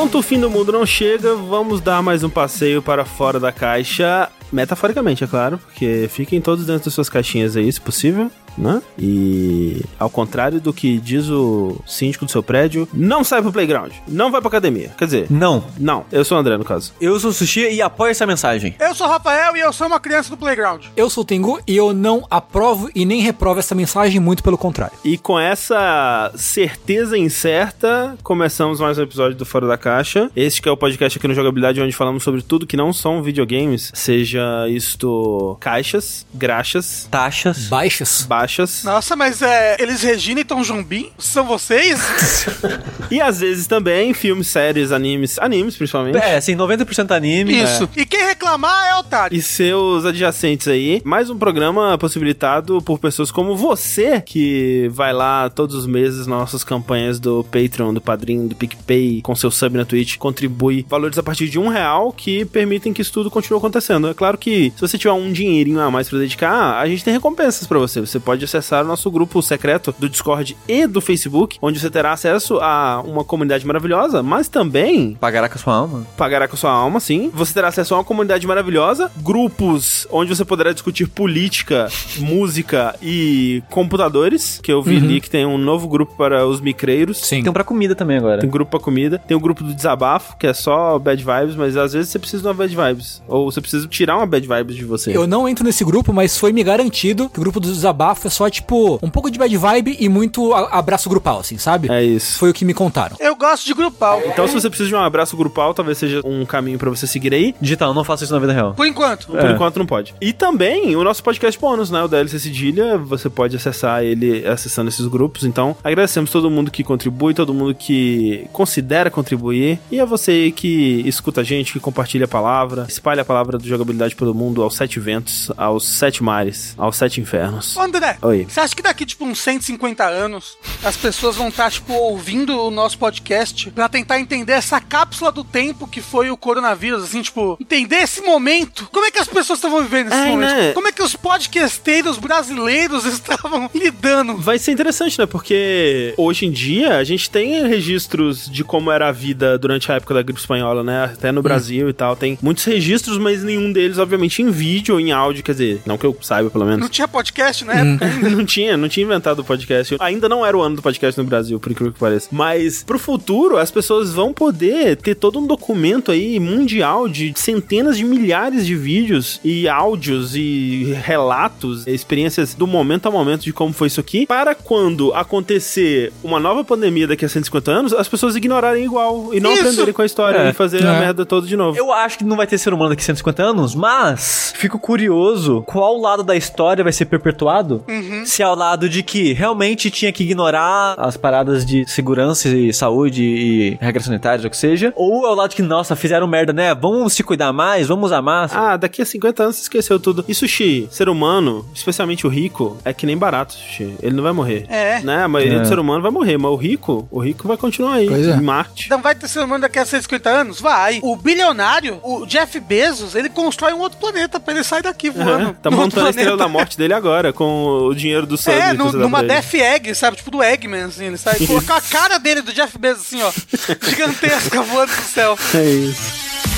enquanto o fim do mundo não chega, vamos dar mais um passeio para fora da caixa. Metaforicamente, é claro, porque fiquem todos dentro das suas caixinhas aí, se possível né? E ao contrário do que diz o síndico do seu prédio, não sai pro playground, não vai pra academia. Quer dizer, não. Não, eu sou o André no caso. Eu sou o Sushi e apoio essa mensagem. Eu sou o Rafael e eu sou uma criança do playground. Eu sou o Tengu e eu não aprovo e nem reprovo essa mensagem, muito pelo contrário. E com essa certeza incerta, começamos mais um episódio do Fora da Caixa. Este que é o podcast aqui no Jogabilidade, onde falamos sobre tudo que não são videogames, seja isto caixas, graxas, taxas, baixas, baixas baixas. Nossa, mas é, eles Regina e Tom Jobim são vocês? e às vezes também filmes, séries, animes, animes principalmente. É, assim, 90% anime. Isso. É. E quem reclamar é otário. E seus adjacentes aí. Mais um programa possibilitado por pessoas como você, que vai lá todos os meses nas nossas campanhas do Patreon, do Padrinho, do PicPay, com seu sub na Twitch, contribui valores a partir de um real que permitem que isso tudo continue acontecendo. É claro que se você tiver um dinheirinho a mais para dedicar, a gente tem recompensas para você. Você pode pode acessar o nosso grupo secreto do Discord e do Facebook, onde você terá acesso a uma comunidade maravilhosa, mas também. Pagará com a sua alma. Pagará com a sua alma, sim. Você terá acesso a uma comunidade maravilhosa, grupos onde você poderá discutir política, música e computadores, que eu vi uhum. ali que tem um novo grupo para os micreiros. Sim. Tem um pra comida também agora. Tem um grupo pra comida. Tem o um grupo do desabafo, que é só bad vibes, mas às vezes você precisa de uma bad vibes. Ou você precisa tirar uma bad vibes de você. Eu não entro nesse grupo, mas foi me garantido que o grupo do desabafo é só, tipo, um pouco de bad vibe e muito abraço grupal, assim, sabe? É isso. Foi o que me contaram. Eu gosto de grupal. Então, se você precisa de um abraço grupal, talvez seja um caminho para você seguir aí. Digital, não faça isso na vida real. Por enquanto. Por é. enquanto não pode. E também o nosso podcast bônus, né? O DLC Cedilha, você pode acessar ele acessando esses grupos. Então, agradecemos todo mundo que contribui, todo mundo que considera contribuir. E a você que escuta a gente, que compartilha a palavra, espalha a palavra do jogabilidade pelo mundo aos sete ventos, aos sete mares, aos sete infernos. André, Oi. Você acha que daqui, tipo, uns 150 anos, as pessoas vão estar, tá, tipo, ouvindo o nosso podcast pra tentar entender essa cápsula do tempo que foi o coronavírus, assim, tipo, entender esse momento? Como é que as pessoas estavam vivendo esse é, momento? Né? Como é que os podcasteiros brasileiros estavam lidando? Vai ser interessante, né? Porque hoje em dia a gente tem registros de como era a vida durante a época da gripe espanhola, né? Até no hum. Brasil e tal. Tem muitos registros, mas nenhum deles, obviamente, em vídeo ou em áudio, quer dizer, não que eu saiba, pelo menos. Não tinha podcast época hum. não tinha, não tinha inventado o podcast. Ainda não era o ano do podcast no Brasil, por incrível que pareça. Mas pro futuro, as pessoas vão poder ter todo um documento aí mundial de centenas de milhares de vídeos e áudios e relatos, experiências do momento a momento de como foi isso aqui, para quando acontecer uma nova pandemia daqui a 150 anos, as pessoas ignorarem igual e não isso. aprenderem com a história é. e fazer é. a merda toda de novo. Eu acho que não vai ter ser humano daqui a 150 anos, mas fico curioso qual lado da história vai ser perpetuado. Uhum. Se ao lado de que realmente tinha que ignorar as paradas de segurança e saúde e regras sanitárias, ou o que seja, ou ao lado de que, nossa, fizeram merda, né? Vamos se cuidar mais, vamos usar máscara. Ah, daqui a 50 anos você esqueceu tudo. E sushi, ser humano, especialmente o rico, é que nem barato, sushi. Ele não vai morrer. É. Né? A maioria é. do ser humano vai morrer, mas o rico, o rico vai continuar aí, pois é. em Marte. Não vai ter ser humano daqui a 150 anos? Vai. O bilionário, o Jeff Bezos, ele constrói um outro planeta pra ele sair daqui voando. É, tá montando a estrela da morte dele agora, com o dinheiro do Sub. É, no, numa Death Egg, sabe? Tipo do Eggman, assim. Ele sai com a cara dele, do Jeff Bezos, assim, ó. Gigantesca voando do céu. É isso.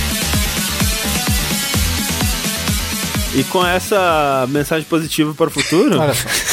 E com essa mensagem positiva para o futuro,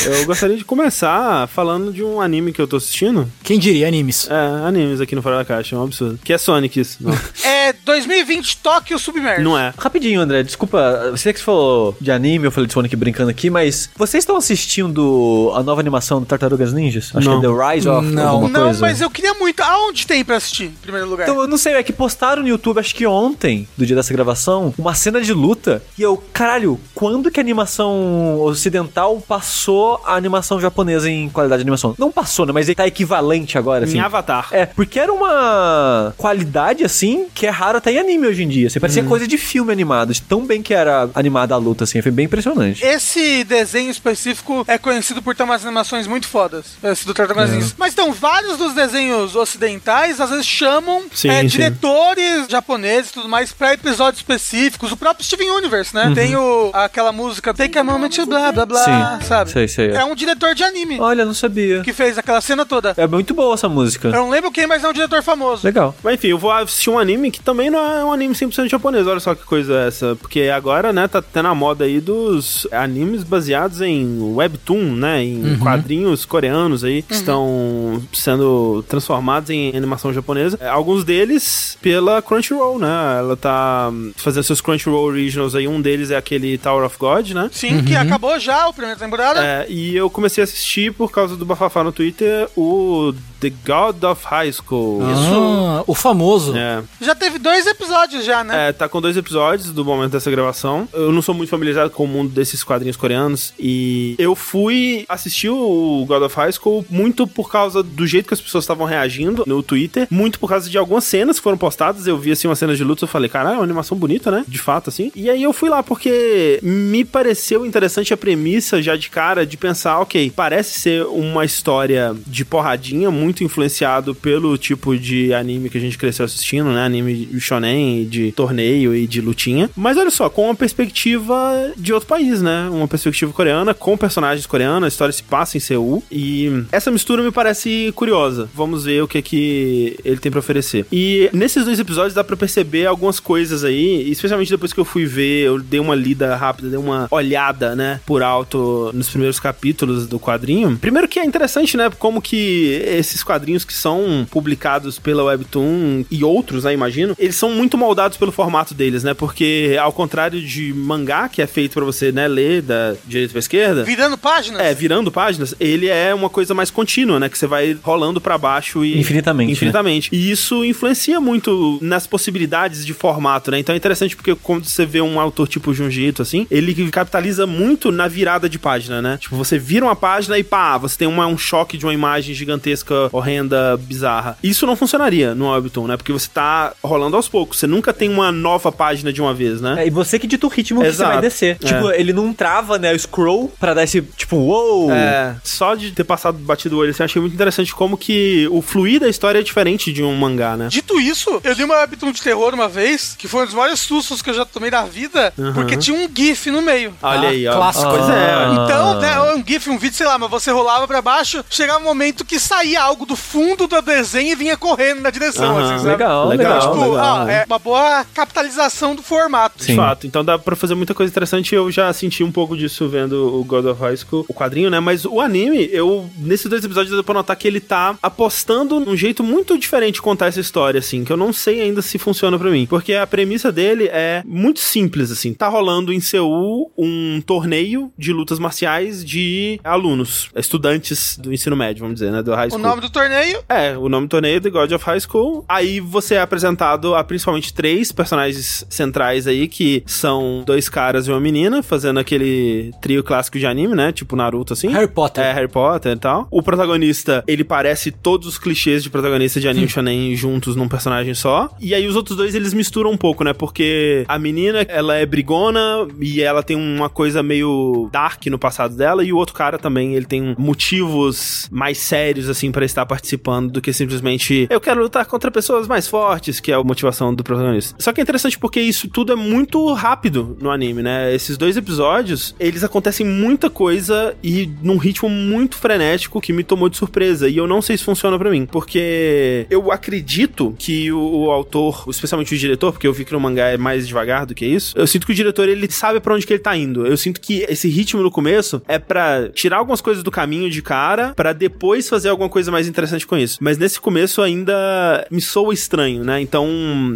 eu gostaria de começar falando de um anime que eu tô assistindo. Quem diria animes? É, animes aqui no Fora da Caixa, é um absurdo. Que é Sonic isso. Não. é 2020 Tóquio Submerso. Não é. Rapidinho, André, desculpa, você que falou de anime, eu falei de Sonic brincando aqui, mas vocês estão assistindo a nova animação do Tartarugas Ninjas? Acho não. que é The Rise of não. alguma não, coisa. Não, mas eu queria muito. Aonde tem pra assistir, em primeiro lugar? Então, eu não sei, é que postaram no YouTube, acho que ontem, do dia dessa gravação, uma cena de luta, e eu, caralho, caralho, quando que a animação ocidental passou a animação japonesa em qualidade de animação? Não passou, né? Mas ele tá equivalente agora, assim. Em Avatar. É, porque era uma qualidade, assim, que é raro até em anime hoje em dia. Você parecia hum. coisa de filme animado, de tão bem que era animada a luta, assim. Foi bem impressionante. Esse desenho específico é conhecido por ter umas animações muito fodas. Esse do Tartarugas é. Mas então, vários dos desenhos ocidentais, às vezes chamam sim, é, sim. diretores japoneses e tudo mais pra episódios específicos. O próprio Steven Universe, né? Uhum. Tem o tipo aquela música Take a Moment to blá blá blá, Sim, sabe? sei, sei. É um diretor de anime Olha, não sabia. que fez aquela cena toda. É muito boa essa música. Eu não lembro quem, mas é um diretor famoso. Legal. Mas enfim, eu vou assistir um anime que também não é um anime 100% japonês. Olha só que coisa é essa. Porque agora, né, tá tendo a moda aí dos animes baseados em webtoon, né? Em quadrinhos coreanos aí, que estão sendo transformados em animação japonesa. É, Alguns deles pela Crunchyroll, né? Ela tá fazendo seus Crunchyroll Originals aí. Um deles é aquele Tower of God, né? Sim, que acabou já o primeiro temporada. É, e eu comecei a assistir por causa do Bafafá no Twitter o The God of High School. Ah, o famoso. É. Já teve dois episódios já, né? É, tá com dois episódios do momento dessa gravação. Eu não sou muito familiarizado com o mundo desses quadrinhos coreanos. E eu fui assistir o God of High School muito por causa do jeito que as pessoas estavam reagindo no Twitter. Muito por causa de algumas cenas que foram postadas. Eu vi, assim, umas cenas de luta. Eu falei, caralho, é uma animação bonita, né? De fato, assim. E aí eu fui lá porque me pareceu interessante a premissa já de cara de pensar, ok, parece ser uma história de porradinha, muito influenciado pelo tipo de anime que a gente cresceu assistindo, né? Anime shonen, de torneio e de lutinha. Mas olha só, com uma perspectiva de outro país, né? Uma perspectiva coreana, com personagens coreanos, a história se passa em Seul. E essa mistura me parece curiosa. Vamos ver o que é que ele tem pra oferecer. E nesses dois episódios dá pra perceber algumas coisas aí, especialmente depois que eu fui ver, eu dei uma lida rápida, dei uma olhada, né, por alto nos primeiros capítulos do quadrinho. Primeiro que é interessante, né, como que esses quadrinhos que são publicados pela Webtoon e outros, né, imagino, eles são muito moldados pelo formato deles, né, porque ao contrário de mangá, que é feito pra você, né, ler da direita pra esquerda, Virando páginas? é, virando páginas, ele é uma coisa mais contínua, né? Que você vai rolando pra baixo e. Infinitamente, Infinitamente. E isso influencia muito nas possibilidades de formato, né? Então é interessante porque quando você vê um autor tipo Junji Ito, assim, ele capitaliza muito na virada de página, né? Tipo, você vira uma página e pá, você tem uma- um choque de uma imagem gigantesca, horrenda, bizarra. Isso não funcionaria no Webtoon, né? Porque você tá rolando aos poucos. Você nunca tem uma nova página de uma vez, né? É, e você que dita o ritmo que você Exato. vai descer. É. Tipo, ele não trava, né, o scroll pra dar esse, tipo, uou. É, só de ter passado batido o olho, assim, eu achei muito interessante como que o fluir da história é diferente de um mangá, né? Dito isso, eu li uma webtoon de terror uma vez, que foi um dos maiores sustos que eu já tomei na vida, porque tinha um GIF no meio. Olha Ah, aí, ó. clássico. Pois é, Ah. ó. Então, né, um GIF, um vídeo, sei lá, mas você rolava pra baixo, chegava um momento que saía algo do fundo do desenho e vinha correndo na direção, Aham. assim, sabe? Legal, Legal, legal. Tipo, legal, ah, é uma boa capitalização do formato. De Sim. fato, então dá pra fazer muita coisa interessante. Eu já senti um pouco disso vendo o God of High School, o quadrinho, né? Mas o anime, eu, nesses dois episódios, deu pra notar que ele tá apostando num jeito muito diferente de contar essa história, assim, que eu não sei ainda se funciona pra mim. Porque a premissa dele é muito simples, assim. Tá rolando em Seul um torneio de lutas marciais de alunos, estudantes do ensino médio, vamos dizer, né? Do high O school. nome do torneio, É, o nome do torneio é The God of High School. Aí você é apresentado a principalmente três personagens centrais aí, que são dois caras e uma menina, fazendo aquele trio clássico de anime, né? Tipo Naruto, assim. Harry Potter. É, Harry Potter e tal. O protagonista, ele parece todos os clichês de protagonista de anime shonen juntos num personagem só. E aí os outros dois, eles misturam um pouco, né? Porque a menina, ela é brigona e ela tem uma coisa meio dark no passado dela. E o outro cara também, ele tem motivos mais sérios, assim, pra estar participando do que simplesmente eu quero lutar contra pessoas mais fortes, que é a motivação do protagonista. Só que é interessante porque isso tudo é muito rápido no anime, né? Esses dois episódios, eles acontecem muita coisa e num ritmo muito frenético que me tomou de surpresa. E eu não sei se funciona pra mim, porque eu acredito que o, o autor, especialmente o diretor, porque eu vi que no mangá é mais devagar do que isso, eu sinto que o diretor ele sabe pra onde que ele tá indo. Eu sinto que esse ritmo no começo é pra tirar algumas coisas do caminho de cara, pra depois fazer alguma coisa mais interessante com isso. Mas nesse começo ainda me soa estranho, né? Então,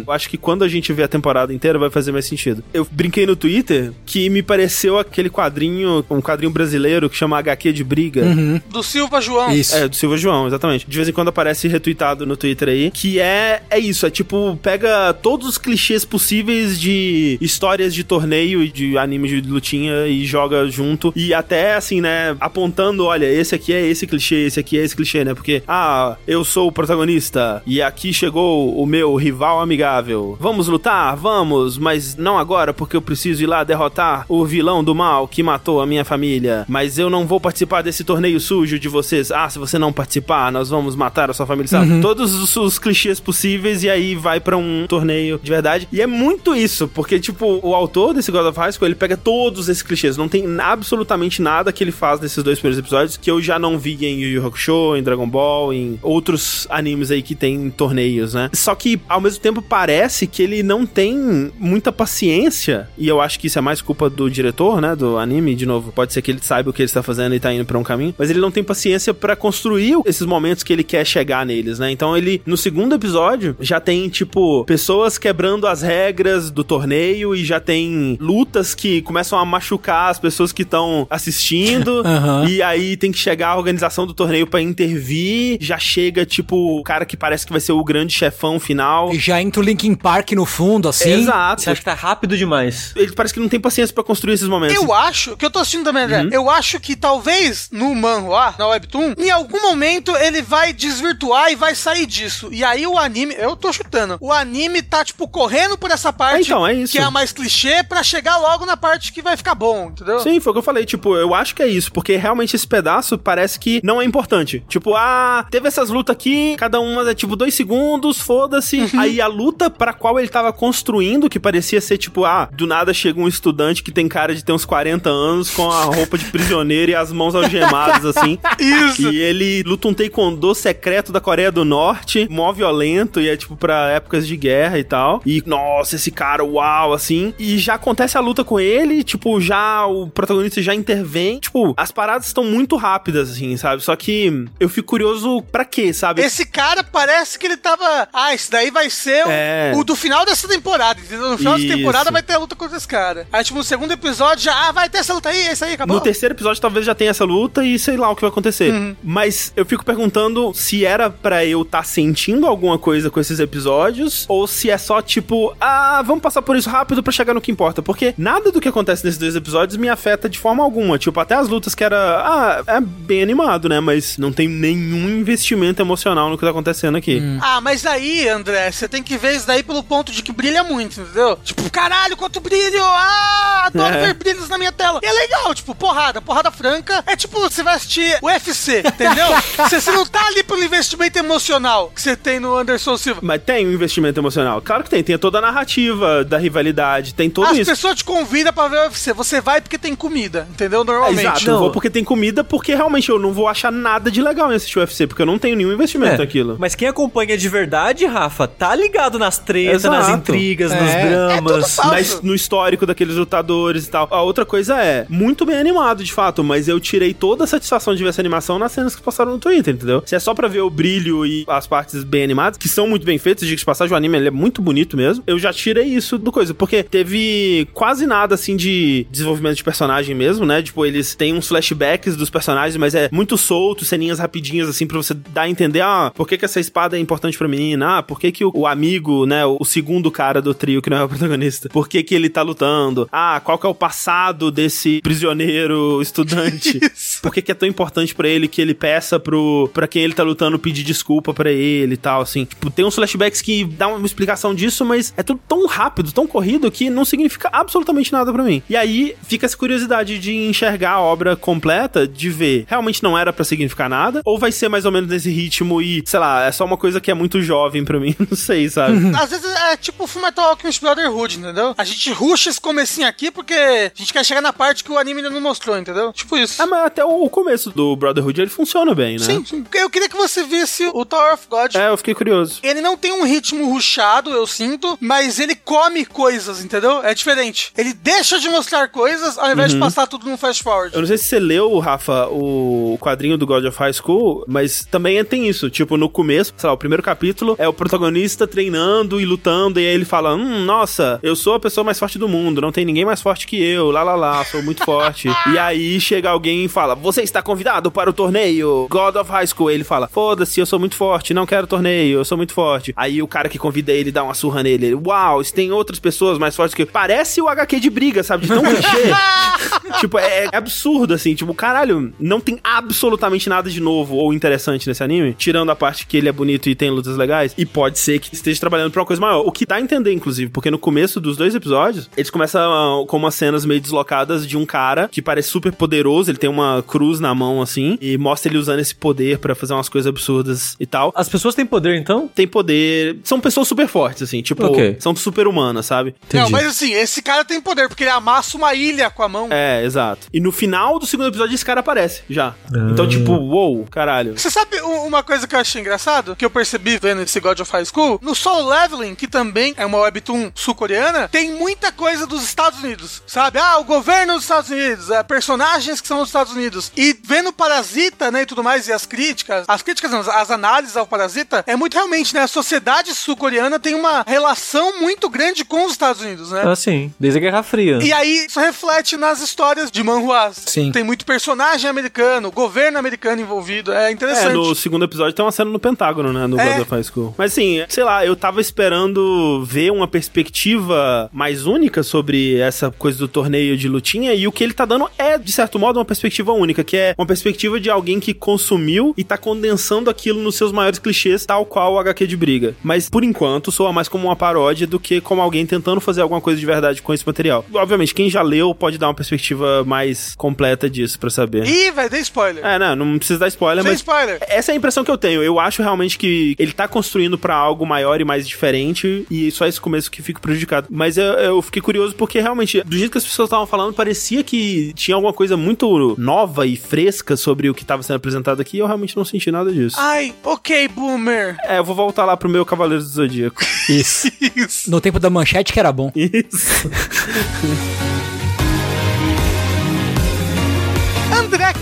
eu acho que quando a gente vê a temporada inteira vai fazer mais sentido. Eu brinquei no Twitter que me pareceu aquele quadrinho, um quadrinho brasileiro que chama HQ de briga. do Silva João. Isso. É, do Silva João, exatamente. De vez em quando aparece retweetado no Twitter aí, que é, é isso, é tipo, pega todos os clichês possíveis de histórias de torneio e de anime de lutinha e joga junto. E até, assim, né, apontando, olha, esse aqui é esse clichê, esse aqui é esse clichê, né? Porque porque, ah, eu sou o protagonista e aqui chegou o meu rival amigável. Vamos lutar? Vamos, mas não agora, porque eu preciso ir lá derrotar o vilão do mal que matou a minha família. Mas eu não vou participar desse torneio sujo de vocês. Ah, se você não participar, nós vamos matar a sua família, sabe? Todos os, os clichês possíveis e aí vai pra um torneio de verdade. E é muito isso, porque, tipo, o autor desse God of High School, ele pega todos esses clichês. Não tem absolutamente nada que ele faz nesses dois primeiros episódios que eu já não vi em Yu Yu Hakusho, em Dragon Ball, em outros animes aí que tem torneios, né? Só que, ao mesmo tempo, parece que ele não tem muita paciência, e eu acho que isso é mais culpa do diretor, né, do anime, de novo, pode ser que ele saiba o que ele está fazendo e tá indo pra um caminho, mas ele não tem paciência para construir esses momentos que ele quer chegar neles, né? Então ele, no segundo episódio, já tem, tipo, pessoas quebrando as regras do torneio e já tem lutas que começam a machucar as pessoas que estão assistindo, Aham. e aí tem que chegar a organização do torneio pra intervir, já chega, tipo, o cara que parece que vai ser o grande chefão final. E já entra o Linkin Park no fundo, assim. Exato. Você acha que tá rápido demais? Ele parece que não tem paciência pra construir esses momentos. Eu acho, que eu tô assistindo também, André, eu acho que talvez no manhwa, na Webtoon, em algum momento ele vai desvirtuar e vai sair disso. E aí o anime, eu tô chutando, o anime tá, tipo, correndo por essa parte Então, é isso. que é a mais clichê pra chegar logo na parte que vai ficar bom, entendeu? Sim, foi o que eu falei. Tipo, eu acho que é isso, porque realmente esse pedaço parece que não é importante. Tipo, ah, teve essas lutas aqui, cada uma é tipo dois segundos, foda-se. Aí a luta pra qual ele tava construindo, que parecia ser tipo, ah, do nada chega um estudante que tem cara de ter uns 40 anos com a roupa de prisioneiro e as mãos algemadas, assim. Isso. E ele luta um taekwondo secreto da Coreia do Norte, mó violento, e é tipo pra épocas de guerra e tal. E, nossa, esse cara, uau, assim. E já acontece a luta com ele, tipo, já o protagonista já intervém. Tipo, as paradas estão muito rápidas, assim, sabe? Só que eu fico curioso pra quê, sabe? Esse cara parece que ele tava. Ah, esse daí vai ser o- É. o, do final dessa temporada, entendeu? No final Isso. dessa temporada vai ter a luta contra esse cara. Aí, tipo, no segundo episódio já. Ah, vai ter essa luta aí, isso aí, acabou. No terceiro episódio talvez já tenha essa luta e sei lá o que vai acontecer. Uhum. Mas eu fico perguntando se era pra eu estar sentindo alguma coisa com esses episódios ou se é só tipo, ah, vamos passar por isso rápido pra chegar no que importa. Porque nada do que acontece nesses dois episódios me afeta de forma alguma. Tipo, até as lutas que era, ah, é bem animado, né? Mas não tem nenhum investimento emocional no que tá acontecendo aqui. Ah, mas aí, André, você tem que ver isso daí pelo ponto de que brilha muito, entendeu? Tipo, caralho, quanto brilho! Ah, adoro É. ver brilhos na minha tela. E é legal, tipo, porrada, porrada franca. É tipo, você vai assistir o UFC, entendeu? você, você não tá ali pelo investimento emocional que você tem no Anderson Silva. Mas tem um investimento emocional. Claro que tem. Tem toda a narrativa da rivalidade, tem tudo As isso. pessoas te convidam pra ver o UFC. Você vai porque tem comida, entendeu? Normalmente. Exato, Não. eu vou porque tem comida, porque realmente eu não vou achar nada de legal em assistir o UFC, porque eu não tenho nenhum investimento É, naquilo. Mas quem acompanha de verdade, Rafa, tá ligado nas tretas, nas intrigas, É. nos É dramas. Mas no histórico daqueles lutadores e tal. A outra coisa é, muito bem animado, de fato, mas eu tirei toda a satisfação de ver essa animação nas cenas que passaram no Twitter, entendeu? Se é só pra ver o brilho e as partes bem animadas, que são muito bem feitas, diga de passagem, o anime ele é muito bonito mesmo, eu já tirei isso do coisa, porque teve quase nada, assim, de desenvolvimento de personagem mesmo, né? Tipo, eles têm uns flashbacks dos personagens, mas é muito solto, ceninhas rapidinhas, assim, pra você dar a entender, ah, por que que essa espada é importante pra menina? Ah, por que que o, o amigo, né, o segundo cara do trio, que não é o protagonista, por que que ele tá lutando? Ah, qual que é o passado desse prisioneiro estudante? Isso. Por que que é tão importante pra ele que ele peça pro para quem ele tá lutando pedir desculpa pra ele e tal, assim? Tipo, tem uns flashbacks que dão uma explicação disso, mas é tudo tão rápido, tão corrido que não significa absolutamente nada pra mim. E aí fica essa curiosidade de enxergar a obra completa, de ver, realmente não era pra significar nada, ou vai ser mais ou menos nesse ritmo e, sei lá, é só uma coisa que é muito jovem pra mim, não sei, sabe? Às vezes é tipo o Fullmetal Alchemist Brotherhood, entendeu? A gente rusha esse comecinho aqui porque a gente quer chegar na parte que o anime ainda não mostrou, entendeu? Tipo isso. Ah, mas até o começo do Brotherhood ele funciona bem, né? Sim, sim. Eu queria que você visse o Tower of God. É, eu fiquei curioso. Ele não tem um ritmo ruchado, eu sinto, mas ele come coisas, entendeu? É diferente. Ele deixa de mostrar coisas ao invés de passar tudo num fast forward. Eu não sei se você leu, Rafa, o quadrinho do God of High School, mas também tem isso. Tipo, no começo, sei lá, o primeiro capítulo é o protagonista treinando e lutando, e aí ele fala: Hum, nossa, eu sou a pessoa mais forte do mundo, não tem ninguém mais forte que eu, lá lá lá, sou muito forte. e aí chega alguém e fala: Você está convidado para o torneio God of High School. Ele fala: Foda-se, eu sou muito forte, não quero torneio, eu sou muito forte. Aí o cara que convida ele dá uma surra nele. Ele, Uau, se tem outras pessoas mais fortes que eu. Parece o HQ de briga, sabe? De tão clichê. tipo, é, é absurdo, assim. Tipo, caralho, não tem absolutamente nada de novo ou interessante nesse anime, tirando a parte que ele é bonito e tem lutas legais. E pode ser que esteja trabalhando pra uma coisa maior. O que dá a entender, inclusive, porque no começo dos dois episódios, eles começam ah, com umas cenas meio deslocadas de um cara que parece super poderoso, ele tem uma cruz na mão, assim, e mostra ele usando esse poder pra fazer umas coisas absurdas e tal. As pessoas têm poder, então? Tem poder. São pessoas super fortes, assim, tipo, Ok. são super humanas, sabe? Não, mas assim, esse cara tem poder, porque ele amassa uma ilha com a mão. É, exato. E no final do segundo episódio esse cara aparece, já. Então, tipo, uou, caralho. Você sabe uma coisa que eu achei engraçado? Que eu percebi vendo esse God of High School? No Soul Leveling, que também é uma webtoon sul-coreana, tem muita coisa dos Estados Unidos, sabe? Ah, o governo dos Estados Unidos, é, personagens que são dos Estados Unidos. E vendo Parasita, né, e tudo mais, e as críticas, as críticas não, as análises ao Parasita, é muito realmente, né, a sociedade sul-coreana tem uma relação muito grande com os Estados Unidos, né? Ah, sim. Desde a Guerra Fria. E aí, isso reflete nas histórias de manhuás. Sim. Tem muito personagem americano, governo americano envolvido. É interessante. É, no segundo episódio tem uma cena no Pentágono, né? No É. High School. Mas assim, sei lá, eu tava esperando ver uma perspectiva mais única sobre essa coisa do torneio de lutinha e o que ele tá dando é, de certo modo, uma perspectiva única, que é uma perspectiva de alguém que consumiu e tá condensando aquilo nos seus maiores clichês, tal qual o HQ de briga. Mas, por enquanto, soa mais como uma paródia do que como alguém tentando fazer alguma coisa de verdade com esse material. Obviamente, quem já leu pode dar uma perspectiva mais completa disso pra saber. Ih, vai dar spoiler. É, não, não precisa dar spoiler, Sem mas spoiler. Essa é a impressão que eu tenho. Eu acho realmente que ele tá construindo pra algo maior e mais diferente, e só esse começo que fico prejudicado. Mas eu, eu fiquei curioso porque realmente, do jeito que as pessoas estavam falando, parecia que tinha alguma coisa muito nova e fresca sobre o que tava sendo apresentado aqui, e eu realmente não senti nada disso. Ai, ok, boomer. É, eu vou voltar lá pro meu Cavaleiro do Zodíaco. Isso. Isso. No tempo da manchete que era bom. Isso.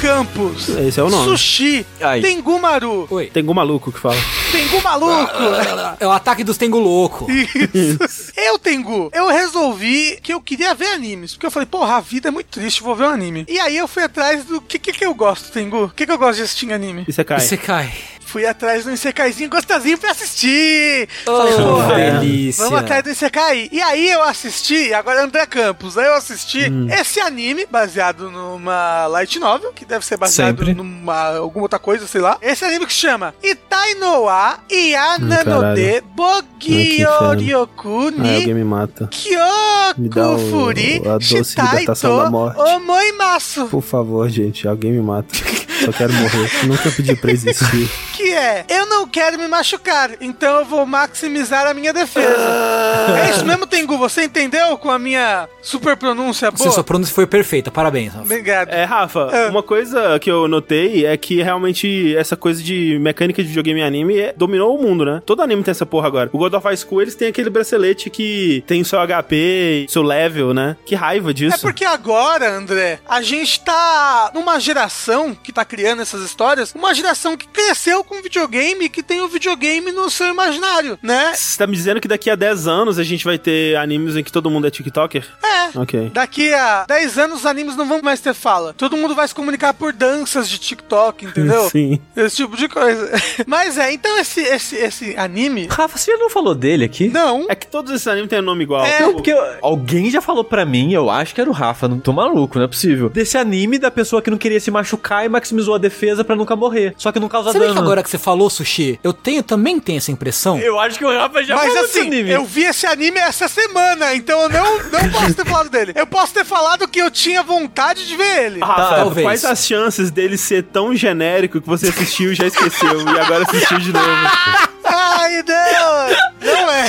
Campos. Esse é o nome. Sushi. Ai. Tengu Maru. Oi. Tem algum maluco que fala. Tengu Maluco. É o ataque dos Tengu Louco. Isso. Eu, Tengu, eu resolvi que eu queria ver animes. Porque eu falei, porra, a vida é muito triste, vou ver um anime. E aí eu fui atrás do que que, que eu gosto, Tengu? O que, que eu gosto de assistir em anime? Você cai. Você cai. Fui atrás do Isekaizinho gostosinho pra assistir. Oh, Falei, porra, delícia. Vamos atrás do Isekai. E aí eu assisti, agora é André Campos, aí eu assisti Hum. esse anime baseado numa light novel, que deve ser baseado Sempre. numa alguma outra coisa, sei lá. Esse anime que chama Itai no wa Iana no caralho. de Bogyoryoku ni me mata. Me dá Kyoku o- Furi a doce Shitai to. Omoimasu. Por favor, gente, alguém me mata. Só quero morrer. Nunca pedi pra existir. Que é, eu não quero me machucar, então eu vou maximizar a minha defesa. Ah. É isso mesmo, Tengu? Você entendeu com a minha super pronúncia Você, boa? sua pronúncia foi perfeita. Parabéns. Rafa. Obrigado. É, Rafa, É. uma coisa que eu notei é que realmente essa coisa de mecânica de videogame e anime é- dominou o mundo, né? Todo anime tem essa porra agora. O God of High School, eles têm aquele bracelete que tem o seu HP, seu level, né? Que raiva disso. É porque agora, André, a gente tá numa geração que tá criando essas histórias, uma geração que cresceu com videogame e que tem o videogame no seu imaginário, né? Você tá me dizendo que daqui a 10 anos a gente vai ter animes em que todo mundo é TikToker? É. Ok. Daqui a 10 anos os animes não vão mais ter fala. Todo mundo vai se comunicar por danças de TikTok, entendeu? Sim. Esse tipo de coisa. Mas é, então esse, esse, esse anime. Rafa, você já não falou dele aqui? Não. É que todos esses animes têm nome igual. É, Não, porque eu- alguém já falou pra mim, eu acho que era o Rafa, não tô maluco, não é possível. Desse anime da pessoa que não queria se machucar e maximizou a defesa pra nunca morrer. Só que não causa dano. que agora que você falou, Sushi, eu tenho, também tenho essa impressão? Eu acho que o Rafa já Mas falou desse assim, anime. eu vi esse anime essa semana, então eu não, não posso ter falado dele. Eu posso ter falado que eu tinha vontade de ver ele. Rafa, talvez. quais as chances dele ser tão genérico que você assistiu e já esqueceu e agora assistiu de novo? Ai, não! Não é.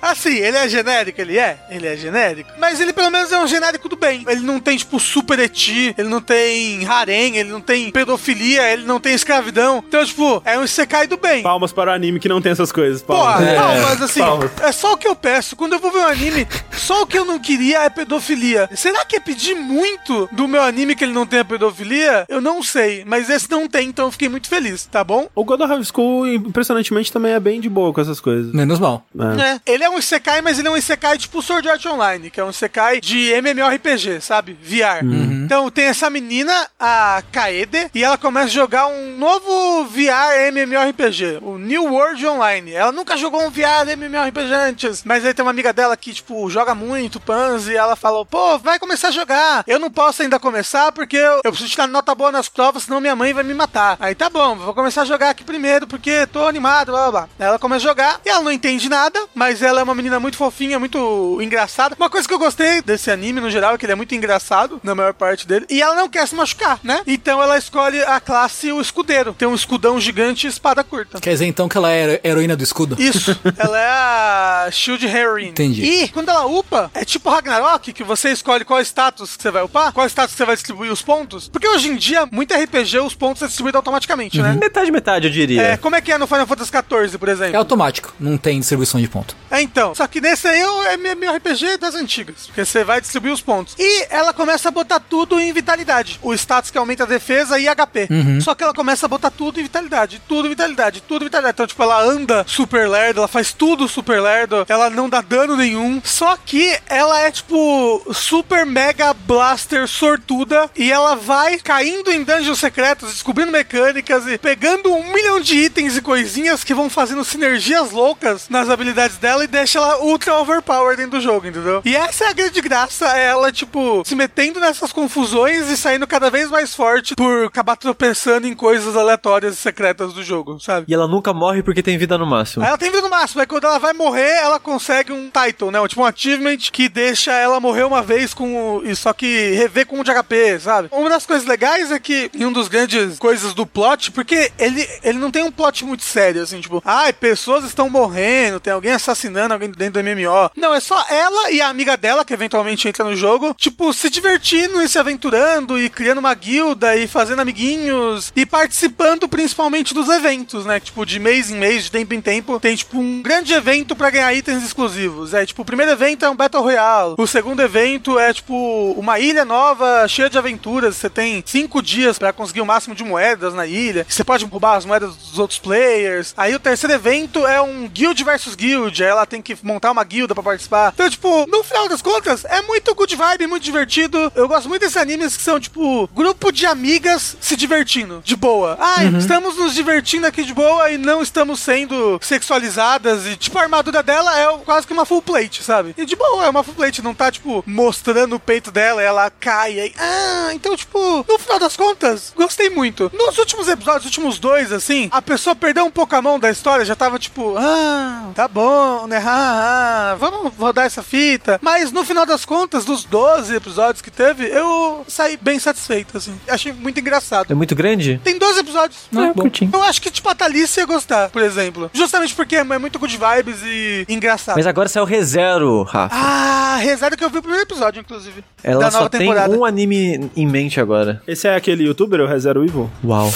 Assim, ele é genérico, ele é. Ele é genérico. Mas ele pelo menos é um genérico do bem. Ele não tem, tipo, super eti, ele não tem harém, ele não tem pedofilia, ele não tem escravidão. Então, tipo, é um Isekai do bem. Palmas para o anime que não tem essas coisas. Porra, Palmas. não, mas assim, palmas. é só o que eu peço. Quando eu vou ver um anime, só o que eu não queria é pedofilia. Será que é pedir muito do meu anime que ele não tenha pedofilia? Eu não sei, mas esse não tem, então eu fiquei muito feliz, tá bom? O God of High School, impressionantemente, também é bem de boa com essas coisas. Menos mal. É. É. Ele é um Isekai, mas ele é um Isekai tipo Sword Art Online, que é um Isekai de MMORPG, sabe? VR. Então tem essa menina, a Kaede, e ela começa a jogar um novo VR MMORPG, o New World Online. Ela nunca jogou um VR MMORPG antes, mas aí tem uma amiga dela que, tipo, joga muito, Pans, e ela falou, pô, vai começar a jogar. Eu não posso ainda começar porque eu, eu preciso tirar nota boa nas provas, senão minha mãe vai me matar. Aí tá bom, vou começar a jogar aqui primeiro porque tô animado, blá blá blá. Aí ela começa a jogar e ela não entende nada, mas ela é uma menina muito fofinha, muito engraçada. Uma coisa que eu gostei desse anime no geral é que ele é muito engraçado, na maior parte dele, e ela não quer se machucar, né? Então ela escolhe a classe o escudeiro. Tem um escudão gigante e espada curta. Quer dizer então que ela é heroína do escudo? Isso, ela é a Shield Heroine. Entendi. E quando ela upa, é tipo Ragnarok, que você escolhe qual status que você vai upar, qual status que você vai distribuir os pontos. Porque hoje em dia, muito RPG, os pontos é distribuído automaticamente, né? Metade, metade, eu diria. É, como é que é no Final Fantasy XIV, por exemplo? É automático, não tem distribuição de ponto. É, então. Só que nesse aí é MMORPG das antigas. Porque você vai distribuir os pontos. E ela começa a botar tudo em vitalidade. O status que aumenta a defesa e HP. Só que ela começa a botar tudo em vitalidade. Tudo em vitalidade. Tudo em vitalidade. Então, tipo, ela anda super lerdo, ela faz tudo super lerdo. Ela não dá dano nenhum. Só que ela é, tipo, super mega blaster sortuda. E ela vai caindo em dungeons secretos, descobrindo mecânicas e pegando um milhão de itens e coisinhas que vão fazendo sinergias loucas nas habilidades dela e deixa ela ultra overpowered dentro do jogo, entendeu? E essa é a grande graça, é ela, tipo, se metendo nessas confusões e saindo cada vez mais forte por acabar tropeçando em coisas aleatórias e secretas do jogo, sabe? E ela nunca morre porque tem vida no máximo. Ela tem vida no máximo, aí quando ela vai morrer, ela consegue um title, né? Tipo um achievement que deixa ela morrer uma vez com o... e só que rever com um de HP, sabe? Uma das coisas legais é que, em um dos grandes coisas do plot, porque ele, ele não tem um plot muito sério, assim, tipo, ai, pessoas estão morrendo, tem alguém assassinando alguém dentro do MMO. Não, é só ela e a amiga dela, que eventualmente entra no jogo, tipo, se divertindo e se aventurando e criando uma guilda e fazendo amiguinhos e participando principalmente dos eventos, né? Tipo, de mês em mês, de tempo em tempo, tem, tipo, um grande evento pra ganhar itens exclusivos. É, tipo, o primeiro evento é um Battle Royale, o segundo evento é, tipo, uma ilha nova, cheia de aventuras, você tem cinco dias pra conseguir o máximo de moedas na ilha, você pode roubar as moedas dos outros players. Aí o terceiro evento é um guild versus guild, aí ela tem que montar uma guilda pra participar. Então, tipo, no final das contas, é muito good vibe, muito divertido. Eu gosto muito desses animes que são, tipo, grupo de amigas se divertindo, de boa. Ai, estamos nos divertindo aqui de boa e não estamos sendo sexualizadas. E, tipo, a armadura dela é quase que uma full plate, sabe? E de boa, é uma full plate, não tá, tipo, mostrando o peito dela, ela cai. Aí, ah, então, tipo, no final das contas, gostei muito. Nos últimos episódios, os últimos dois, assim, a pessoa perdeu um pouco a mão da história, já tava tipo, ah, tá bom, né? Ah, ah, vamos rodar essa fita. Mas no final das contas, dos 12 episódios que teve, eu saí bem satisfeito, assim. Achei muito engraçado. É muito grande? Tem 12 episódios. Ah, bom. curtinho. Eu acho que, tipo, a Thalissa ia gostar, por exemplo. Justamente porque é muito good vibes e engraçado. Mas agora saiu ReZero, Rafa. Ah, rezado que eu vi o primeiro episódio, inclusive. Ela da só nova tem temporada. um anime em mente agora. Esse é aquele youtuber, o Rezero Evil? Uau.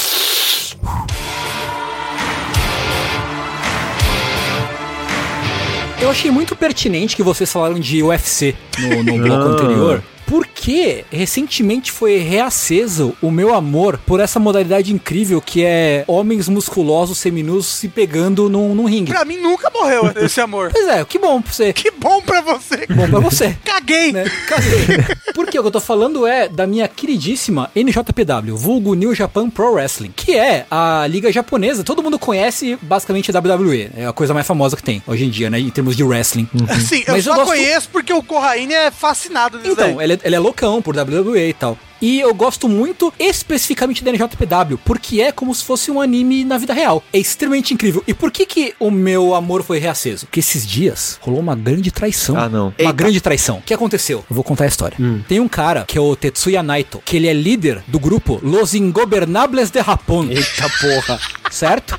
Eu achei muito pertinente que vocês falaram de UFC no, no bloco Ah. anterior. Porque recentemente foi reaceso o meu amor por essa modalidade incrível que é homens musculosos seminus se pegando num, num ringue. Pra mim nunca morreu esse amor. Pois é, que bom pra você. Que bom pra você. Bom pra você. Caguei. né? Cadê? Porque o que eu tô falando é da minha queridíssima NJPW, vulgo New Japan Pro Wrestling, que é a liga japonesa. Todo mundo conhece basicamente a WWE. É a coisa mais famosa que tem hoje em dia, né? Em termos de wrestling. Assim, eu Mas só eu gosto- conheço porque o Corraine é fascinado nisso Então, daí. ele é, ele é loucão por WWE e tal. E eu gosto muito especificamente da NJPW, porque é como se fosse um anime na vida real. É extremamente incrível. E por que que o meu amor foi reaceso? Porque esses dias rolou uma grande traição. Ah, não. Uma grande traição. O que aconteceu? Eu vou contar a história. Hum. Tem um cara, que é o Tetsuya Naito, que ele é líder do grupo Los Ingobernables de Japón. Eita porra. Certo?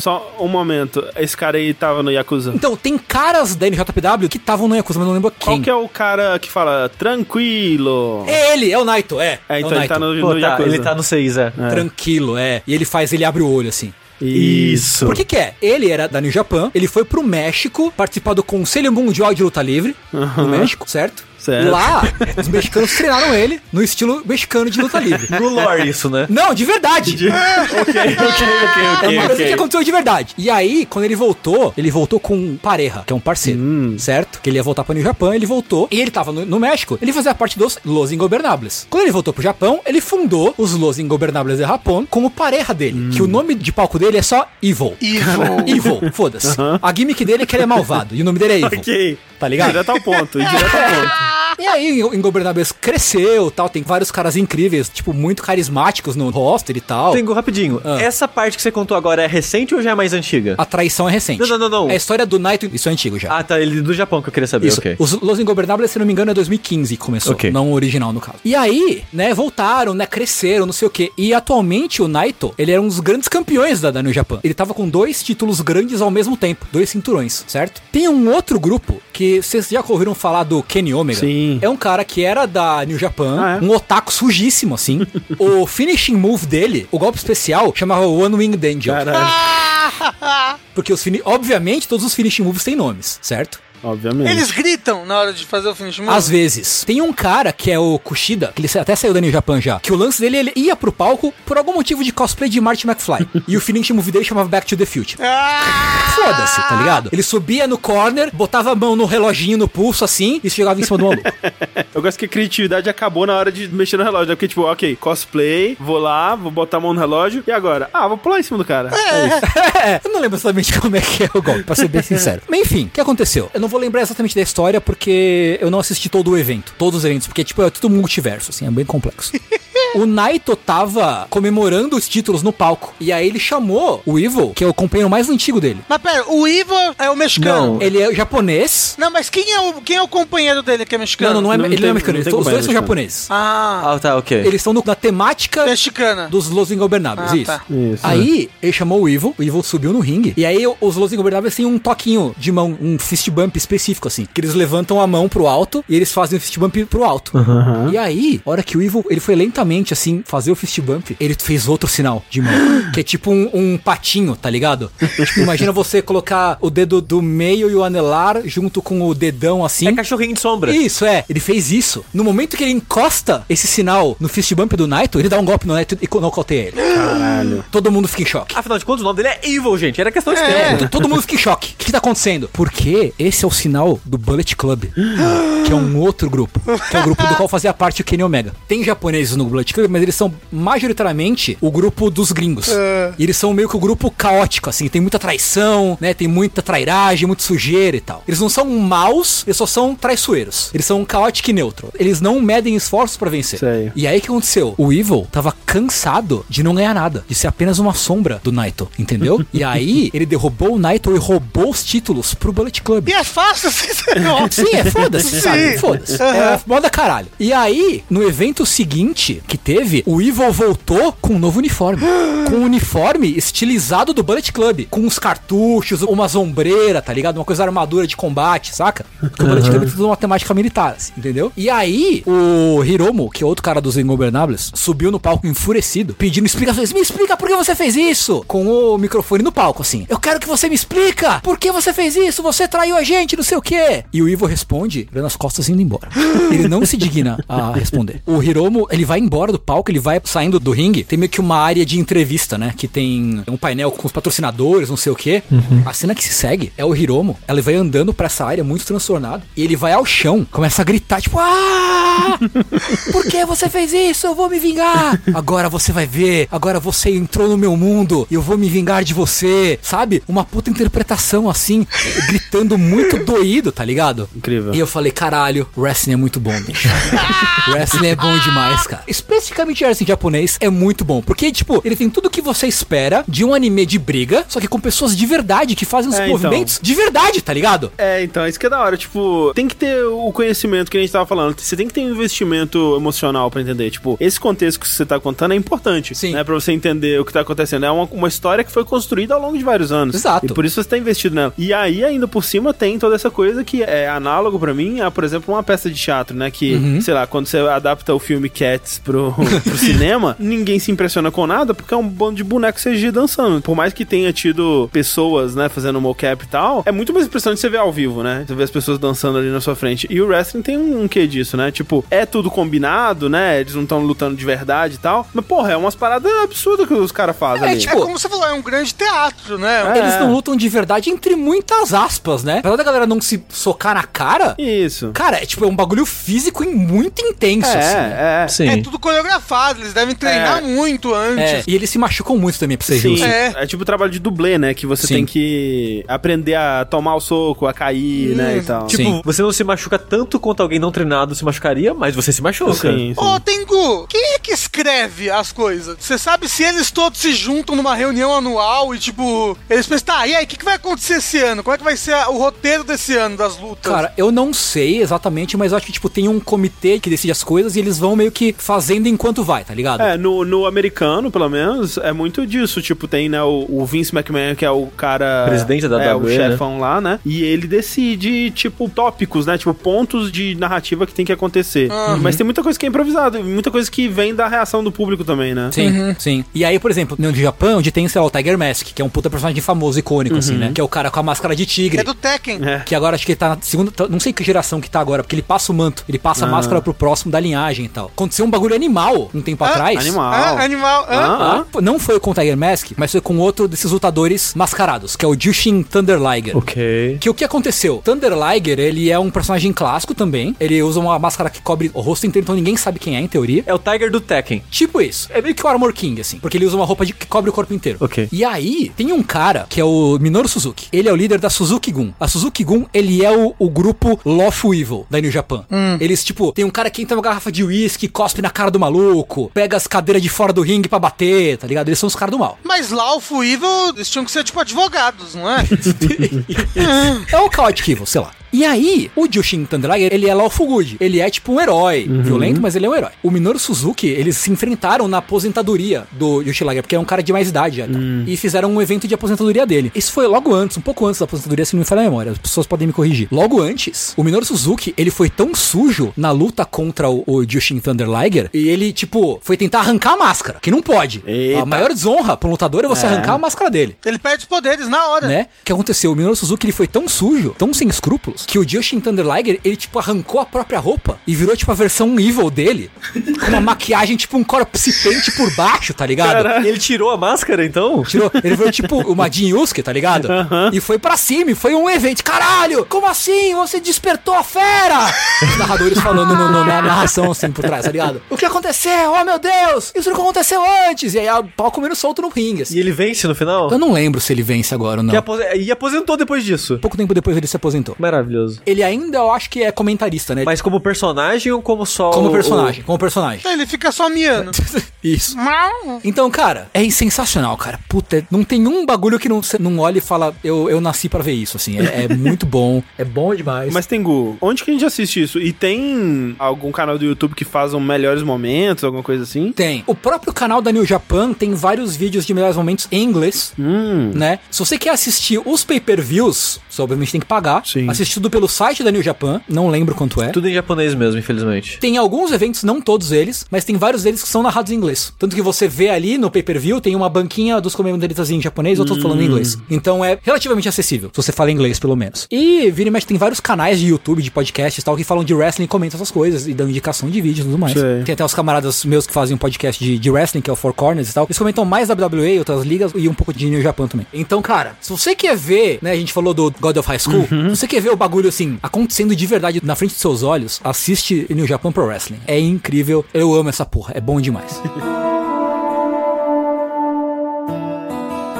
Só um momento. Esse cara aí tava no Yakuza. Então, tem caras da NJPW que estavam no Yakuza, mas não lembro quem. Qual que é o cara que fala tranquilo? É ele, é o Naito, é. É, é então o ele tá no, Pô, no tá, Yakuza. ele tá no 6, é. Tranquilo, é. E ele faz, ele abre o olho assim. Isso. Por que que é? Ele era da New Japan, ele foi pro México participar do Conselho Mundial de Luta Livre, no México, certo? Certo. Lá, os mexicanos treinaram ele no estilo mexicano de luta livre. No lore isso, né? Não, de verdade. ok, ok, ok, É uma ok, coisa que ok. aconteceu de verdade. E aí, quando ele voltou, ele voltou com Pareja, que é um parceiro, certo? Que ele ia voltar para o Japão, ele voltou. E ele tava no, no México, ele fazia parte dos Los Ingobernables. Quando ele voltou pro Japão, ele fundou os Los Ingobernables de Japão com o Pareja dele. Que o nome de palco dele é só Evil. Evil. Evil, foda-se. A gimmick dele é que ele é malvado. E o nome dele é Evil. Ok. Tá ligado? Direto ao ponto. e Direto ao ponto. E aí, o Ingobernables cresceu tal. Tem vários caras incríveis, tipo, muito carismáticos no roster e tal. Tengo rapidinho. Ah. Essa parte que você contou agora é recente ou já é mais antiga? A traição é recente. Não, não, não, não. É a história do Naito. Isso é antigo já. Ah, tá. Ele do Japão que eu queria saber. Isso. Ok. Os Los Ingobernables, se não me engano, é 2015 que começou. Ok. Não o original, no caso. E aí, né, voltaram, né, cresceram, não sei o quê. E atualmente o Naito, ele era um dos grandes campeões da, da New Japan. Ele tava com dois títulos grandes ao mesmo tempo. Dois cinturões, certo? Tem um outro grupo que vocês já ouviram falar do Kenny Omega. Sim. É um cara que era da New Japan, Ah, é? um otaku sujíssimo, assim. o finishing move dele, o golpe especial, chamava One Wing Angel. Caralho. Porque os fini obviamente todos os finishing moves têm nomes, certo? Obviamente. Eles gritam na hora de fazer o finish move? Às vezes. Tem um cara que é o Kushida, que ele até saiu da New Japan já, que o lance dele, ele ia pro palco por algum motivo de cosplay de Marty McFly. e o finishing move dele chamava Back to the Future. Ah! Foda-se, tá ligado? Ele subia no corner, botava a mão no reloginho no pulso assim e chegava em cima do maluco. Eu gosto que a criatividade acabou na hora de mexer no relógio. né? Porque, tipo, ok, cosplay, vou lá, vou botar a mão no relógio. E agora? Ah, vou pular em cima do cara. É, isso. é, eu não lembro exatamente como é que é o golpe, pra ser bem sincero. Mas enfim, o que aconteceu? Eu não vou lembrar exatamente da história porque eu não assisti todo o evento, todos os eventos, porque tipo, é tudo multiverso, assim, é bem complexo. O Naito tava comemorando os títulos no palco. E aí ele chamou o Evil, que é o companheiro mais antigo dele. Mas pera, o Ivo é o mexicano. Não. Ele é japonês. Não, mas quem é, o, quem é o companheiro dele que é Não, mexicano? não, não é, Não ele tem- não é mexicano, não eles os dois são japoneses. Ah, Ah, tá, ok. Eles estão na temática mexicana. dos Los Ingobernables, Ah, isso. tá. Isso. Aí, ele chamou o Evil, o Evil subiu no ringue, e aí os Los Ingobernables têm um toquinho de mão, um fist bump específico, assim, que eles levantam a mão pro alto, e eles fazem o fist bump pro alto. E aí, a hora que o Evil, ele foi lentamente, assim, fazer o fist bump, ele fez outro sinal de mão, que é tipo um, um patinho, tá ligado? tipo, imagina você colocar o dedo do meio e o anelar junto com o dedão, assim. É cachorrinho de sombra. Isso, é. Ele fez isso. No momento que ele encosta esse sinal no fist bump do Naito, ele dá um golpe no Naito e nocauteia ele. Caralho. Todo mundo fica em choque. Afinal de contas, o nome dele é Evil, gente. Era questão de É. tempo. Todo mundo fica em choque. O que, que tá acontecendo? Porque esse é o sinal do Bullet Club, que é um outro grupo, que é o grupo do qual fazia parte o Kenny Omega. Tem japoneses no Bullet Club, mas eles são majoritariamente o grupo dos gringos. E eles são meio que o grupo caótico, assim, tem muita traição, né? Tem muita trairagem, muita sujeira e tal. Eles não são maus, eles só são traiçoeiros. Eles são caótico e neutro. Eles não medem esforços pra vencer. Sei. E aí o que aconteceu? O Evil tava cansado de não ganhar nada, de ser apenas uma sombra do Naito, entendeu? e aí ele derrubou o Naito e roubou os títulos pro Bullet Club. E é fácil você não. Sim, é foda-se, Sim. sabe? Foda-se. É moda caralho. E aí, no evento seguinte que teve, o Evil voltou com um novo uniforme. com um uniforme estilizado do Bullet Club. Com uns cartuchos, uma sombreira, tá ligado? Uma coisa armadura de combate, saca? Porque o Bullet Club tem toda uma temática militar, assim, entendeu? E aí, o Hiromo, que é outro cara dos Ingobernables, subiu no palco enfurecido, pedindo explicações. Me explica por que você fez isso? Com o microfone no palco, assim. Eu quero que você me explica por que você fez isso? Você traiu a gente, não sei o quê. E o Ivo responde, dando as costas e indo embora. Ele não se digna a responder. O Hiromo, ele vai embora do palco, ele vai saindo do ringue. Tem meio que uma área de entrevista, né? Que tem um painel com os patrocinadores, não sei o quê. A cena que se segue é o Hiromo. Ele vai andando pra essa área muito transtornado. E ele vai ao chão, começa a gritar, tipo, ah! Por que você fez isso? Eu vou me vingar! Agora você vai ver, agora você entrou no meu mundo e eu vou me vingar de você, sabe? Uma puta interpretação assim, gritando muito doído, tá ligado? Incrível. E eu falei, caralho, wrestling é muito bom, bicho. wrestling é bom demais, cara. Especificamente wrestling japonês é muito bom. Porque, tipo, ele tem tudo que você espera de um anime de briga, só que com pessoas de verdade que fazem os É, então. movimentos de verdade, tá ligado? É, então, isso que é da hora. Tipo, tem que ter o conhecimento que a gente tava falando. Você tem que ter um investimento emocional pra entender. Tipo, esse contexto que você tá contando é importante. Sim. Né, pra você entender o que tá acontecendo. É uma, uma história que foi construída ao longo de vários anos. Exato. E por isso você tá investido nela. E aí, ainda por cima, tem toda essa coisa que é análogo pra mim a, por exemplo, uma peça de teatro, né? Que, Uhum. sei lá, quando você adapta o filme Cats pro pro, cinema, ninguém se impressiona com nada porque é um bando de boneco CG dançando. Por mais que tenha tido pessoas, né, fazendo mocap e tal, é muito mais impressionante você ver ao vivo, né? Você ver as pessoas dançando ali na sua frente. E o wrestling tem um, um quê disso, né? Tipo, é tudo combinado, né? Eles não estão lutando de verdade e tal. Mas, porra, é umas paradas absurdas que os caras fazem É, ali. tipo, É como você falou, é um grande teatro, né? É. Eles não lutam de verdade entre muitas aspas, né? Apesar da galera não se socar na cara, Isso. cara, é tipo, é um bagulho físico e muito intenso, assim. É, é. Sim. É tudo coreografado, eles devem treinar É. muito É, antes. e eles se machucam muito também, pra ser Sim, justo. É. é. tipo trabalho de dublê, né? Que você Sim. tem que aprender a tomar o soco, a cair, né? E tal. Tipo, Sim. você não se machuca tanto quanto alguém não treinado se machucaria, mas você se machuca. sim. Ô, Tengu, quem é que escreve as coisas? Você sabe se eles todos se juntam numa reunião anual e, tipo, eles pensam, tá, e aí, o que, que vai acontecer esse ano? Como é que vai ser a- o roteiro desse ano das lutas? Cara, eu não sei exatamente, mas eu acho que, tipo, tem um comitê que decide as coisas e eles vão meio que fazendo enquanto vai, tá ligado? É, no, no americano, pelo menos, é muito disso. Tipo, tem, né, o, o Vince McMahon, que é o cara... Presidente da é, WWE, o chefão lá, né? E ele decide, tipo, tópicos, né? Tipo, pontos de narrativa que tem que acontecer. Mas tem muita coisa que é improvisado, e muita coisa que vem da reação do público também, né? Sim, sim. E aí, por exemplo, no Japão, onde tem, sei lá, o Tiger Mask, que é um puta personagem famoso, icônico, assim, né? Que é o cara com a máscara de tigre. É do Tekken. É. Que agora acho que ele tá na segunda. tá- Não sei que geração que tá agora, porque ele passa o manto, ele passa a máscara pro próximo da linhagem e tal. Aconteceu um bagulho animal um tempo Ah, atrás. Animal. Ah, animal. Ah, Ah, Ah, Não foi com o Tiger Mask, mas foi com outro desses lutadores mascarados, que é o Jushin Thunder Liger. Ok. Que o que aconteceu? Thunder Liger, ele é um personagem clássico também. Ele usa uma máscara que cobre o rosto inteiro, então ninguém sabe quem é, em teoria. É o Tiger do Tekken. Tipo isso. É meio que o Armor King, assim. Porque ele usa uma roupa de- que cobre o corpo inteiro. Ok. E aí, tem um cara que é o Minoru Suzuki. Ele é o líder da Suzuki Gun. A Suzuki Gun, ele é o, o grupo Lawful Evil da New Japan. Eles, tipo, tem um cara que entra uma garrafa de uísque, cospe na cara do maluco, pega as cadeiras de fora do ringue pra bater, tá ligado? Eles são os caras do mal. Mas lá o Fuível, eles tinham que ser tipo advogados, não é? É o Chaotic Evil, sei lá. E aí, o Jushin Thunder Liger, ele é Lawful Good. Ele é tipo um herói, violento, mas ele é um herói. O Minoru Suzuki, eles se enfrentaram na aposentadoria do Jushin Liger, porque é um cara de mais idade já. tá? E fizeram um evento de aposentadoria dele. Isso foi logo antes, um pouco antes da aposentadoria, se não me falha a memória. As pessoas podem me corrigir. Logo antes, o Minoru Suzuki, ele foi tão sujo na luta contra o, o Jushin Thunder Liger, e ele, tipo, foi tentar arrancar a máscara, que não pode. Eita. A maior desonra pra um lutador é você arrancar a máscara dele Ele perde os poderes na hora. né? O que aconteceu? O Minoru Suzuki ele foi tão sujo, tão sem escrúpulos, que o Jushin Thunder Liger, ele tipo arrancou a própria roupa e virou tipo a versão evil dele, com uma maquiagem tipo um corpse paint por baixo, tá ligado? Ele tirou a máscara, então? Tirou, ele virou tipo o Majin Yusuke, tá ligado? E foi pra cima, e foi um evento. Caralho, como assim? Você despertou a fera! Os narradores falando no- no- na narração assim por trás, tá ligado? O que aconteceu? Oh meu Deus! Isso não aconteceu antes! E aí o pau comendo solto no ringue, assim. E ele vence no final? Eu não lembro se ele vence agora ou não. E aposentou depois disso. Pouco tempo depois ele se aposentou. Maravilhoso. Ele ainda, eu acho que é comentarista, né? Mas como personagem ou como só. como o- personagem, como personagem. Ele fica só miando. Isso. Então, cara, é sensacional, cara. Puta, não tem um bagulho que não, você não olha e fala, eu, eu nasci pra ver isso, assim. É, é muito bom, é bom demais. Mas, Tengu, onde que a gente assiste isso? E tem algum canal do YouTube que faz um melhores momentos, alguma coisa assim? Tem. O próprio canal da New Japan tem vários vídeos de melhores momentos em inglês, Hum. né? Se você quer assistir os pay-per-views, você obviamente tem que pagar. Sim. Assistir tudo pelo site da New Japan, não lembro quanto é. Tudo em japonês mesmo, infelizmente. Tem alguns eventos, não todos eles, mas tem vários deles que são narrados em inglês. Tanto que você vê ali no pay-per-view, tem uma banquinha dos comentaristas em japonês, outros falando em inglês. Então é relativamente acessível, se você fala inglês pelo menos. E vira e mexe, tem vários canais de YouTube, de podcasts e tal, que falam de wrestling comentam essas coisas e dão indicação de vídeos e tudo mais. Sei. Tem até os camaradas meus que fazem um podcast de, de wrestling, que é o Four Corners e tal. Eles comentam mais WWE, outras ligas e um pouco de New Japan também. Então, cara, se você quer ver, né, a gente falou do God of High School, se você quer ver o bagulho assim, acontecendo de verdade na frente dos seus olhos, assiste New Japan Pro Wrestling. É incrível, eu amo essa porra, é bom demais.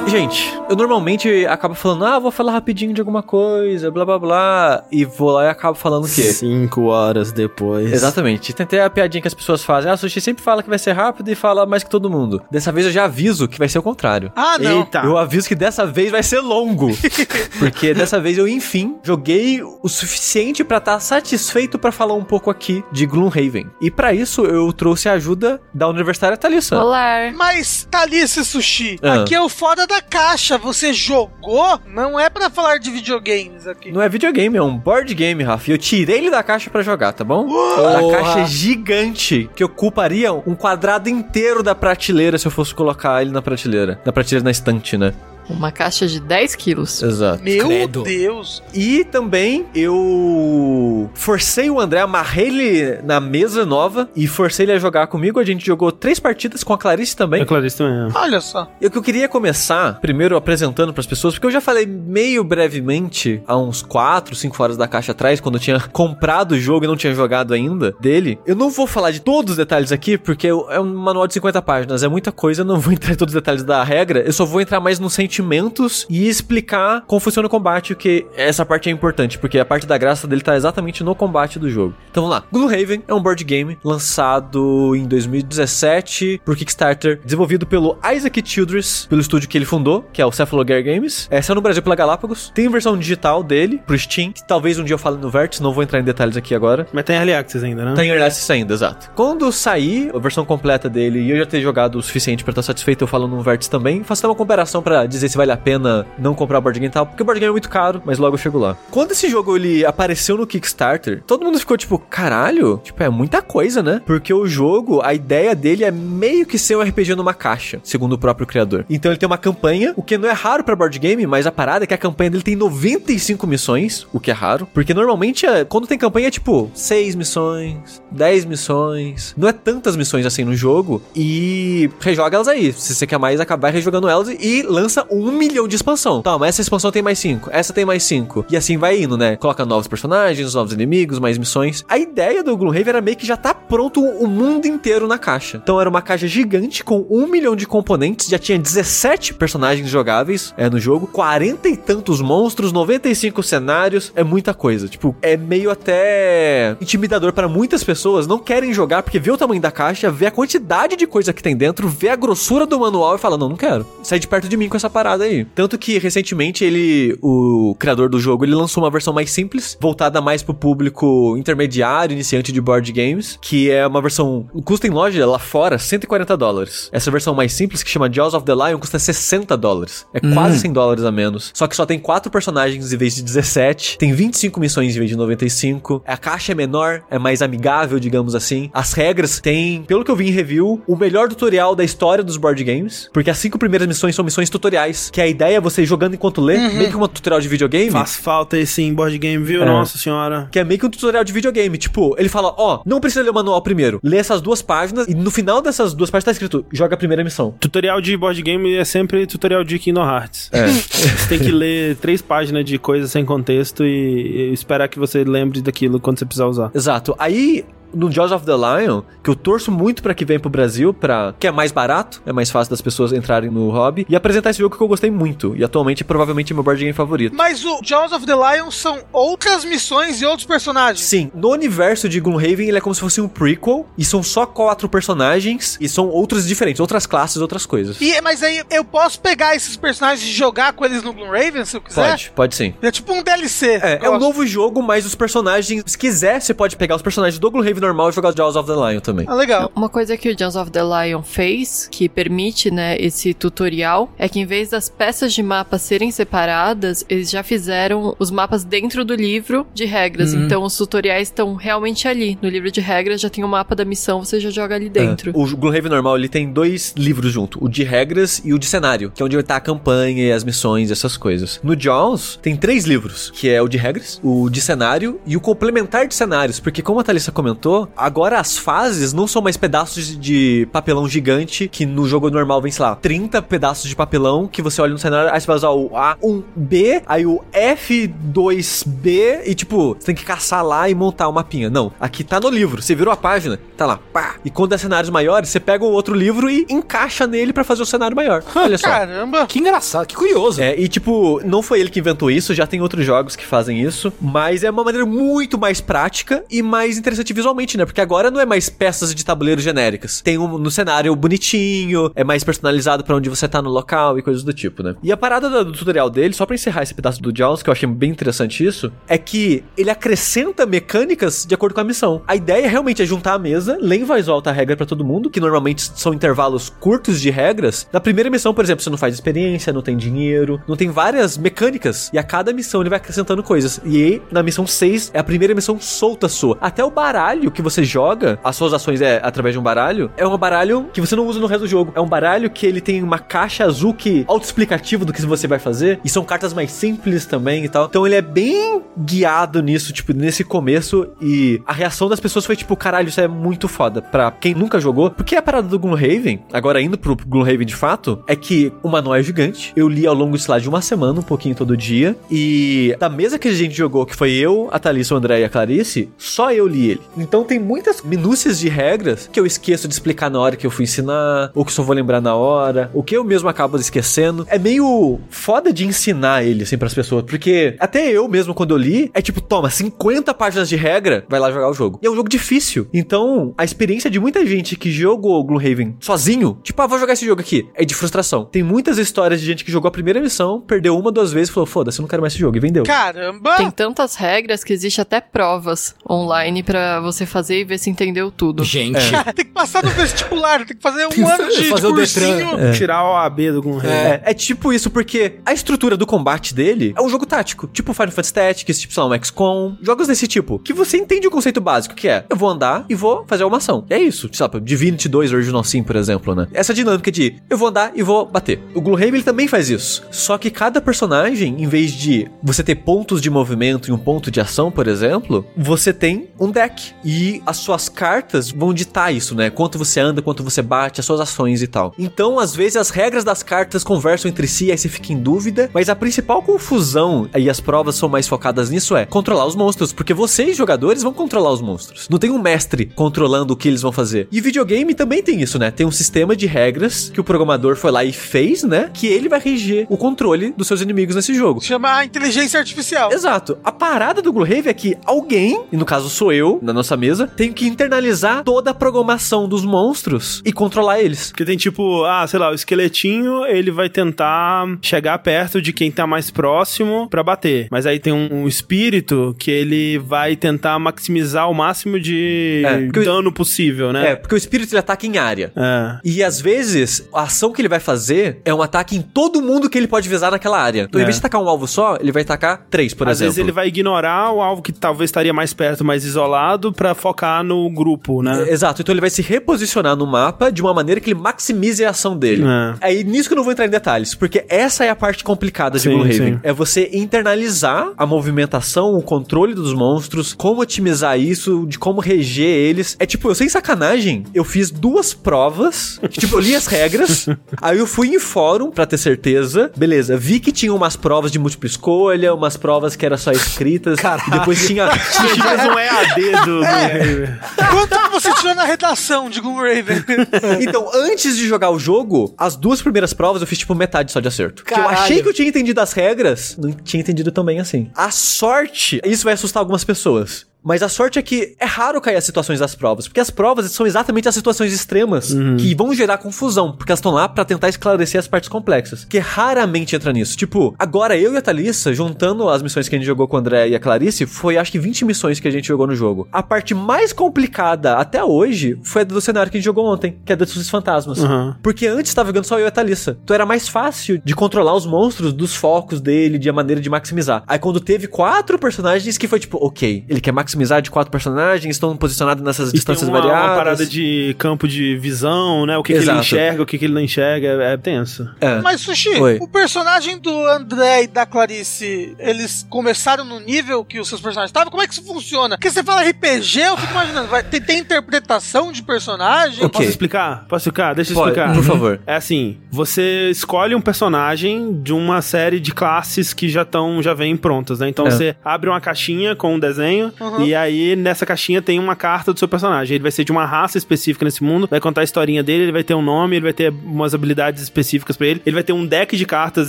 Gente, eu normalmente acabo falando, ah, vou falar rapidinho de alguma coisa, blá blá blá, e vou lá e acabo falando o quê? Cinco horas depois. Exatamente. Tentei a piadinha que as pessoas fazem. Ah, o Sushi sempre fala que vai ser rápido e fala mais que todo mundo. Dessa vez eu já aviso que vai ser o contrário. Ah, não. Eita. Eu aviso que dessa vez vai ser longo. porque dessa vez eu, enfim, joguei o suficiente pra estar satisfeito pra falar um pouco aqui de Gloomhaven. E pra isso eu trouxe a ajuda da Universitária Thalissa. Olá. Mas, Thalissa Sushi, Ah. aqui é o foda da da caixa você jogou, não é pra falar de videogames aqui. Não é videogame, é um board game, Rafa. E eu tirei ele da caixa pra jogar, tá bom? A Porra. caixa é gigante, que ocuparia um quadrado inteiro da prateleira se eu fosse colocar ele na prateleira. Na prateleira na estante, né? Uma caixa de 10 quilos. Exato. Meu Credo. Deus. E também eu forcei o André, amarrei ele na mesa nova e forcei ele a jogar comigo. A gente jogou três partidas com a Clarice também. É Clarice também. é. Olha só. E o que eu queria começar, primeiro apresentando pras pessoas, porque eu já falei meio brevemente há uns 4, 5 horas da caixa atrás, quando eu tinha comprado o jogo e não tinha jogado ainda dele. Eu não vou falar de todos os detalhes aqui, porque é um manual de 50 páginas, é muita coisa, eu não vou entrar em todos os detalhes da regra, eu só vou entrar mais nos sentimentos e explicar como funciona o combate, que essa parte é importante, porque a parte da graça dele tá exatamente no combate do jogo. Então vamos lá. Gloomhaven é um board game lançado em 2017 por Kickstarter, desenvolvido pelo Isaac Childress, pelo estúdio que ele fundou, que é o Cephalogare Games. É, saiu no Brasil pela Galápagos. Tem versão digital dele, pro Steam, que talvez um dia eu fale no Vértice, não vou entrar em detalhes aqui agora. Mas tem Early Access ainda, né? Tá em Early Access ainda, exato. Quando sair a versão completa dele e eu já ter jogado o suficiente pra estar satisfeito, eu falo no Vértice também. Faço até uma comparação pra dizer se vale a pena não comprar o board game e tal, porque o board game é muito caro, mas logo eu chego lá. Quando esse jogo ele apareceu no Kickstarter, todo mundo ficou tipo, caralho, tipo, é muita coisa, né? Porque o jogo, a ideia dele é meio que ser um RPG numa caixa, segundo o próprio criador. Então ele tem uma campanha, o que não é raro pra board game, mas a parada é que a campanha dele tem 95 missões, o que é raro, porque normalmente é- quando tem campanha é tipo 6 missões, 10 missões, não é tantas missões assim no jogo e rejoga elas aí. Se você quer mais, acabar rejogando elas e lança um milhão de expansão. Tá, essa expansão tem mais 5, essa tem mais 5 e assim vai indo, né? Coloca novos personagens, novos inimigos, mais missões. A ideia do Gloomhaven era meio que já tá pronto o mundo inteiro na caixa. Então era uma caixa gigante com um milhão de componentes, já tinha 17 personagens jogáveis é, no jogo, 40 e tantos monstros, 95 cenários, é muita coisa. Tipo, é meio até intimidador para muitas pessoas, não querem jogar porque vê o tamanho da caixa, vê a quantidade de coisa que tem dentro, vê a grossura do manual e fala: "Não, não quero. Sai de perto de mim com essa parada aí". Tanto que recentemente ele, o criador do jogo, ele lançou uma versão mais simples, voltada mais pro público intermediário, iniciante de board games, que é uma versão custa em loja lá fora 140 dólares. Essa versão mais simples que chama Jaws of the Lion custa 60 dólares. É quase 100 dólares a menos. Só que só tem quatro personagens em vez de 17, tem 25 missões em vez de 95. A caixa é menor, é mais amigável, digamos assim. As regras têm, pelo que eu vi em review, o melhor tutorial da história dos board games, porque as cinco primeiras missões são missões tutoriais, que a ideia é você ir jogando enquanto lê, meio que uma tutorial de videogame. Faz falta esse em board game, viu? É. Nossa senhora. Que é meio que um tutorial de videogame. Tipo, ele fala: Ó, não precisa ler o manual primeiro. Lê essas duas páginas e no final dessas duas páginas tá escrito: joga a primeira missão. Tutorial de board game é sempre tutorial de Kingdom Hearts. É. Você tem que ler três páginas de coisa sem contexto e, e esperar que você lembre daquilo quando você precisar usar. Exato. Aí. No Jaws of the Lion, que eu torço muito pra que venha pro Brasil, para que é mais barato, é mais fácil das pessoas entrarem no hobby e apresentar esse jogo que eu gostei muito. E atualmente provavelmente é meu board game favorito. Mas o Jaws of the Lion são outras missões e outros personagens. Sim, no universo de Gloomhaven ele é como se fosse um prequel e são só quatro personagens e são outros diferentes, outras classes, outras coisas. E, mas aí eu posso pegar esses personagens e jogar com eles no Gloomhaven, se eu quiser? Pode, pode sim. É tipo um DLC. É, é um novo jogo, mas os personagens, se quiser, você pode pegar os personagens do Gloomhaven normal e jogar Jaws of the Lion também. Ah, legal. Uma coisa que o Jaws of the Lion fez, que permite, né, esse tutorial, é que em vez das peças de mapa serem separadas, eles já fizeram os mapas dentro do livro de regras. Então os tutoriais estão realmente ali. No livro de regras já tem o mapa da missão, você já joga ali dentro. É. O Gloomhaven normal, ele tem dois livros junto, o de regras e o de cenário, que é onde tá a campanha e as missões, essas coisas. No Jaws, tem três livros, que é o de regras, o de cenário e o complementar de cenários, porque como a Thalissa comentou, agora as fases não são mais pedaços de papelão gigante, que no jogo normal vem, sei lá, 30 pedaços de papelão, que você olha no cenário, aí você vai usar o A1B, aí o F2B, e tipo, você tem que caçar lá e montar o mapinha. Não, aqui tá no livro, você virou a página, tá lá, pá. E quando é cenários maiores, você pega o outro livro e encaixa nele pra fazer o cenário maior. Olha só. Caramba. Que engraçado, que curioso. É, e tipo, não foi ele que inventou isso, já tem outros jogos que fazem isso, mas é uma maneira muito mais prática e mais interessante visualmente. Né? Porque agora não é mais peças de tabuleiro genéricas. Tem um no cenário bonitinho, é mais personalizado pra onde você tá no local e coisas do tipo, né? E a parada do, tutorial dele, só pra encerrar esse pedaço do Jaws, que eu achei bem interessante isso, é que ele acrescenta mecânicas de acordo com a missão. A ideia realmente é juntar a mesa, ler em voz alta a regra pra todo mundo, que normalmente são intervalos curtos de regras. Na primeira missão, por exemplo, você não faz experiência, não tem dinheiro, não tem várias mecânicas. E a cada missão ele vai acrescentando coisas. E aí, na missão 6, é a primeira missão solta sua. Até o baralho que você joga, as suas ações é através de um baralho, é um baralho que você não usa no resto do jogo. É um baralho que ele tem uma caixa azul que autoexplicativo do que você vai fazer. E são cartas mais simples também e tal. Então ele é bem guiado nisso, tipo, nesse começo. E a reação das pessoas foi tipo, caralho, isso é muito foda. Pra quem nunca jogou. Porque a parada do Gloomhaven, agora indo pro Gloomhaven de fato, é que o manual é gigante. Eu li ao longo, sei lá, de uma semana, um pouquinho todo dia. E da mesa que a gente jogou, que foi eu, a Thalissa, o André e a Clarice, só eu li ele. Então tem muitas minúcias de regras que eu esqueço de explicar na hora que eu fui ensinar, ou que só vou lembrar na hora, o que eu mesmo acabo esquecendo. É meio foda de ensinar ele, assim, pras pessoas, porque até eu mesmo, quando eu li, é tipo, toma, 50 páginas de regra, vai lá jogar o jogo. E é um jogo difícil. Então, a experiência de muita gente que jogou Gloomhaven sozinho, tipo, ah, vou jogar esse jogo aqui, é de frustração. Tem muitas histórias de gente que jogou a primeira missão, perdeu uma, duas vezes e falou, foda-se, eu não quero mais esse jogo, e vendeu. Caramba! Tem tantas regras que existe até provas online pra você fazer e ver se entendeu tudo. Gente. tem que passar no vestibular, tem que fazer um ano de Fazer o cursinho. Tirar o AB do Gloomhaven. É, é tipo isso, porque a estrutura do combate dele é um jogo tático. Tipo Final Fantasy Tactics, tipo, sei lá, um XCOM. Jogos desse tipo. Que você entende o conceito básico, que é, eu vou andar e vou fazer uma ação. É isso. Lá, Divinity 2 Original Sin, por exemplo, né? Essa dinâmica de, eu vou andar e vou bater. O Gloomhaven, ele também faz isso. Só que cada personagem, em vez de você ter pontos de movimento e um ponto de ação, por exemplo, você tem um deck. E as suas cartas vão ditar isso, né? Quanto você anda, quanto você bate, as suas ações e tal. Então, às vezes, as regras das cartas conversam entre si, aí você fica em dúvida. Mas a principal confusão, e as provas são mais focadas nisso, é controlar os monstros. Porque vocês, jogadores, vão controlar os monstros. Não tem um mestre controlando o que eles vão fazer. E videogame também tem isso, né? Tem um sistema de regras que o programador foi lá e fez, né? Que ele vai reger o controle dos seus inimigos nesse jogo. Chama a inteligência artificial. Exato. A parada do Gloomhaven é que alguém, e no caso sou eu, na nossa mesa, tem que internalizar toda a programação dos monstros e controlar eles. Porque tem tipo, ah, sei lá, o esqueletinho, ele vai tentar chegar perto de quem tá mais próximo pra bater. Mas aí tem um, um espírito que ele vai tentar maximizar o máximo de É, porque o- dano possível, né? É, porque o espírito ele ataca em área. É. E às vezes, a ação que ele vai fazer é um ataque em todo mundo que ele pode visar naquela área. Então, É. em vez de atacar um alvo só, ele vai atacar três, por Às exemplo. vezes ele vai ignorar o alvo que talvez estaria mais perto, mais isolado, pra focar no grupo, né? É, Exato, então ele vai se reposicionar no mapa de uma maneira que ele maximize a ação dele. É. Aí nisso que eu não vou entrar em detalhes, porque essa é a parte complicada de Gloomhaven. É você internalizar a movimentação, o controle dos monstros, como otimizar isso, de como reger eles. É tipo, eu sem sacanagem, eu fiz duas provas, tipo, eu li as regras, aí eu fui em fórum pra ter certeza. Beleza, vi que tinha umas provas de múltipla escolha, umas provas que era só escritas. Caralho. Depois tinha Tinha mais um EAD do Gloomhaven. Quanto você tirou na redação de Gloomhaven? Então, antes de jogar o jogo, as duas primeiras provas eu fiz tipo metade só de acerto. Que eu achei que eu tinha entendido as regras, não tinha entendido também assim. A sorte, isso vai assustar algumas pessoas. Mas a sorte é que é raro cair as situações das provas, porque as provas são exatamente as situações extremas que vão gerar confusão, porque elas estão lá pra tentar esclarecer as partes complexas, que raramente entra nisso. Tipo, agora eu e a Thalissa, juntando as missões que a gente jogou com o André e a Clarice, foi acho que 20 missões que a gente jogou no jogo. A parte mais complicada até hoje foi a do cenário que a gente jogou ontem, que é dos fantasmas. Uhum. Porque antes tava jogando só eu e a Thalissa. Então era mais fácil de controlar os monstros dos focos dele, de a maneira de maximizar. Aí quando teve quatro personagens que foi tipo, ok, ele quer maximizar de quatro personagens, estão posicionados nessas E tem distâncias uma, variadas. uma parada de campo de visão, né? O que, que ele enxerga, o que, que ele não enxerga. É, é tenso. É. Mas, Sushi, Oi. o personagem do André e da Clarice, eles começaram no nível que os seus personagens estavam? Como é que isso funciona? Porque você fala RPG, eu fico imaginando, vai, tem, tem interpretação de personagem? Ok. Posso explicar? Posso explicar? Deixa eu Pode, explicar. por favor. É assim, você escolhe um personagem de uma série de classes que já estão, já vêm prontas, né? Então É. você abre uma caixinha com um desenho Aham. E aí, nessa caixinha tem uma carta do seu personagem. Ele vai ser de uma raça específica nesse mundo, vai contar a historinha dele, ele vai ter um nome, ele vai ter umas habilidades específicas pra ele, ele vai ter um deck de cartas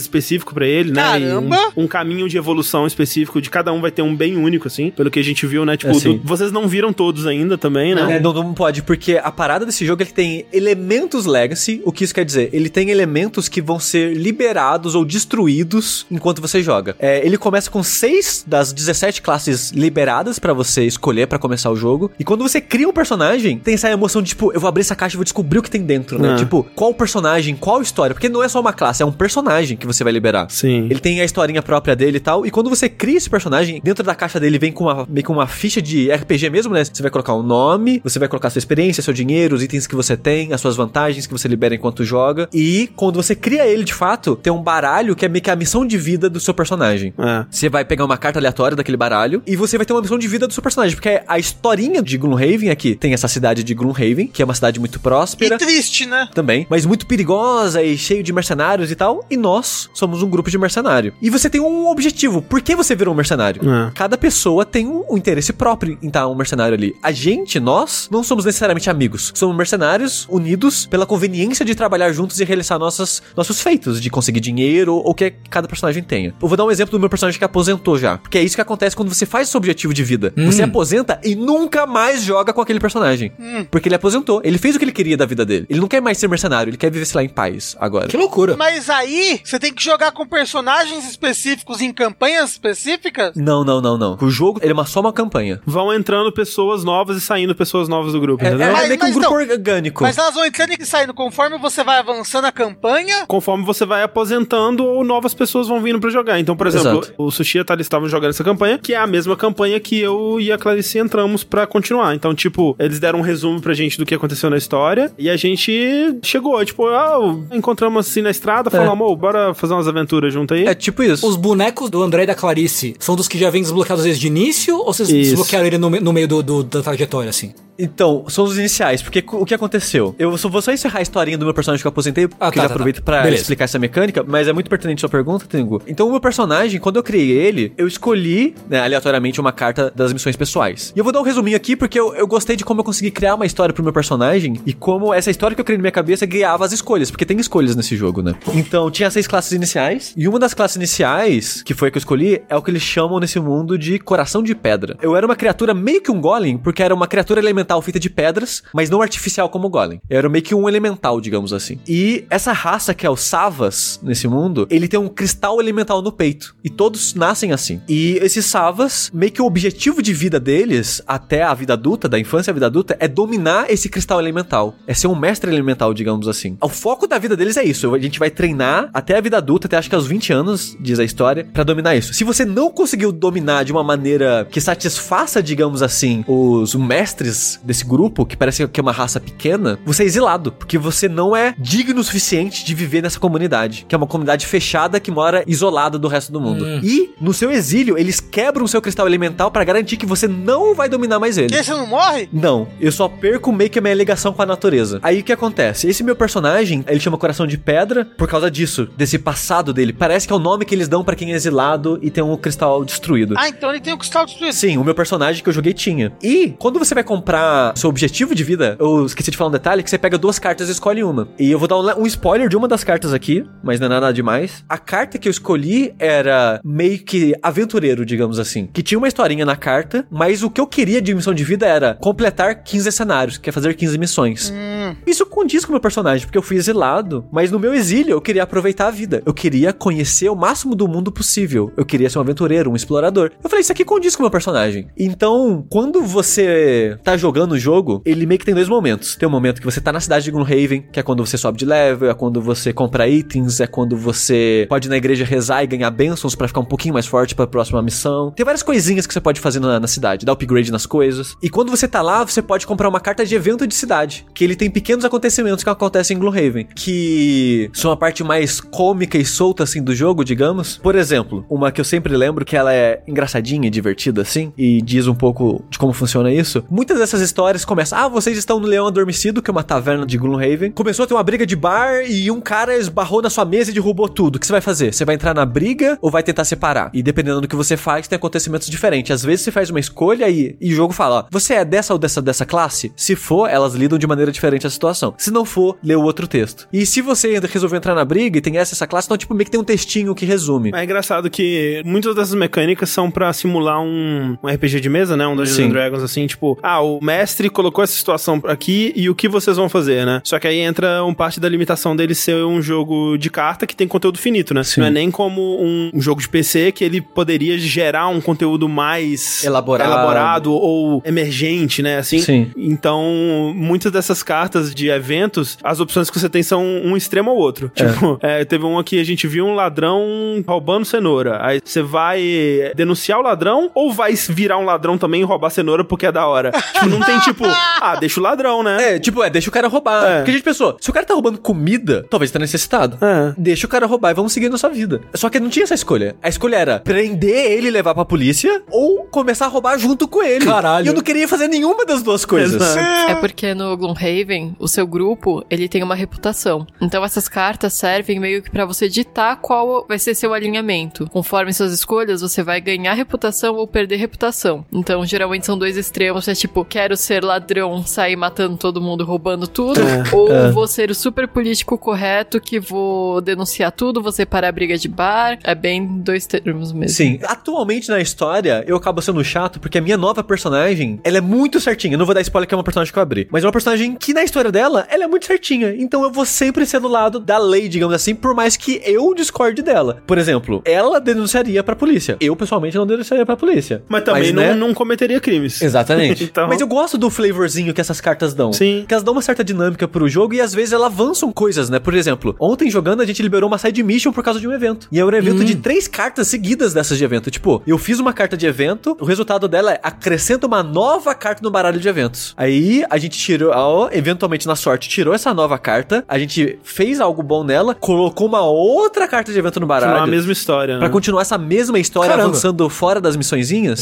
específico pra ele, né? E Caramba! um, um caminho de evolução específico de cada um vai ter um bem único, assim, pelo que a gente viu, né? Tipo, Assim. do- vocês não viram todos ainda também, né? É, não, não pode, porque a parada desse jogo é que tem elementos legacy. O que isso quer dizer? Ele tem elementos que vão ser liberados ou destruídos enquanto você joga. É, ele começa com seis das 17 classes liberadas pra você escolher pra começar o jogo. E quando você cria um personagem, tem essa emoção de tipo, eu vou abrir essa caixa e vou descobrir o que tem dentro, né? É. Tipo, qual personagem, qual história? Porque não é só uma classe, é um personagem que você vai liberar. Sim. Ele tem a historinha própria dele e tal. E quando você cria esse personagem, dentro da caixa dele vem com uma, meio com uma ficha de RPG mesmo, né? Você vai colocar um nome, você vai colocar sua experiência, seu dinheiro, os itens que você tem, as suas vantagens que você libera enquanto joga. E quando você cria ele de fato, tem um baralho que é meio que a missão de vida do seu personagem. É. Você vai pegar uma carta aleatória daquele baralho e você vai ter uma missão de vida do seu personagem. Porque a historinha de Gloomhaven aqui tem essa cidade de Gloomhaven, que é uma cidade muito próspera E triste, né? também, mas muito perigosa e cheio de mercenários e tal. E nós somos um grupo de mercenário. E você tem um objetivo. Por que você virou um mercenário? É. Cada pessoa tem um, um interesse próprio em estar um mercenário ali. A gente, nós, não somos necessariamente amigos. Somos mercenários unidos pela conveniência de trabalhar juntos e realizar nossas, nossos feitos, de conseguir dinheiro ou o que cada personagem tenha. Eu vou dar um exemplo do meu personagem que aposentou já. Porque é isso que acontece quando você faz seu objetivo de vida. Você aposenta e nunca mais joga com aquele personagem. Porque ele aposentou. Ele fez o que ele queria da vida dele. Ele não quer mais ser mercenário, ele quer viver, sei lá, em paz agora. Que loucura. Mas aí, você tem que jogar com personagens específicos em campanhas específicas? Não, não, não, não. O jogo, ele é uma, só uma campanha. Vão entrando pessoas novas e saindo pessoas novas do grupo, É, entendeu? é Mas- meio que um grupo não. orgânico. Mas elas vão entrando e saindo conforme você vai avançando a campanha. Conforme você vai aposentando, ou novas pessoas vão vindo pra jogar. Então, por exemplo, Exato. o Sushi e a Thalia estavam jogando essa campanha, que é a mesma campanha que eu e a Clarice entramos pra continuar. Então, tipo, eles deram um resumo pra gente do que aconteceu na história, e a gente chegou, tipo, ah, encontramos assim na estrada, falamos, amor, bora fazer umas aventuras junto aí. É tipo isso. Os bonecos do André e da Clarice são dos que já vêm desbloqueados desde o início ou vocês Isso. desbloquearam ele no, no meio do, do- da trajetória, assim? Então, são os iniciais, porque o que aconteceu? Eu só vou só encerrar a historinha do meu personagem que eu aposentei, porque tá, eu já tá, tá. aproveito pra Beleza. explicar essa mecânica, mas é muito pertinente sua pergunta, Tengu. Então, o meu personagem, quando eu criei ele, eu escolhi, né, aleatoriamente, uma carta das missões pessoais. E eu vou dar um resuminho aqui, porque eu, eu gostei de como eu consegui criar uma história pro meu personagem e como essa história que eu criei na minha cabeça guiava as escolhas, porque tem escolhas nesse jogo, né? Então, tinha seis classes iniciais, e uma das classes iniciais, que foi a que eu escolhi, é o que eles chamam nesse mundo de coração de pedra. Eu era uma criatura meio que um golem, porque era uma criatura elemental feita de pedras, mas não artificial como o golem. Era meio que um elemental, digamos assim. E essa raça que é o Savas nesse mundo, ele tem um cristal elemental no peito. E todos nascem assim. E esses Savas, meio que o objetivo de vida deles, até a vida adulta, da infância à vida adulta, é dominar esse cristal elemental. É ser um mestre elemental, digamos assim. O foco da vida deles é isso. A gente vai treinar até a vida adulta, até acho que aos 20 anos, diz a história, pra dominar isso. Se você não conseguiu dominar de uma maneira que satisfaça, digamos assim, os mestres desse grupo, que parece que é uma raça pequena, você é exilado, porque você não é digno o suficiente de viver nessa comunidade, que é uma comunidade fechada que mora isolada do resto do mundo. E no seu exílio, eles quebram o seu cristal elemental pra garantir que você não vai dominar mais ele. E aí você não morre? Não, eu só perco meio que a minha ligação com a natureza. Aí o que acontece? Esse meu personagem, ele chama Coração de Pedra por causa disso, desse passado dele. Parece que é o nome que eles dão pra quem é exilado e tem um cristal destruído. Ah, então ele tem o cristal destruído. Sim, o meu personagem que eu joguei tinha. E quando você vai comprar seu objetivo de vida, eu esqueci de falar um detalhe, que você pega duas cartas e escolhe uma. E eu vou dar um, um spoiler de uma das cartas aqui, mas não é nada demais. A carta que eu escolhi era meio que aventureiro, digamos assim. Que tinha uma historinha na carta, mas o que eu queria de missão de vida era completar 15 cenários, que é fazer 15 missões. Isso condiz com o meu personagem, porque eu fui exilado, mas no meu exílio eu queria aproveitar a vida. Eu queria conhecer o máximo do mundo possível. Eu queria ser um aventureiro, um explorador. Eu falei, isso aqui condiz com o meu personagem. Então, quando você tá jogando o jogo, ele meio que tem dois momentos. Tem um momento que você tá na cidade de Gloomhaven, que é quando você sobe de level, é quando você compra itens, é quando você pode ir na igreja rezar e ganhar bênçãos pra ficar um pouquinho mais forte pra próxima missão. Tem várias coisinhas que você pode fazer na, na cidade, dar upgrade nas coisas. E quando você tá lá, você pode comprar uma carta de evento de cidade, que ele tem pequenos acontecimentos que acontecem em Gloomhaven, que são a parte mais cômica e solta, assim, do jogo, digamos. Por exemplo, uma que eu sempre lembro que ela é engraçadinha e divertida, assim, e diz um pouco de como funciona isso. Muitas dessas histórias começam, ah, vocês estão no Leão Adormecido, que é uma taverna de Gloomhaven. Começou a ter uma briga de bar e um cara esbarrou na sua mesa e derrubou tudo. O que você vai fazer? Você vai entrar na briga ou vai tentar separar? E dependendo do que você faz, tem acontecimentos diferentes. Às vezes você faz uma escolha e, e o jogo fala, ó, você é dessa ou dessa dessa classe? Se for, elas lidam de maneira diferente a situação. Se não for, lê o outro texto. E se você ainda resolver entrar na briga e tem essa essa classe, então tipo meio que tem um textinho que resume. É engraçado que muitas dessas mecânicas são pra simular um, um RPG de mesa, né? Um Dungeons Sim. and Dragons, assim, tipo, ah, o mestre colocou essa situação aqui e o que vocês vão fazer, né? Só que aí entra um parte da limitação dele ser um jogo de carta que tem conteúdo finito, né? Sim. Não é nem como um, um jogo de PC que ele poderia gerar um conteúdo mais Elaborado. elaborado ou emergente, né? Assim. Sim. Então, muitas dessas cartas de eventos, as opções que você tem são um extremo ou outro. Tipo, é, teve um aqui, a gente viu um ladrão roubando cenoura. Aí você vai denunciar o ladrão ou vai virar um ladrão também e roubar cenoura porque é da hora? tipo, não tem tipo, ah, deixa o ladrão, né? É, tipo, é, deixa o cara roubar. É. Porque a gente pensou, se o cara tá roubando comida, talvez tá necessitado. É. Deixa o cara roubar e vamos seguir na sua vida. Só que não tinha essa escolha. A escolha era prender ele e levar pra polícia ou começar a roubar junto com ele. Caralho. E eu não queria fazer nenhuma das duas coisas. Exato. É porque no Gloomhaven, o seu grupo, ele tem uma reputação. Então essas cartas servem meio que pra você ditar qual vai ser seu alinhamento. Conforme suas escolhas, você vai ganhar reputação ou perder reputação. Então, geralmente são dois extremos, é tipo, quero ser ladrão, sair matando todo mundo, roubando tudo, ou vou ser o super político correto que vou denunciar tudo, vou separar a briga de bar. É bem dois termos mesmo. Sim. Atualmente na história, eu acabo sendo chato porque a minha nova personagem, ela é muito certinha. Eu não vou dar spoiler que é uma personagem que eu abri. Mas é uma personagem que na história dela, ela é muito certinha. Então eu vou sempre ser do lado da lei, digamos assim, por mais que eu discorde dela. Por exemplo, ela denunciaria pra polícia. Eu, pessoalmente, não denunciaria pra polícia. Mas também não, né? não cometeria crimes. Exatamente. Então- Mas eu gosto do flavorzinho que essas cartas dão. Sim. Que elas dão uma certa dinâmica pro jogo e às vezes elas avançam coisas, né? Por exemplo, ontem jogando a gente liberou uma side mission por causa de um evento. E era um evento de três cartas seguidas dessas de evento. Tipo, eu fiz uma carta de evento, o resultado dela é acrescenta uma nova carta no baralho de eventos. Aí a gente tirou, ó, eventualmente na sorte, tirou essa nova carta, a gente fez algo bom nela, colocou uma outra carta de evento no baralho. Continuar a mesma história. Pra né? continuar essa mesma história Caramba. avançando fora das missõezinhas.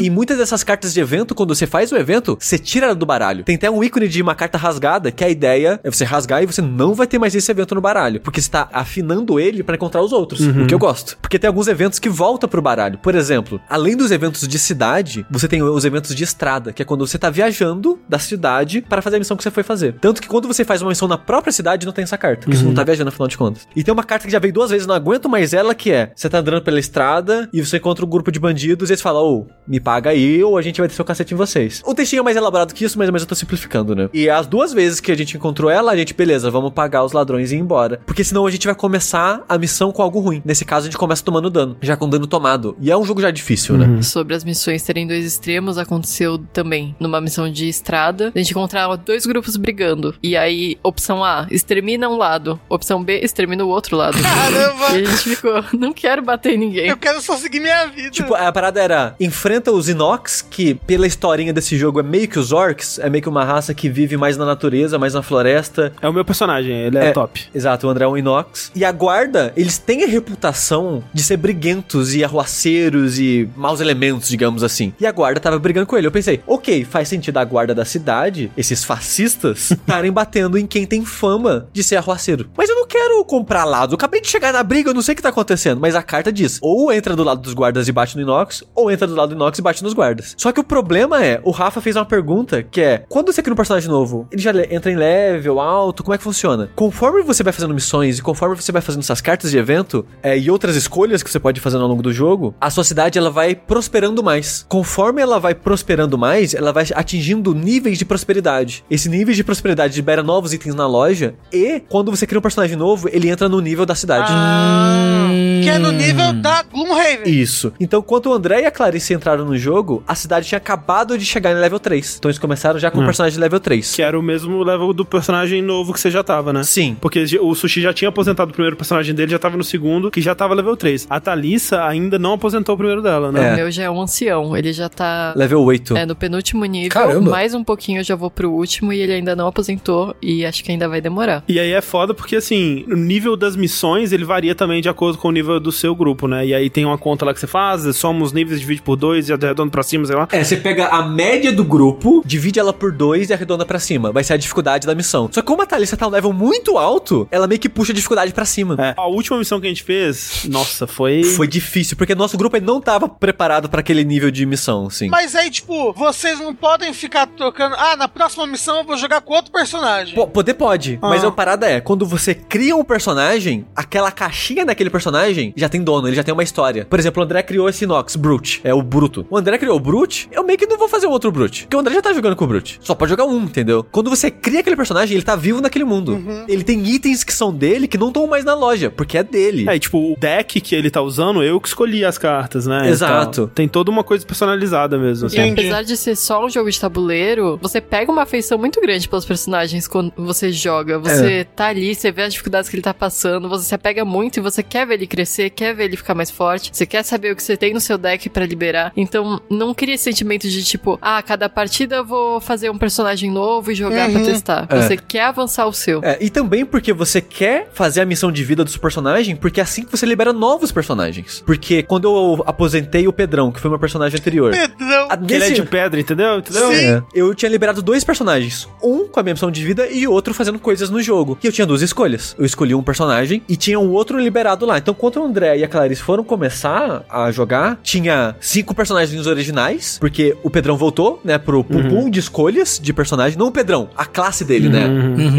E muitas dessas cartas de evento, quando você faz o evento, você tira ela do baralho. Tem até um ícone de uma carta rasgada, que a ideia é você rasgar e você não vai ter mais esse evento no baralho. Porque você tá afinando ele pra encontrar os outros. O que eu gosto. Porque tem alguns eventos que voltam pro baralho. Por exemplo, além dos eventos de cidade, você tem os eventos de estrada, que é quando você tá viajando da cidade para fazer a missão que você foi fazer. Tanto que quando você faz uma missão na própria cidade, não tem essa carta. Porque você não tá viajando, afinal de contas. E tem uma carta que já veio duas vezes, não aguento mais ela, que é: você tá andando pela estrada e você encontra um grupo de bandidos e eles falam, ô, me paga aí ou a gente vai ter seu cacete em vocês. O textinho é mais elaborado que isso, mas, mas eu tô simplificando, né? E as duas vezes que a gente encontrou ela, a gente, beleza, vamos pagar os ladrões e ir embora. Porque senão a gente vai começar a missão com algo ruim. Nesse caso, a gente começa tomando dano, já com dano tomado. E é um jogo já difícil, né? Sobre as missões terem dois extremos, aconteceu também numa missão de estrada. A gente encontrava dois grupos brigando. E aí, opção A, extermina um lado. Opção B, extermina o outro lado. Caramba! E a gente ficou, não quero bater em ninguém. Eu quero só seguir minha vida. Tipo, a parada era enfrenta os Inox, que pela historinha desse jogo é meio que os Orcs, é meio que uma raça que vive mais na natureza, mais na floresta. É o meu personagem, ele é, É. top. Exato, o André é um Inox. E a guarda, eles têm a reputação de ser briguentos e arruaceiros e maus elementos, digamos assim. E a guarda tava brigando com ele. Eu pensei, ok, faz sentido a guarda da cidade, esses fascistas, estarem batendo em quem tem fama de ser arruaceiro. Mas eu não quero comprar lado. Eu acabei de chegar na briga, eu não sei o que tá acontecendo. Mas a carta diz: ou entra do lado dos guardas e bate no Inox, ou entra do lado do Inox e bate nos guardas. Só que o problema é, o Rafa fez uma pergunta que é: quando você cria um personagem novo, ele já entra em level alto, como é que funciona? Conforme você vai fazendo missões e conforme você vai fazendo essas cartas de evento é, e outras escolhas que você pode fazer ao longo do jogo, a sua cidade ela vai prosperando mais. Conforme ela vai prosperando mais, ela vai atingindo níveis de prosperidade. Esse nível de prosperidade libera novos itens na loja e quando você cria um personagem novo, ele entra no nível da cidade. Ah, Que é no nível da Gloomhaven. Isso. Então, quando o André e a Clarice entraram no jogo, a cidade tinha acabado de chegar em level 3. Então, eles começaram já com o Hum. personagem de level 3. Que era o mesmo level do personagem novo que você já tava, né? Sim. Porque o Sushi já tinha aposentado o primeiro personagem dele, já tava no segundo, que já tava level 3. A Thalissa ainda não aposentou o primeiro dela, né? É. O meu já é um ancião. Ele já tá. Level 8. É, no penúltimo nível. Caramba. Mais um pouquinho eu já vou pro último e ele ainda não aposentou. E acho que ainda vai demorar. E aí é foda porque, assim, o nível das missões, ele varia também de acordo com o nível do seu grupo, né? E aí tem uma conta lá que você faz, soma os níveis, divide por dois e arredonda pra cima, sei lá. É, você pega a média do grupo, divide ela por dois e arredonda pra cima. Vai ser a dificuldade da missão. Só que como a Thalissa tá um level muito alto, ela meio que puxa a dificuldade pra cima. É. A última missão que a gente fez, nossa, foi... Foi difícil, porque nosso grupo não tava preparado pra aquele nível de missão, assim. Mas aí, tipo, vocês não podem ficar trocando. Ah, na próxima missão eu vou jogar com outro personagem. Po- Poder pode, mas Ah. a parada é, quando você cria um personagem, aquela caixinha daquele personagem já tem dono, ele já tem uma história. Por exemplo, o André criou esse Nox, Brute, é o Bruto. O André criou o Brute, eu meio que não vou fazer um outro Brute, porque o André já tá jogando com o Brute. Só pode jogar um, entendeu? Quando você cria aquele personagem, ele tá vivo naquele mundo. Ele tem itens que são dele que não estão mais na loja, porque é dele. É, e, tipo, o deck que ele tá usando, eu que escolhi as cartas, né? Exato. Tem toda uma coisa personalizada mesmo, assim. E apesar de ser só um jogo de tabuleiro, você pega uma afeição muito grande pelos personagens quando você joga. Você tá ali, você vê as dificuldades que ele tá passando, você se apega muito e você quer ver ele crescer, quer ver ele ficar mais forte, você quer saber o que você tem no seu deck pra liberar. Então, não cria esse sentimento de tipo, ah, cada partida eu vou fazer um personagem novo e jogar pra testar. É. Você quer avançar o seu. É, e também porque você quer fazer a missão de vida do seu personagem, porque é assim que você libera novos personagens. Porque quando eu aposentei o Pedrão, que foi meu personagem anterior, Pedrão. a- Que ele é de pedra, entendeu? Entendeu? Sim. É. Eu tinha liberado dois personagens. Um com a minha missão de vida e outro fazendo coisas no jogo. E eu tinha duas escolhas. Eu escolhi um personagem e tinha um outro liberado lá. Então, quando o André e a Clarice foram começar a jogar, tinha cinco personagens originais, porque o Pedrão voltou, né, pro, pro pool de escolhas de personagem. Não o Pedrão, a classe dele, né?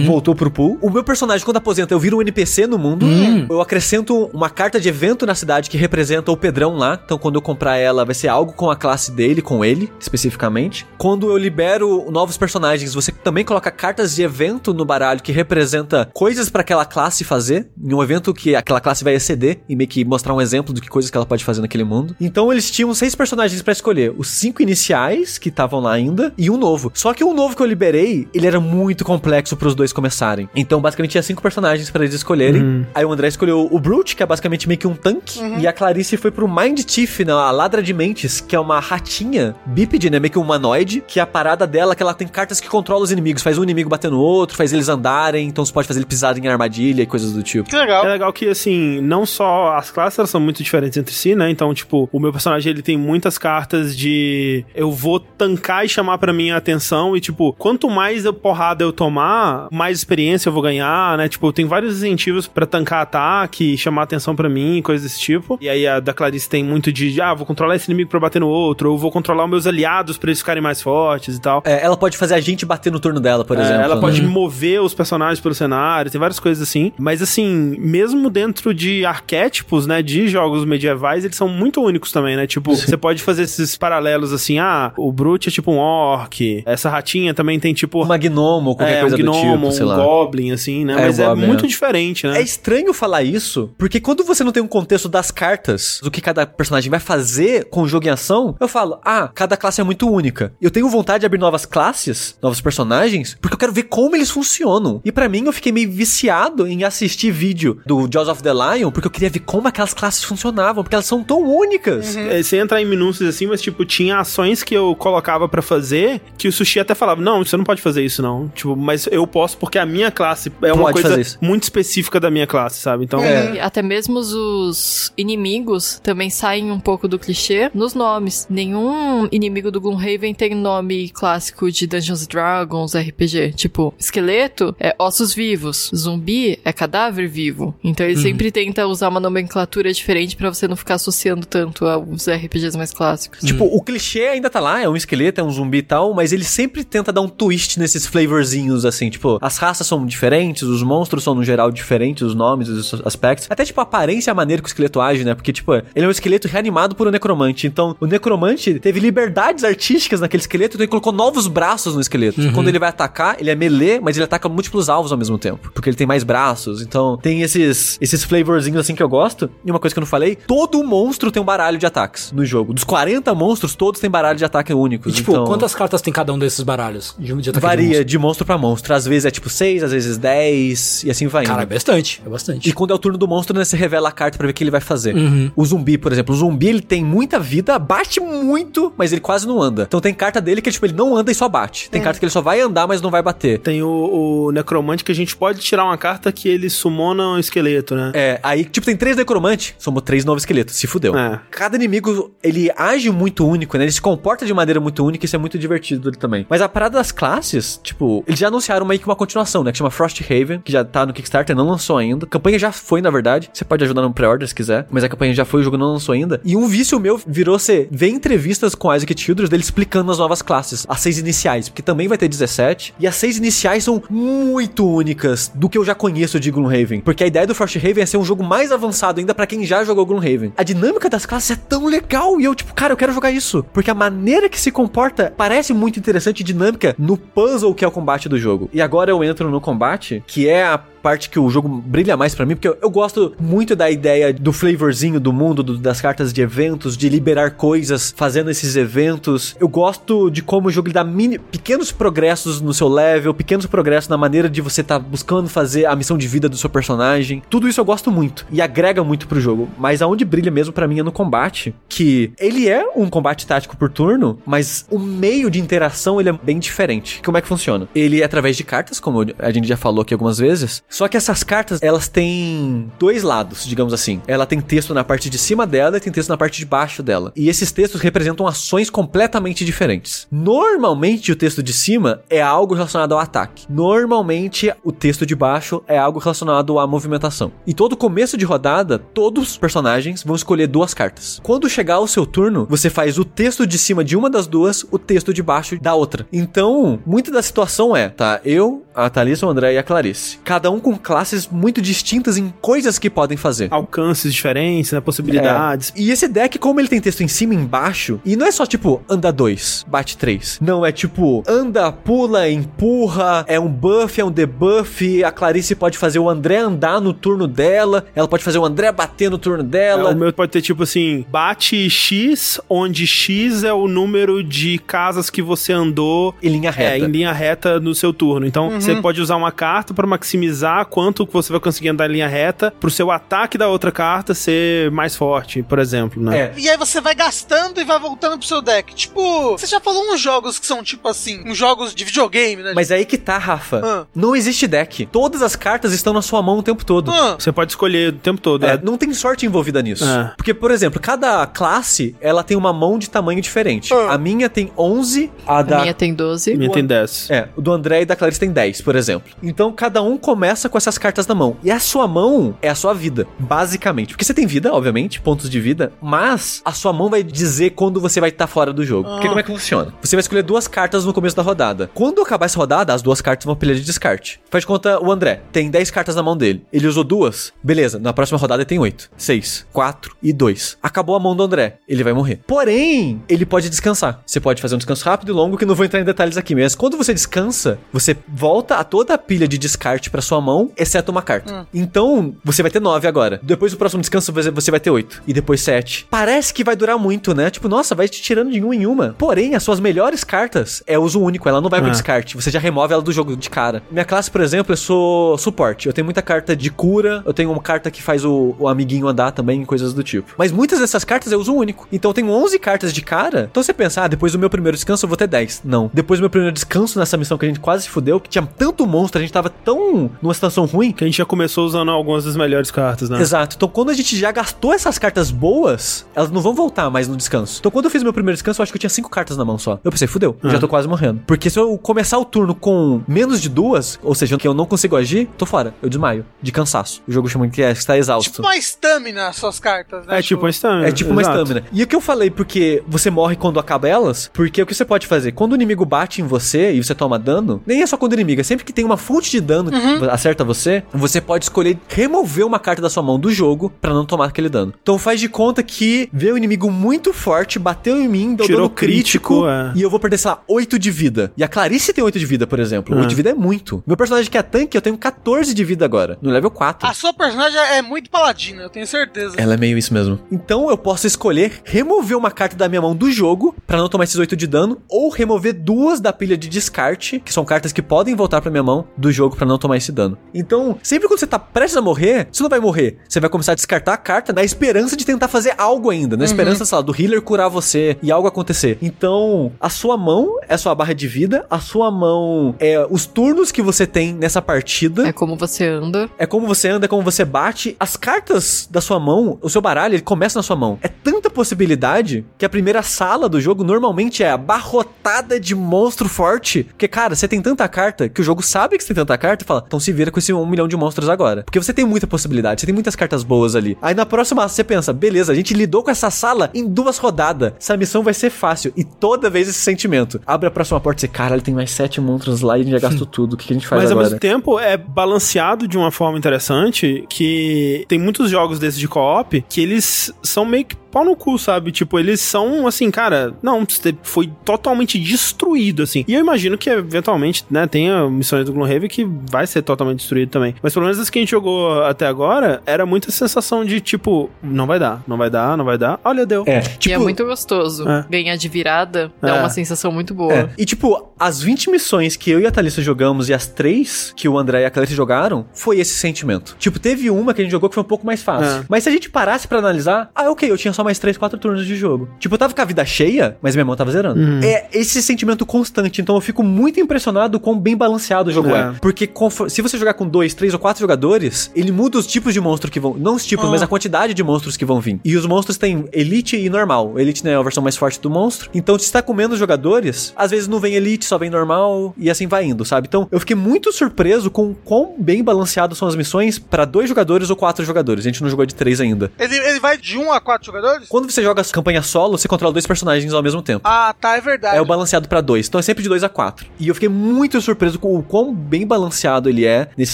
Voltou pro pool. O meu personagem, quando aposenta, eu viro um NPC no mundo. Eu acrescento uma carta de evento na cidade que representa o Pedrão lá. Então, quando eu comprar ela, vai ser algo com a classe dele, com ele, especificamente. Quando eu libero novos personagens, você também coloca cartas de evento no baralho que representa coisas pra aquela classe fazer. Em um evento que aquela classe vai exceder e meio que mostrar um exemplo do que coisas que ela pode fazer naquele mundo. Então, eles tinham seis personagens pra escolher. Os cinco iniciais, que estavam lá ainda, e um novo. Só que o novo que eu liberei, ele era muito complexo pros dois começarem. Então, basicamente, tinha cinco personagens pra eles escolherem. Aí o André escolheu o Brute, que é basicamente meio que um tanque. E a Clarice foi pro Mind Thief, né, a Ladra de Mentes, que é uma ratinha bípede, né? Meio que um humanoide. Que a parada dela é que ela tem cartas que controlam os inimigos. Faz um inimigo bater no outro, faz eles andarem. Então você pode fazer ele pisar em armadilha e coisas do tipo. Que legal. É legal que, assim, não só as classes elas são muito diferentes entre si, né? Então, tipo, o meu personagem ele tem muitas cartas de eu vou tancar chamar pra mim a atenção. E, tipo, quanto mais eu porrada eu tomar, mais experiência eu vou ganhar, né? Tipo, tem vários incentivos pra tancar ataque, chamar atenção pra mim, coisas desse tipo. E aí a da Clarice tem muito de, ah, vou controlar esse inimigo pra bater no outro, ou vou controlar os meus aliados pra eles ficarem mais fortes e tal. É, ela pode fazer a gente bater no turno dela, por É, exemplo. ela né? pode mover os personagens pelo cenário, tem várias coisas assim. Mas assim, mesmo dentro de arquétipos, né, de jogos medievais, eles são muito únicos também, né? Tipo, você pode fazer esses paralelos assim, ah, o Brute é tipo um orc, essa ratinha também tem tipo Uma gnomo, qualquer é, coisa um gnomo, do tipo, sei um lá. goblin, assim, né? É, Mas é goblin, muito é. diferente, né? É estranho falar isso, porque quando você não tem um contexto das cartas, do que cada personagem vai fazer com o jogo em ação, eu falo, ah, cada classe é muito única. Eu tenho vontade de abrir novas classes, novos personagens, porque eu quero ver como eles funcionam. E pra mim, eu fiquei meio viciado em assistir vídeo do Jaws of the Lion, porque eu queria ver como aquelas classes funcionavam, porque elas são tão únicas. É, Sem entrar em minúcias assim, mas tipo, tinha ações que eu colocava pra fazer que o sushi até falava: Não, você não pode fazer isso, não. Tipo, mas eu posso porque a minha classe é uma Pode coisa fazer isso. muito específica da minha classe, sabe? Então. É. E até mesmo os inimigos também saem um pouco do clichê nos nomes. Nenhum inimigo do Gloomhaven tem nome clássico de Dungeons and Dragons, RPG. Tipo, esqueleto é ossos vivos, zumbi é cadáver vivo. Então ele sempre tenta usar uma nomenclatura diferente pra você não ficar associando tanto aos RPGs mais clássicos. Tipo, o clichê ainda tá lá, é um esqueleto, é um zumbi e tal, mas ele sempre tenta dar um twist nesses flavorzinhos, assim, tipo, as raças são diferentes, os monstros são no geral diferentes, os nomes, os aspectos. Até, tipo, a aparência a maneira que o esqueleto age, né? Porque, tipo, ele é um esqueleto reanimado por um necromante. Então, o necromante teve liberdades artísticas naquele esqueleto, então ele colocou novos braços no esqueleto. Quando ele vai atacar, ele é melee, mas ele ataca múltiplos alvos ao mesmo tempo. Porque ele tem mais braços. Então, tem esses, esses flavorzinhos, assim, que eu gosto, e uma coisa que eu não falei, todo monstro tem um baralho de ataques no jogo. Dos 40 monstros, todos têm baralho de ataque únicos. E, tipo, então... quantas cartas tem cada um desses baralhos? De, de ataque Varia de monstro? de monstro pra monstro. Às vezes é tipo 6, às vezes 10, e assim vai indo. Cara, é bastante. É E bastante. quando é o turno do monstro, né, você revela a carta pra ver o que ele vai fazer. Uhum. O zumbi, por exemplo. O zumbi, ele tem muita vida, bate muito, mas ele quase não anda. Então tem carta dele que, tipo, ele não anda e só bate. Tem carta que ele só vai andar, mas não vai bater. Tem o, o necromante que a gente pode tirar uma carta que ele sumona um esqueleto, né? É, aí, tipo, tem três necromantes, somos três novos esqueletos, se fudeu. É. Cada inimigo, ele age muito único, né? Ele se comporta de maneira muito única, isso é muito divertido também. Mas a parada das classes, tipo, eles já anunciaram meio que uma continuação, né? Que chama Frosthaven, que já tá no Kickstarter, não lançou ainda. A campanha já foi, na verdade. Você pode ajudar no pré-order se quiser, mas a campanha já foi, o jogo não lançou ainda. E um vício meu virou ser ver entrevistas com Isaac Childress dele explicando as novas classes, as seis iniciais, porque também vai ter 17. E as seis iniciais são muito únicas do que eu já conheço de Gloomhaven. Porque a ideia do Frosthaven é ser um jogo mais avançado ainda pra quem já jogou Gloomhaven. A dinâmica das classes é tão legal e eu, tipo, cara, eu quero jogar isso. Porque a maneira que se comporta parece muito interessante e dinâmica no puzzle que é o combate do jogo. E agora eu entro no combate, que é a parte que o jogo brilha mais pra mim, porque eu, eu gosto muito da ideia do flavorzinho do mundo, do- das cartas de eventos, de liberar coisas fazendo esses eventos. Eu gosto de como o jogo dá mini, pequenos progressos no seu level, pequenos progressos na maneira de você tá buscando fazer a missão de vida do seu personagem. Tudo isso eu gosto muito e agrega muito pro jogo. Mas aonde brilha mesmo pra mim é no combate, que ele é um combate tático por turno, mas o meio de interação ele é bem diferente. Como é que funciona? Ele é através de cartas, como a gente já falou aqui algumas vezes. Só que essas cartas, elas têm dois lados, digamos assim. Ela tem texto na parte de cima dela e tem texto na parte de baixo dela. E esses textos representam ações completamente diferentes. Normalmente o texto de cima é algo relacionado ao ataque. Normalmente o texto de baixo é algo relacionado à movimentação. E todo começo de rodada, todos os personagens vão escolher duas cartas. Quando chegar ao seu turno, você faz o texto de cima de uma das duas, o texto de baixo da outra. Então, muita da situação é, tá? Eu, a Thalissa, o André e a Clarice. Cada um com classes muito distintas em coisas que podem fazer. Alcances diferentes, né? Possibilidades. É. E esse deck, como ele tem texto em cima e embaixo, e não é só tipo anda 2, bate 3. Não, é tipo anda, pula, empurra, é um buff, é um debuff. A Clarice pode fazer o André andar no turno dela, ela pode fazer o André bater no turno É, dela. o meu pode ter tipo assim, bate X, onde X é o número de casas que você andou Em linha reta. É, em linha reta no seu turno. Então, você pode usar uma carta pra maximizar quanto que você vai conseguir andar em linha reta pro seu ataque da outra carta ser mais forte, por exemplo, né? É. E aí você vai gastando e vai voltando pro seu deck. Tipo, você já falou uns jogos que são tipo assim, uns jogos de videogame, né? Mas aí que tá, Rafa. Ah. Não existe deck. Todas as cartas estão na sua mão o tempo todo. Ah, Você pode escolher o tempo todo. É, É. não tem sorte envolvida nisso. É. Porque, por exemplo, cada classe, ela tem uma mão de tamanho diferente. Ah. A minha tem 11, a A da... minha tem 12. Minha tem 10. É, o do André e da Clarice tem 10, por exemplo. Então, cada um começa com essas cartas na mão. E a sua mão é a sua vida, basicamente. Porque você tem vida, obviamente, pontos de vida, mas a sua mão vai dizer quando você vai estar fora do jogo. Porque como é que funciona? Você vai escolher duas cartas no começo da rodada. Quando acabar essa rodada, as duas cartas vão pilha de descarte. Faz de conta, o André tem 10 cartas na mão dele. Ele usou duas. Beleza, na próxima rodada ele tem 8, 6, 4 e 2. Acabou a mão do André. Ele vai morrer. Porém, ele pode descansar. Você pode fazer um descanso rápido e longo, que não vou entrar em detalhes aqui. Mas quando você descansa, você volta a toda a pilha de descarte pra sua mão, exceto uma carta. Então, você vai ter 9 agora. Depois do próximo descanso, você vai ter 8. E depois 7. Parece que vai durar muito, né? Tipo, nossa, vai te tirando de um em uma. Porém, as suas melhores cartas é uso único. Ela não vai pro Ah. descarte. Você já remove ela do jogo de cara. Minha classe, por exemplo, eu sou suporte. Eu tenho muita carta de cura. Eu tenho uma carta que faz o, o amiguinho andar também, coisas do tipo. Mas muitas dessas cartas eu uso único. Então eu tenho 11 cartas de cara. Então você pensa, ah, depois do meu primeiro descanso eu vou ter 10. Não. Depois do meu primeiro descanso nessa missão que a gente quase se fudeu, que tinha tanto monstro, a gente tava tão numa situação ruim. Que a gente já começou usando algumas das melhores cartas, né? Exato. Então, quando a gente já gastou essas cartas boas, elas não vão voltar mais no descanso. Então, quando eu fiz meu primeiro descanso, eu acho que eu tinha cinco cartas na mão só. Eu pensei, fudeu, eu Ah. já tô quase morrendo. Porque se eu começar o turno com menos de duas, ou seja, que eu não consigo agir, tô fora. Eu desmaio. De cansaço. O jogo chama que é, está exausto. tipo uma stamina as suas cartas, né? É tipo uma stamina. É tipo uma exato. estamina. E o que eu falei, porque você morre quando acaba elas, porque o que você pode fazer? Quando o inimigo bate em você e você toma dano, nem é só quando o inimigo, é sempre que tem uma fonte de dano, Uhum. acerta acerta você, você pode escolher remover uma carta da sua mão do jogo pra não tomar aquele dano. Então faz de conta que vê o inimigo muito forte, bateu em mim, deu Tirou dano crítico, crítico, é. e eu vou perder, sei lá, 8 de vida. E a Clarice tem 8 de vida, por exemplo. Ah. 8 de vida é muito. Meu personagem que é tanque, eu tenho 14 de vida agora, no level 4. A sua personagem é muito paladina, eu tenho certeza. Ela é meio isso mesmo. Então eu posso escolher remover uma carta da minha mão do jogo pra não tomar esses 8 de dano, ou remover duas da pilha de descarte, que são cartas que podem voltar pra minha mão do jogo pra não tomar esse dano. Então, sempre quando você tá prestes a morrer, você não vai morrer. Você vai começar a descartar a carta na esperança de tentar fazer algo ainda, na esperança, sei lá, do healer curar você e algo acontecer. Então, a sua mão é a sua barra de vida, a sua mão é os turnos que você tem nessa partida. É como você anda. É como você anda, é como você bate. As cartas da sua mão, o seu baralho, ele começa na sua mão. É tanta possibilidade que a primeira sala do jogo normalmente é abarrotada de monstro forte. Porque, cara, você tem tanta carta que o jogo sabe que você tem tanta carta e fala, então se vira com esse um milhão de monstros agora. Porque você tem muita possibilidade, você tem muitas cartas boas ali. Aí na próxima você pensa, beleza, a gente lidou com essa sala em duas rodadas. Essa missão vai ser fácil. E toda vez esse sentimento. Abre a próxima porta e você, caralho, tem mais sete monstros lá e a gente já gastou tudo. O que, a gente faz Mas ao agora? mesmo tempo é balanceado de uma forma interessante que tem muitos jogos desses de co-op que eles são meio que pau no cu, sabe? Tipo, eles são assim, cara, não, você foi totalmente destruído, assim. E eu imagino que eventualmente, né, tenha missões do Gloomhaven que vai ser totalmente destruído também. Mas pelo menos as que a gente jogou até agora, era muita sensação de tipo, não vai dar, não vai dar, não vai dar. Olha, deu. É, e é muito gostoso. É. Ganhar de virada dá É. uma sensação muito boa. É. E tipo, as 20 missões que eu e a Thalissa jogamos e as três que o André e a Clarice jogaram, foi esse sentimento. Tipo, teve uma que a gente jogou que foi um pouco mais fácil. É. Mas se a gente parasse pra analisar, ah, ok, eu tinha só mais 3, 4 turnos de jogo. Tipo, eu tava com a vida cheia, mas minha mão tava zerando. É esse sentimento constante, então eu fico muito impressionado com bem balanceado o jogo é. É. Porque se você jogar com dois, três ou quatro jogadores, ele muda os tipos de monstro que vão. Não os tipos, mas a quantidade de monstros que vão vir. E os monstros têm Elite e normal. Elite né, é a versão mais forte do monstro. Então, se está com menos jogadores, às vezes não vem Elite, só vem normal e assim vai indo, sabe? Então, eu fiquei muito surpreso com quão bem balanceados são as missões pra dois jogadores ou quatro jogadores. A gente não jogou de três ainda. Ele, ele vai de 1 a 4 jogadores? Quando você joga as campanhas solo, você controla dois personagens ao mesmo tempo. Ah, tá, é verdade. É o balanceado pra dois. Então é sempre de dois a quatro. E eu fiquei muito surpreso com o quão bem balanceado ele é nesse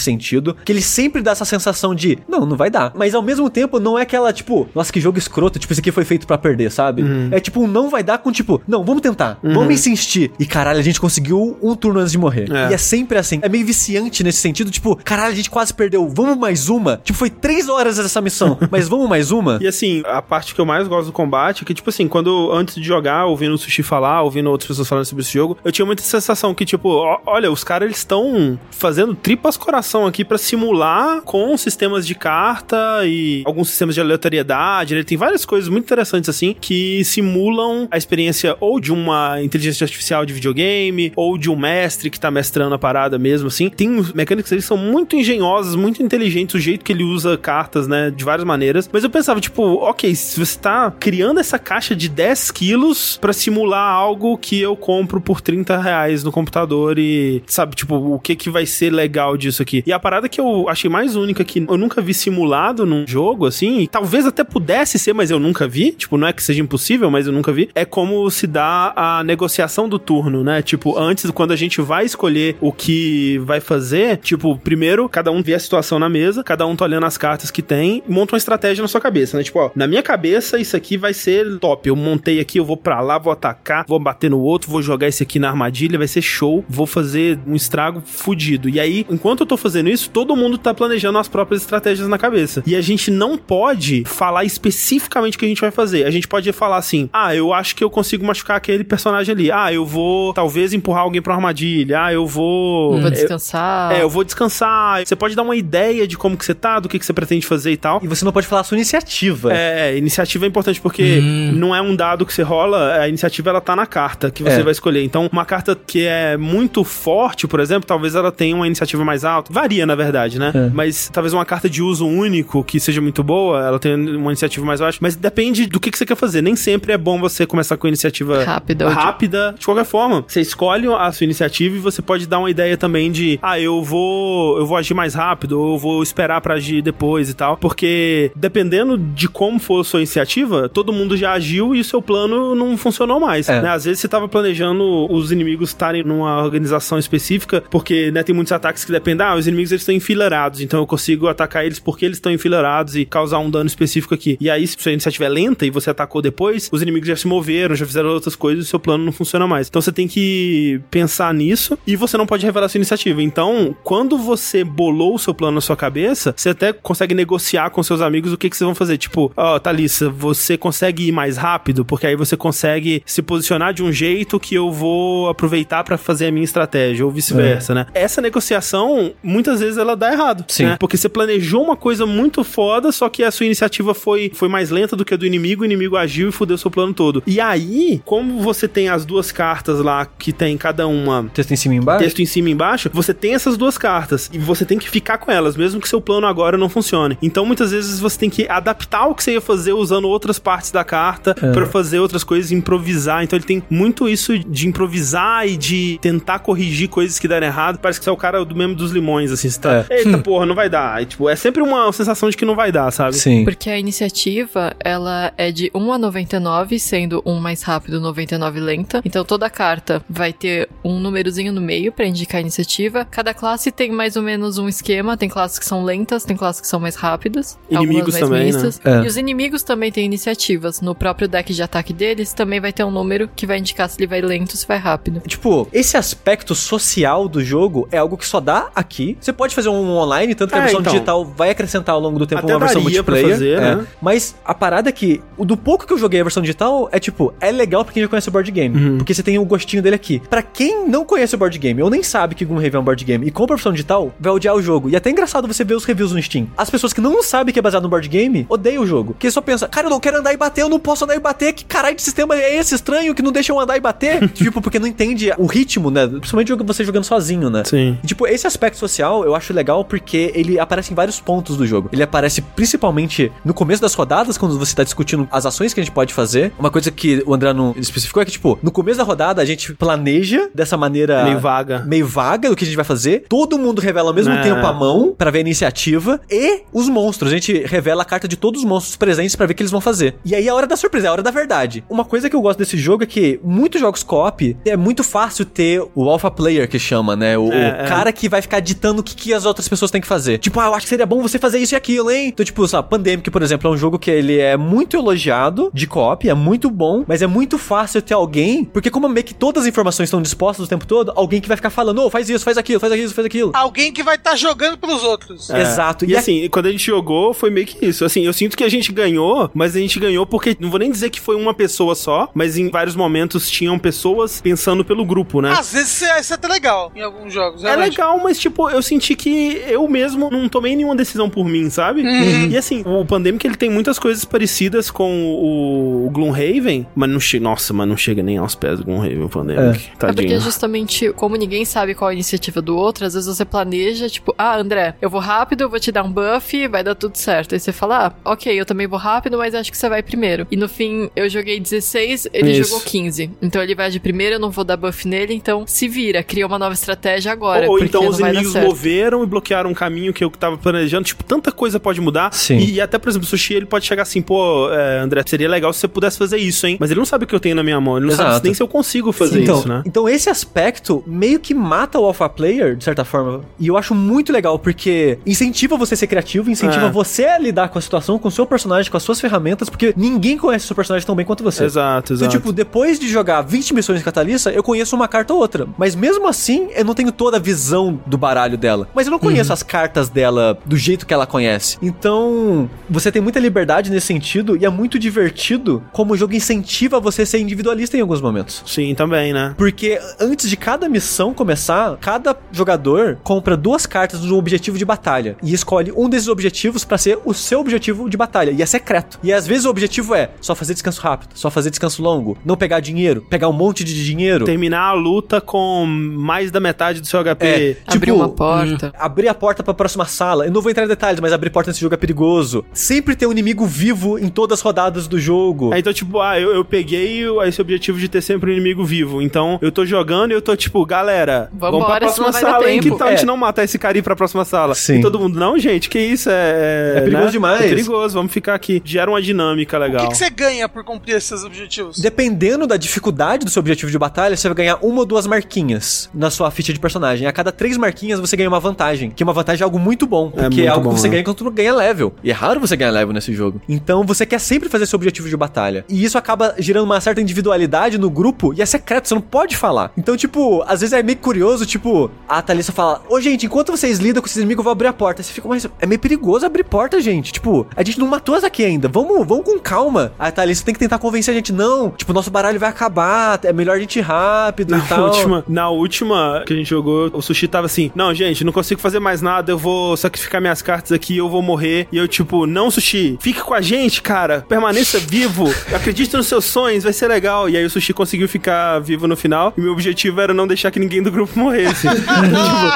sentido. Que ele sempre dá essa sensação de, não, não vai dar. Mas ao mesmo tempo, não é aquela, tipo, nossa, que jogo escroto. Tipo, esse aqui foi feito pra perder, sabe? É tipo, um não vai dar com tipo, não, vamos tentar. Vamos insistir. E caralho, a gente conseguiu um turno antes de morrer. É. E é sempre assim. É meio viciante nesse sentido. Tipo, caralho, a gente quase perdeu. Vamos mais uma? Tipo, foi três horas essa missão. mas vamos mais uma? E assim, a parte que eu mais gosto do combate é que, tipo assim, quando antes de jogar, ouvindo o Sushi falar, ouvindo outras pessoas falando sobre esse jogo, eu tinha muita sensação que, tipo, ó, olha, os caras eles estão fazendo tripas coração aqui pra simular com sistemas de carta e alguns sistemas de aleatoriedade. Ele tem várias coisas muito interessantes, assim, que simulam a experiência ou de uma inteligência artificial de videogame, ou de um mestre que tá mestrando a parada mesmo, assim. Tem mecânicas, eles são muito engenhosos, muito inteligentes, o jeito que ele usa cartas, né, de várias maneiras. Mas eu pensava, tipo, ok, se você tá criando essa caixa de 10 quilos pra simular algo que eu compro por 30 reais no computador e, sabe, tipo, o que que vai ser legal disso aqui. E a parada que eu achei mais única que eu nunca vi simulado num jogo, assim, e talvez até pudesse ser, mas eu nunca vi, tipo, não é que seja impossível, mas eu nunca vi, é como se dá a negociação do turno, né? Tipo, antes, quando a gente vai escolher o que vai fazer, tipo, primeiro, cada um vê a situação na mesa, cada um tá olhando as cartas que tem, monta uma estratégia na sua cabeça, né? Tipo, ó, na minha cabeça, isso aqui vai ser top. Eu montei aqui, eu vou pra lá, vou atacar, vou bater no outro, vou jogar esse aqui na armadilha, vai ser show, vou fazer um estrago fudido. E aí, enquanto eu tô fazendo isso, todo mundo tá planejando as próprias estratégias na cabeça. E a gente não pode falar especificamente o que a gente vai fazer. A gente pode falar assim: ah, eu acho que eu consigo machucar aquele personagem ali. Ah, eu vou talvez empurrar alguém pra armadilha. Ah, eu vou. Vou eu- descansar. é, eu vou descansar. Você pode dar uma ideia de como que você tá, do que, que você pretende fazer e tal. E você não pode falar a sua iniciativa. É, iniciativa é importante porque não é um dado que você rola, a iniciativa ela tá na carta que você É. vai escolher. Então, uma carta que é muito forte, por exemplo, talvez ela tenha uma iniciativa mais alta. Varia, na verdade, né? É. Mas talvez uma carta de uso único que seja muito boa, ela tenha uma iniciativa mais baixa. Mas depende do que, que você quer fazer. Nem sempre é bom você começar com iniciativa Rápida rápida. De qualquer forma, você escolhe a sua iniciativa e você pode dar uma ideia também de, ah, eu vou, eu vou agir mais rápido, ou eu vou esperar pra agir depois e tal, porque dependendo de como for a sua iniciativa, todo mundo já agiu e o seu plano não funcionou mais. É. né? Às vezes você tava planejando os inimigos estarem numa organização específica, porque né, tem muitos ataques que dependem, ah, os inimigos eles estão enfileirados, então eu consigo atacar eles porque eles estão enfileirados e causar um dano específico aqui. E aí, se sua iniciativa é lenta e você atacou depois, os inimigos já se moveram, já fizeram outras coisas e o seu plano não funciona mais. Então você tem que pensar nisso e você não pode revelar sua iniciativa. Então, quando você bolou o seu plano na sua cabeça, você até consegue negociar com seus amigos o que, que vocês vão fazer. Tipo, ó, Thalissa, você consegue ir mais rápido? Porque aí você consegue se posicionar de um jeito que eu vou aproveitar pra fazer a minha estratégia, ou vice-versa, né? Essa negociação, muitas vezes, ela dá errado. Sim. né? Porque você planejou uma coisa muito foda, só que a sua iniciativa foi, foi mais lenta do que a do inimigo, o inimigo agiu e fudeu seu plano todo. E aí, como você tem as duas cartas lá, que tem cada uma Texto em cima e embaixo? texto em cima e embaixo, você tem essas duas cartas e você tem que ficar com elas, mesmo que seu plano agora não funcione. Então, muitas vezes você tem que adaptar o que você ia fazer usando outras partes da carta É. pra fazer outras coisas, improvisar. Então, ele tem muito isso de improvisar e de tentar corrigir coisas que deram errado. Parece que você é o cara do mesmo dos limões, assim, você tá, É. eita porra, não vai dar. E, tipo, é sempre uma sensação de que não vai dar, sabe? Sim. Porque a iniciativa, ela é de 1 a 99, sendo 1 mais rápido, 99 lenta. Então toda carta vai ter um númerozinho no meio pra indicar a iniciativa. Cada classe tem mais ou menos um esquema. Tem classes que são lentas, tem classes que são mais rápidas. Inimigos algumas também, mais né? mistas. É. E os inimigos também têm iniciativas. No próprio deck de ataque deles também vai ter um número que vai indicar se ele vai lento ou se vai rápido. Tipo, esse aspecto social do jogo é algo que só dá aqui. Você pode fazer um online, tanto que a É, versão então. digital vai acrescentar ao longo do tempo uma versão multiplayer. fazer, é. né? Mas a parada é que, o do pouco que eu joguei a versão digital, é tipo, é legal pra quem já conhece o board game. Uhum. Porque você tem o gostinho dele aqui. Pra quem não conhece o board game, ou nem sabe que Gloomhaven é um board game, e compra a versão digital, vai odiar o jogo. E é até engraçado você ver os reviews no Steam. As pessoas que não sabem que é baseado no board game, odeiam o jogo. Porque só pensa, cara, eu não quero andar e bater, eu não posso andar e bater, que caralho de sistema é esse estranho que não deixa eu andar e bater? tipo, porque não entende o ritmo, né? Principalmente jogo- você jogando sozinho, né? Sim. E, tipo, esse aspecto social eu acho legal porque ele aparece em vários pontos do jogo. Ele aparece principalmente no começo das rodadas, quando você tá discutindo as ações que a gente pode fazer. Uma coisa que o André não especificou é que, tipo, no começo da rodada a gente planeja dessa maneira. Meio vaga. Meio vaga do que a gente vai fazer. Todo mundo revela ao mesmo É. tempo a mão pra ver a iniciativa. E os monstros. A gente revela a carta de todos os monstros presentes pra ver que eles vão fazer. E aí é a hora da surpresa, é a hora da verdade. Uma coisa que eu gosto desse jogo é que muitos jogos co-op é muito fácil ter o alpha player que chama, né? O, É, o cara que vai ficar ditando o que, que as outras pessoas têm que fazer. Tipo, ah, eu acho que seria bom você fazer isso e aquilo, hein? Então, tipo, sabe, Pandemic, por exemplo, é um jogo que ele é muito elogiado de co-op, é muito bom, mas é muito fácil ter alguém, porque como meio que todas as informações estão dispostas o tempo todo, alguém que vai ficar falando, ô, faz isso, faz aquilo, faz aquilo, faz aquilo. Alguém que vai estar jogando pros outros. É. Exato. E, a- assim, quando a gente jogou, foi meio que isso. Assim, eu sinto que a gente ganhou, mas a gente ganhou porque, não vou nem dizer que foi uma pessoa só, mas em vários momentos tinham pessoas pensando pelo grupo, né? Às vezes isso é, é até legal em alguns jogos. É realmente. legal, mas tipo, eu senti que eu mesmo não tomei nenhuma decisão por mim, sabe? E assim, o Pandemic ele tem muitas coisas parecidas com o, o Gloomhaven, mas não chega. Nossa, mas não chega nem aos pés do Gloomhaven, o Pandemic. É porque Tadinho. justamente, como ninguém sabe qual é a iniciativa do outro, às vezes você planeja, tipo, ah, André, eu vou rápido, eu vou te dar um buff, vai dar tudo certo. Aí você fala, ah, ok, eu também vou rápido, mas acho que você vai primeiro. E no fim, eu joguei 16, ele Isso. jogou 15. Então ele vai de primeiro, eu não vou dar buff nele, então se vira, cria uma nova estratégia agora. Ou, então os inimigos moveram e bloquearam um caminho que eu tava planejando. Tipo, tanta coisa pode mudar. Sim. E, e até, por exemplo, o Sushi, ele pode chegar assim, pô, é, André, seria legal se você pudesse fazer isso, hein? Mas ele não sabe o que eu tenho na minha mão. Ele não Exato. sabe nem se eu consigo fazer então, isso, né? Então esse aspecto meio que mata o alpha player, de certa forma. E eu acho muito legal, porque incentiva você a ser criativo, incentiva É. você a lidar com a situação, com o seu personagem, com as suas ferramentas, porque ninguém conhece o seu personagem tão bem quanto você. Exato, Então, exato. tipo, depois de jogar 20 missões de Catalissa, eu conheço uma carta ou outra. Mas mesmo assim, eu não tenho toda a visão do baralho dela. Mas eu não conheço as cartas dela do jeito que ela conhece. Então, você tem muita liberdade nesse sentido e é muito divertido como o jogo incentiva você a ser individualista em alguns momentos. Sim, também, né? Porque antes de cada missão começar, cada jogador compra duas cartas do objetivo de batalha e escolhe um desses objetivos pra ser o seu objetivo de batalha. E é secreto. E às vezes o objetivo é só fazer descanso rápido, só fazer descanso longo, não pegar dinheiro, pegar um monte de dinheiro. Terminar a luta com mais da metade do seu HP. É, Abrir tipo, uma porta. Abrir a porta pra próxima sala. Eu não vou entrar em detalhes, mas abrir porta nesse jogo é perigoso. Sempre ter um inimigo vivo em todas as rodadas do jogo. É, então, tipo, ah, eu, eu peguei o- esse objetivo de ter sempre um inimigo vivo. Então, eu tô jogando e eu tô, tipo, galera, vamos pra Vambora, próxima sala, hein? Que tal a gente É. não matar esse cara e ir pra próxima sala? Sim. E todo mundo, não, gente, que isso? É, É perigoso demais. É perigoso, vamos ficar aqui. Gera um uma dinâmica O legal. que, que você ganha por cumprir esses objetivos? Dependendo da dificuldade do seu objetivo de batalha, você vai ganhar uma ou duas marquinhas na sua ficha de personagem. A cada três marquinhas você ganha uma vantagem. Que uma vantagem é algo muito bom. Porque é, muito algo bom, que você né? ganha quando ganha level. E é raro você ganhar level nesse jogo. Então você quer sempre fazer seu objetivo de batalha. E isso acaba gerando uma certa individualidade no grupo e é secreto, você não pode falar. Então, tipo, às vezes é meio curioso, tipo, a Thalissa fala: Ô gente, enquanto vocês lidam com esses inimigos, eu vou abrir a porta. Aí você fica, mas é meio perigoso abrir porta, gente. Tipo, a gente não matou essa aqui ainda. Vamos, vamos com calma. A Thalissa tem que tentar convencer a gente, não. Tipo, nosso baralho vai acabar. É melhor a gente ir rápido Na e tal. última, na última que a gente jogou, o Sushi tava assim: Não, gente, não consigo fazer mais nada, eu vou sacrificar minhas cartas aqui, eu vou morrer. E eu, tipo, não, Sushi, fique com a gente, cara, permaneça vivo, acredite nos seus sonhos, vai ser legal. E aí o Sushi conseguiu ficar vivo no final, e meu objetivo era não deixar que ninguém do grupo morresse. tipo,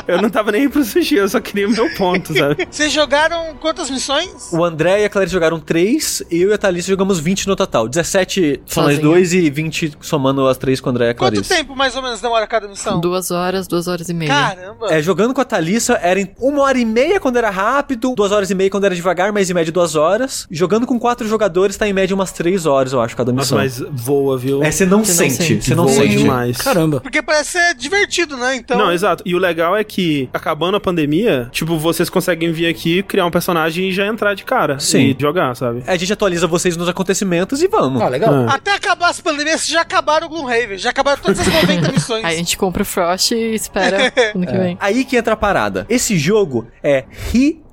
eu não tava nem aí pro Sushi, eu só queria o meu ponto, sabe? Vocês jogaram quantas missões? O André e a Clarice jogaram 3, eu e a Thalissa jogamos 20 no total. 17 só nós dois e 20 somando as três com o André e a Quanto Clarice. tempo mais ou menos demora cada missão? Duas horas, duas horas e meia. Caramba! É, jogando com a Thalissa era em uma hora e meia quando era rápido, duas horas e meia quando era devagar, mas em média duas horas. Jogando com quatro jogadores tá em média umas três horas, eu acho, cada Nossa, missão. mas voa, viu? É, você não Você não sente, sente. você não voa sente. demais. Caramba. Porque parece ser divertido, né? Então. Não, exato. E o legal é que, acabando a pandemia, tipo, vocês conseguem vir aqui, criar um personagem e já entrar de cara. Sim. E jogar, sabe? A gente atualiza vocês nos acontecimentos e vamos. Ah, legal. Ah. Até acabar as pandemias, já acabaram o Gloomhaven. Já acabaram todas as 90 missões. Aí a gente compra o Frost e espera ano que vem. Aí que entra a parada. Esse jogo é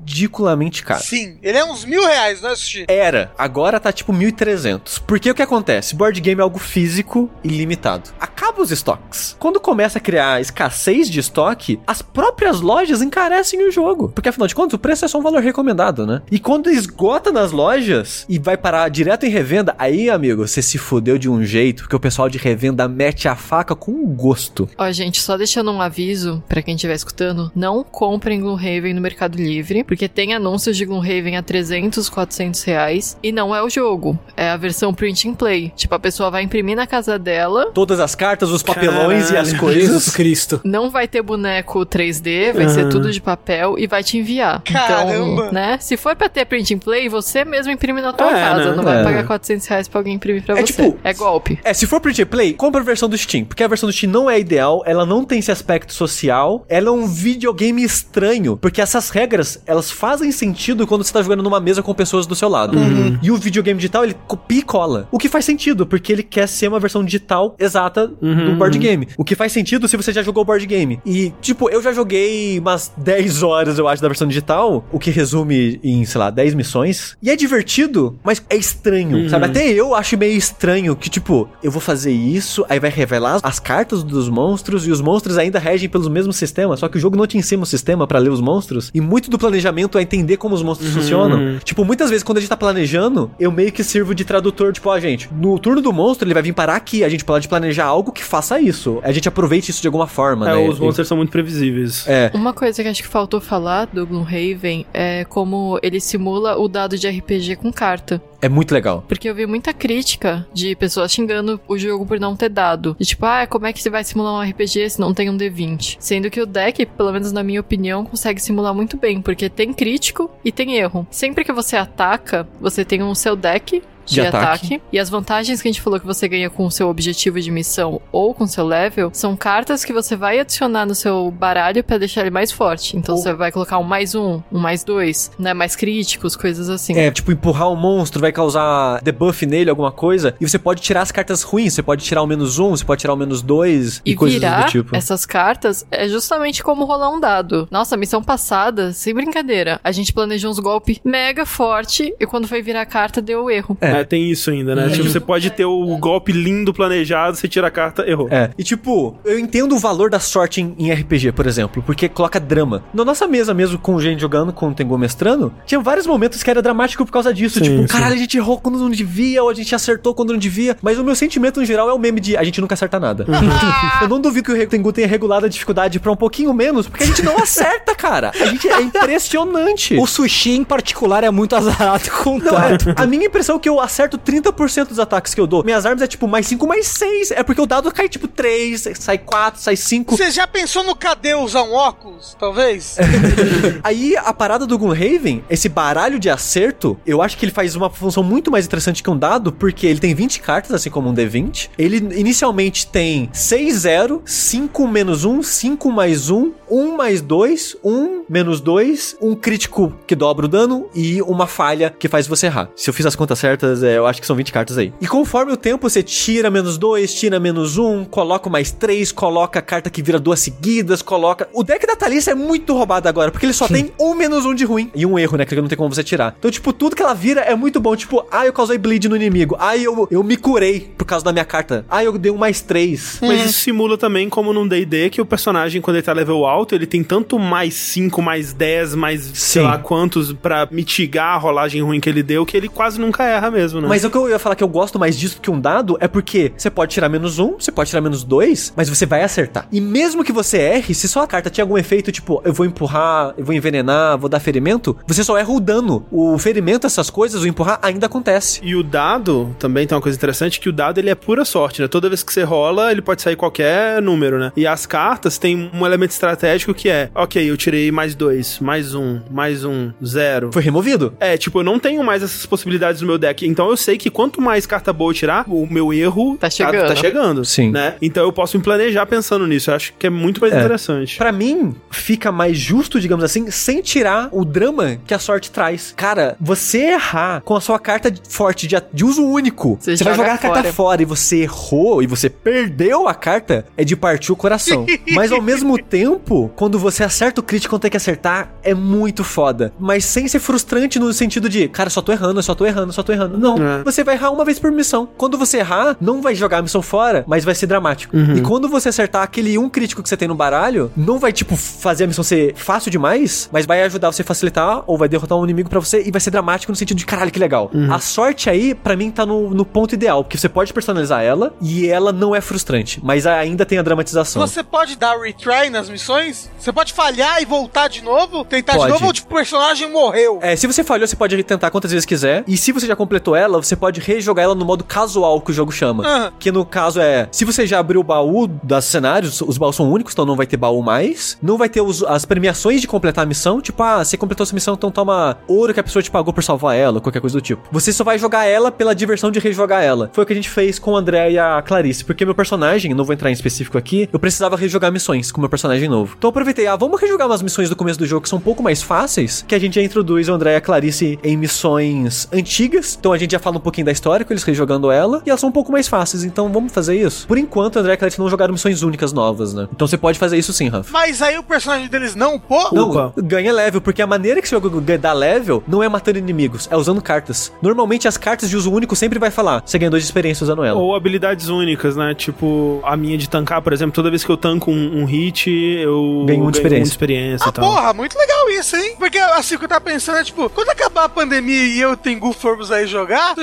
ridiculamente caro. Sim, ele é uns mil reais, não é, Sushi? Era, agora tá tipo 1.300. Porque o que acontece? Board game é algo físico e limitado. Acaba os estoques. Quando começa a criar escassez de estoque, as próprias lojas encarecem o jogo. Porque afinal de contas, o preço é só um valor recomendado, né? E quando esgota nas lojas e vai parar direto em revenda, aí, amigo, você se fudeu de um jeito, porque o pessoal de revenda mete a faca com gosto. Ó, gente, só deixando um aviso pra quem estiver escutando, não comprem Gloomhaven no Mercado Livre, porque tem anúncios de Gloomhaven a 300, 400 reais, e não é o jogo, é a versão print and play. Tipo, a pessoa vai imprimir na casa dela, Todas as cartas, os papelões e as Caralho. coisas. Jesus Cristo. não vai ter boneco 3D, vai ser Aham. tudo de papel e vai te enviar. Caramba! Então, né, se for pra ter print and play, você mesmo imprime na tua É, casa, né? não vai É. pagar 400 reais pra alguém imprimir pra É você. tipo- é golpe. É, se for print and play, compra a versão do Steam, porque a versão do Steam não é ideal, ela não tem esse aspecto social, ela é um videogame estranho, porque essas regras, elas fazem sentido quando você tá jogando numa mesa com pessoas do seu lado. E o videogame digital, ele copia e cola. O que faz sentido, porque ele quer ser uma versão digital exata do board game. O que faz sentido se você já jogou o board game. E, tipo, eu já joguei umas 10 horas, eu acho, da versão digital, o que resume em, sei lá, 10 missões. E é divertido, mas é estranho, sabe? Até eu acho meio estranho que, tipo, eu vou fazer isso, aí vai revelar as cartas dos monstros e os monstros ainda regem pelos mesmos sistemas, só que o jogo não te ensina o sistema pra ler os monstros. E muito do planejamento é entender como os monstros funcionam. Tipo, muitas vezes quando a gente tá planejando, eu meio que sirvo de tradutor, tipo, ó, gente, no turno do monstro ele vai vir parar aqui, a gente pode planejar algo que faça isso. A gente aproveite isso de alguma forma, É, né? os monstros são muito previsíveis. É. Uma coisa que acho que faltou falar do Gloomhaven é como ele simula o dado de RPG com carta. É muito legal. Porque eu vi muita crítica de pessoas xingando o jogo por não ter dado. De tipo, ah, como é que você vai simular um RPG se não tem um D20? Sendo que o deck, pelo menos na minha opinião, consegue simular muito bem, porque tem crítico e tem erro. Sempre que você ataca, você tem um seu deck de, De ataque. ataque. E as vantagens que a gente falou que você ganha com o seu objetivo de missão ou com o seu level são cartas que você vai adicionar no seu baralho pra deixar ele mais forte. Então você vai colocar um mais um, um mais dois, né? Mais críticos, coisas assim. É, tipo, empurrar o monstro vai causar debuff nele, alguma coisa. E você pode tirar as cartas ruins. Você pode tirar o menos um, você pode tirar o menos dois e, E coisas do tipo. essas cartas é justamente como rolar um dado. Nossa, missão passada, sem brincadeira, a gente planejou uns golpes mega forte e quando foi virar a carta deu erro. É, tem isso ainda, né? Tipo, você pode ter o golpe lindo planejado, você tira a carta, errou. É. E tipo, eu entendo o valor da sorte em, em RPG, por exemplo, porque coloca drama. Na nossa mesa mesmo, com gente jogando, com o Tengu mestrando, tinha vários momentos que era dramático por causa disso. Sim, tipo, sim. caralho, a gente errou quando não devia, ou a gente acertou quando não devia. Mas o meu sentimento, no geral, é o meme de a gente nunca acerta nada. eu não duvido que o Tengu tenha regulado a dificuldade pra um pouquinho menos, porque a gente não acerta, cara. A gente é impressionante. O sushi, em particular, é muito azarado com o Não, é, tato. a minha impressão é que eu acerto 30% dos ataques que eu dou. Minhas armas é tipo mais 5, mais 6. É porque o dado cai tipo 3, sai 4, sai 5. Você já pensou no cadê usar um óculos, talvez? Aí a parada do Gunhaven, esse baralho de acerto, eu acho que ele faz uma função muito mais interessante que um dado, porque ele tem 20 cartas, assim como um D20. Ele inicialmente tem 6, 0, 5 menos 1, 5 mais 1, 1 mais 2, 1 menos 2, um crítico que dobra o dano e uma falha que faz você errar. Se eu fiz as contas certas, é, eu acho que são 20 cartas aí. E conforme o tempo, você tira menos 2, tira menos 1, coloca mais 3, coloca a carta que vira duas seguidas, coloca. O deck da Thalissa é muito roubado agora, porque ele só tem um menos um de ruim. E um erro, né? Que não tem como você tirar. Então, tipo, tudo que ela vira é muito bom. Tipo, ah, eu causei bleed no inimigo. Ah, eu, eu me curei por causa da minha carta. Ah, eu dei um mais 3. Mas isso simula também, como num D&D, que o personagem, quando ele tá level alto, ele tem tanto mais 5, mais 10, mais sei Sim. lá quantos pra mitigar a rolagem ruim que ele deu, que ele quase nunca erra mesmo, né? Mas o que eu ia falar que eu gosto mais disso que um dado é porque você pode tirar menos um, você pode tirar menos dois, mas você vai acertar. E mesmo que você erre, se só a carta tinha algum efeito, tipo, eu vou empurrar, eu vou envenenar, vou dar ferimento, você só erra o dano. O ferimento, essas coisas, o empurrar ainda acontece. E o dado também tem uma coisa interessante que o dado ele é pura sorte, né? Toda vez que você rola, ele pode sair qualquer número, né? E as cartas têm um elemento estratégico que é, ok, eu tirei mais dois, mais um, mais um, zero. Foi removido. É, tipo, eu não tenho mais essas possibilidades no meu deck. Então eu sei que quanto mais carta boa eu tirar, o meu erro Tá chegando. Tá, chegando. Sim. Né? Então eu posso me planejar pensando nisso. Eu acho que é muito mais É. interessante. Pra mim, fica mais justo, digamos assim, sem tirar o drama que a sorte traz. Cara, você errar com a sua carta forte de, de uso único, Você você, vai joga jogar a carta fora. fora e você errou e você perdeu a carta, é de partir o coração. Mas ao mesmo tempo, quando você acerta o crítico quando tem que acertar, é muito foda. Mas sem ser frustrante no sentido de, cara, só tô errando, eu só tô errando, só tô errando. Não, É. você vai errar uma vez por missão. Quando você errar, não vai jogar a missão fora, mas vai ser dramático. E quando você acertar aquele um crítico que você tem no baralho, não vai, tipo, fazer a missão ser fácil demais, mas vai ajudar você a facilitar ou vai derrotar um inimigo pra você e vai ser dramático no sentido de caralho, que legal. A sorte aí, pra mim, tá no, no ponto ideal, porque você pode personalizar ela e ela não é frustrante, mas ainda tem a dramatização. Você pode dar retry nas missões? Você pode falhar e voltar de novo? Tentar Pode. de novo ou tipo, o personagem morreu? É, se você falhou, você pode tentar quantas vezes quiser. E se você já completou ela, você pode rejogar ela no modo casual que o jogo chama. Aham. Que no caso é, se você já abriu o baú das cenários, os baús são únicos, então não vai ter baú mais. Não vai ter os- as premiações de completar a missão. Tipo, ah, você completou essa missão, então toma ouro que a pessoa te pagou por salvar ela, qualquer coisa do tipo. Você só vai jogar ela pela diversão de rejogar ela. Foi o que a gente fez com o André e a Clarice. Porque meu personagem, não vou entrar em específico aqui, eu precisava rejogar missões com meu personagem novo. Então aproveitei, ah, vamos rejogar umas missões do começo do jogo que são um pouco mais fáceis, que a gente já introduz o André e a Clarice em missões antigas. Então a gente já fala um pouquinho da história com eles rejogando ela, e elas são um pouco mais fáceis, então vamos fazer isso. Por enquanto, André e não jogaram missões únicas novas, né? Então você pode fazer isso sim, Rafa. Mas aí o personagem deles não, pô? Não, Upa. ganha level, porque a maneira que esse jogo dá level não é matando inimigos, é usando cartas. Normalmente as cartas de uso único sempre vai falar, você ganha dois de experiência usando ela. Ou habilidades únicas, né? Tipo, a minha de tancar, por exemplo, toda vez que eu tanco um, um hit, eu Ganho um de experiência. de experiência Ah, e tal. porra, muito legal isso, hein? Porque assim, o que eu tava pensando é, tipo, quando acabar a pandemia e eu e o Tengu formos aí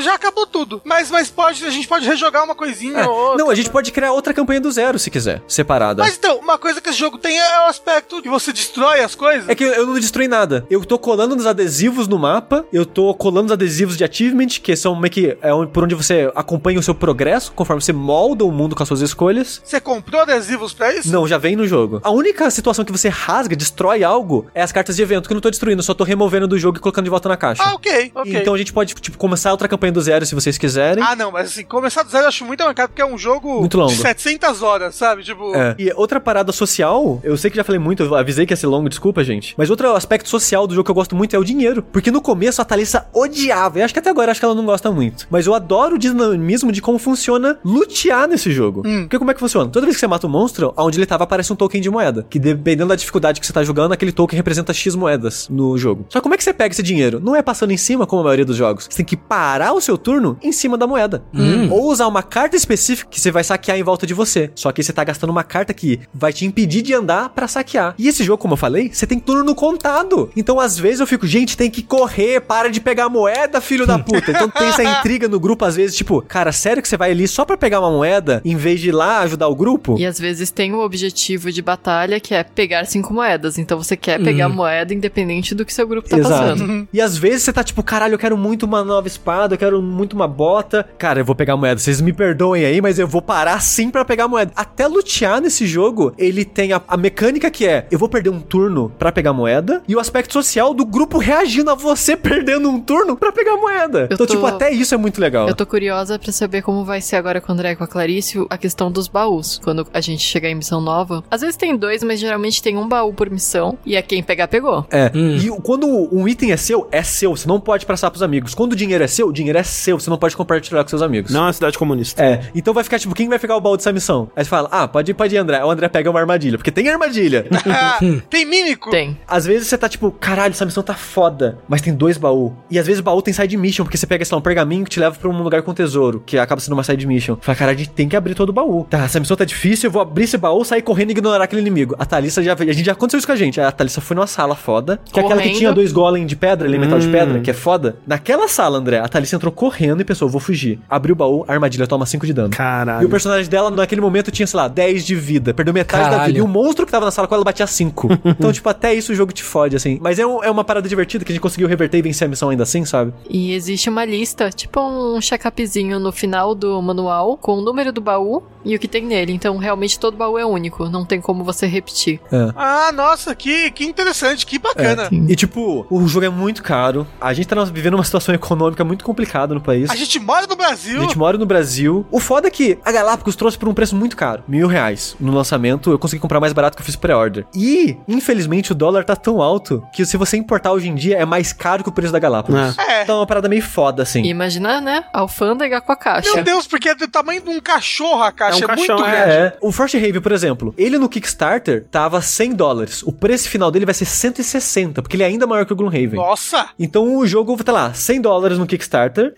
já acabou tudo. Mas, mas pode, a gente pode rejogar uma coisinha É, ou outra. Não, a gente pode criar outra campanha do zero se quiser, separada. Mas então, uma coisa que esse jogo tem é o aspecto que você destrói as coisas. É que eu não destruí nada. Eu tô colando nos adesivos no mapa, eu tô colando os adesivos de achievement, que são meio que é por onde você acompanha o seu progresso, conforme você molda o mundo com as suas escolhas. Você comprou adesivos pra isso? Não, já vem no jogo. A única situação que você rasga, destrói algo, é as cartas de evento, que eu não tô destruindo, só tô removendo do jogo e colocando de volta na caixa. Ah, ok, ok. Então a gente pode, tipo, começar outra campanha do zero se vocês quiserem. Ah, não, mas assim, começar do zero eu acho muito arrancado, porque é um jogo Muito longo. de 700 horas, sabe? Tipo, É. E outra parada social, eu sei que já falei muito, eu avisei que ia ser longo, desculpa, gente. Mas outro aspecto social do jogo que eu gosto muito é o dinheiro. Porque no começo a Thalissa odiava, e acho que até agora acho que ela não gosta muito. Mas eu adoro o dinamismo de como funciona lutear nesse jogo. Porque como é que funciona? Toda vez que você mata um monstro, onde ele tava aparece um token de moeda. Que dependendo da dificuldade que você tá jogando, aquele token representa X moedas no jogo. Só como é que você pega esse dinheiro? Não é passando em cima, como a maioria dos jogos. Você tem que parar o seu turno em cima da moeda. Ou usar uma carta específica que você vai saquear em volta de você. Só que você tá gastando uma carta que vai te impedir de andar pra saquear. E esse jogo, como eu falei, você tem turno contado. Então, às vezes, eu fico, gente, tem que correr, para de pegar moeda, filho da puta. Então tem essa intriga no grupo, às vezes, tipo, cara, sério que você vai ali só pra pegar uma moeda, em vez de ir lá ajudar o grupo? E às vezes tem o objetivo de batalha que é pegar cinco moedas. Então você quer pegar moeda independente do que seu grupo tá Exato. passando. E às vezes você tá tipo, caralho, eu quero muito uma nova espada, eu quero muito uma bota. Cara, eu vou pegar a moeda. Vocês me perdoem aí, mas eu vou parar sim pra pegar a moeda. Até lutear nesse jogo, ele tem a, a mecânica que é: eu vou perder um turno pra pegar a moeda, e o aspecto social do grupo reagindo a você perdendo um turno pra pegar a moeda. Eu então, tô- tipo, até isso é muito legal. Eu tô curiosa pra saber como vai ser agora com o André e com a Clarice a questão dos baús. Quando a gente chegar em missão nova. Às vezes tem dois, mas geralmente tem um baú por missão. E é quem pegar, pegou. É. E o- quando um item é seu, é seu. Você não pode passar pros amigos. Quando o dinheiro é seu, o dinheiro é seu. Você não pode compartilhar com seus amigos. Não é uma cidade comunista. É, então vai ficar tipo, quem vai pegar o baú dessa missão? Aí você fala, ah, pode ir, pode ir, André. O André pega uma armadilha, porque tem armadilha. Tem mímico? Tem. às vezes você tá tipo, caralho, essa missão tá foda, mas tem dois baús. E às vezes o baú tem side mission, porque você pega, sei lá, um pergaminho que te leva pra um lugar com tesouro, que acaba sendo uma side mission. Fala, cara, a gente tem que abrir todo o baú. Tá, essa missão tá difícil, eu vou abrir esse baú, sair correndo e ignorar aquele inimigo. A Thalissa já, a gente já aconteceu isso com a gente. A Thalissa foi numa sala foda, que é aquela que Correndo. tinha dois golem de pedra, elemental de pedra, que é foda. Naquela sala, André, a Thalissa entrou correndo e pensou, vou fugir. Abriu o baú, a armadilha toma 5 de dano. Caralho. E o personagem dela, naquele momento, tinha, sei lá, 10 de vida. Perdeu metade da Caralho. vida. E o monstro que tava na sala com ela batia 5. então, tipo, até isso o jogo te fode, assim. Mas é, um- é uma parada divertida que a gente conseguiu reverter e vencer a missão ainda assim, sabe? E existe uma lista, tipo um check-upzinho no final do manual, com o número do baú e o que tem nele. Então, realmente, todo baú é único. Não tem como você repetir. Ah, nossa, que, que interessante, que bacana. E, tipo, o jogo é muito caro. A gente tá vivendo uma situação econômica muito complicada no país. A gente mora no Brasil. A gente mora no Brasil. O foda é que a Galápagos trouxe por um preço muito caro. Mil reais. No lançamento, eu consegui comprar mais barato que eu fiz pré-order. E, infelizmente, o dólar tá tão alto que se você importar hoje em dia, é mais caro que o preço da Galápagos. É. Então é uma parada meio foda, assim. Imagina, né? A alfândega com a caixa. Meu Deus, porque é do tamanho de um cachorro a caixa. É um É, caixão, muito é. grande. É, o Frost Rave, por exemplo, ele no Kickstarter tava 100 dólares. O preço final dele vai ser 160, porque ele é ainda maior que o Gloomhaven. Nossa! Então o jogo tá lá, 100 dólares no Kickstarter,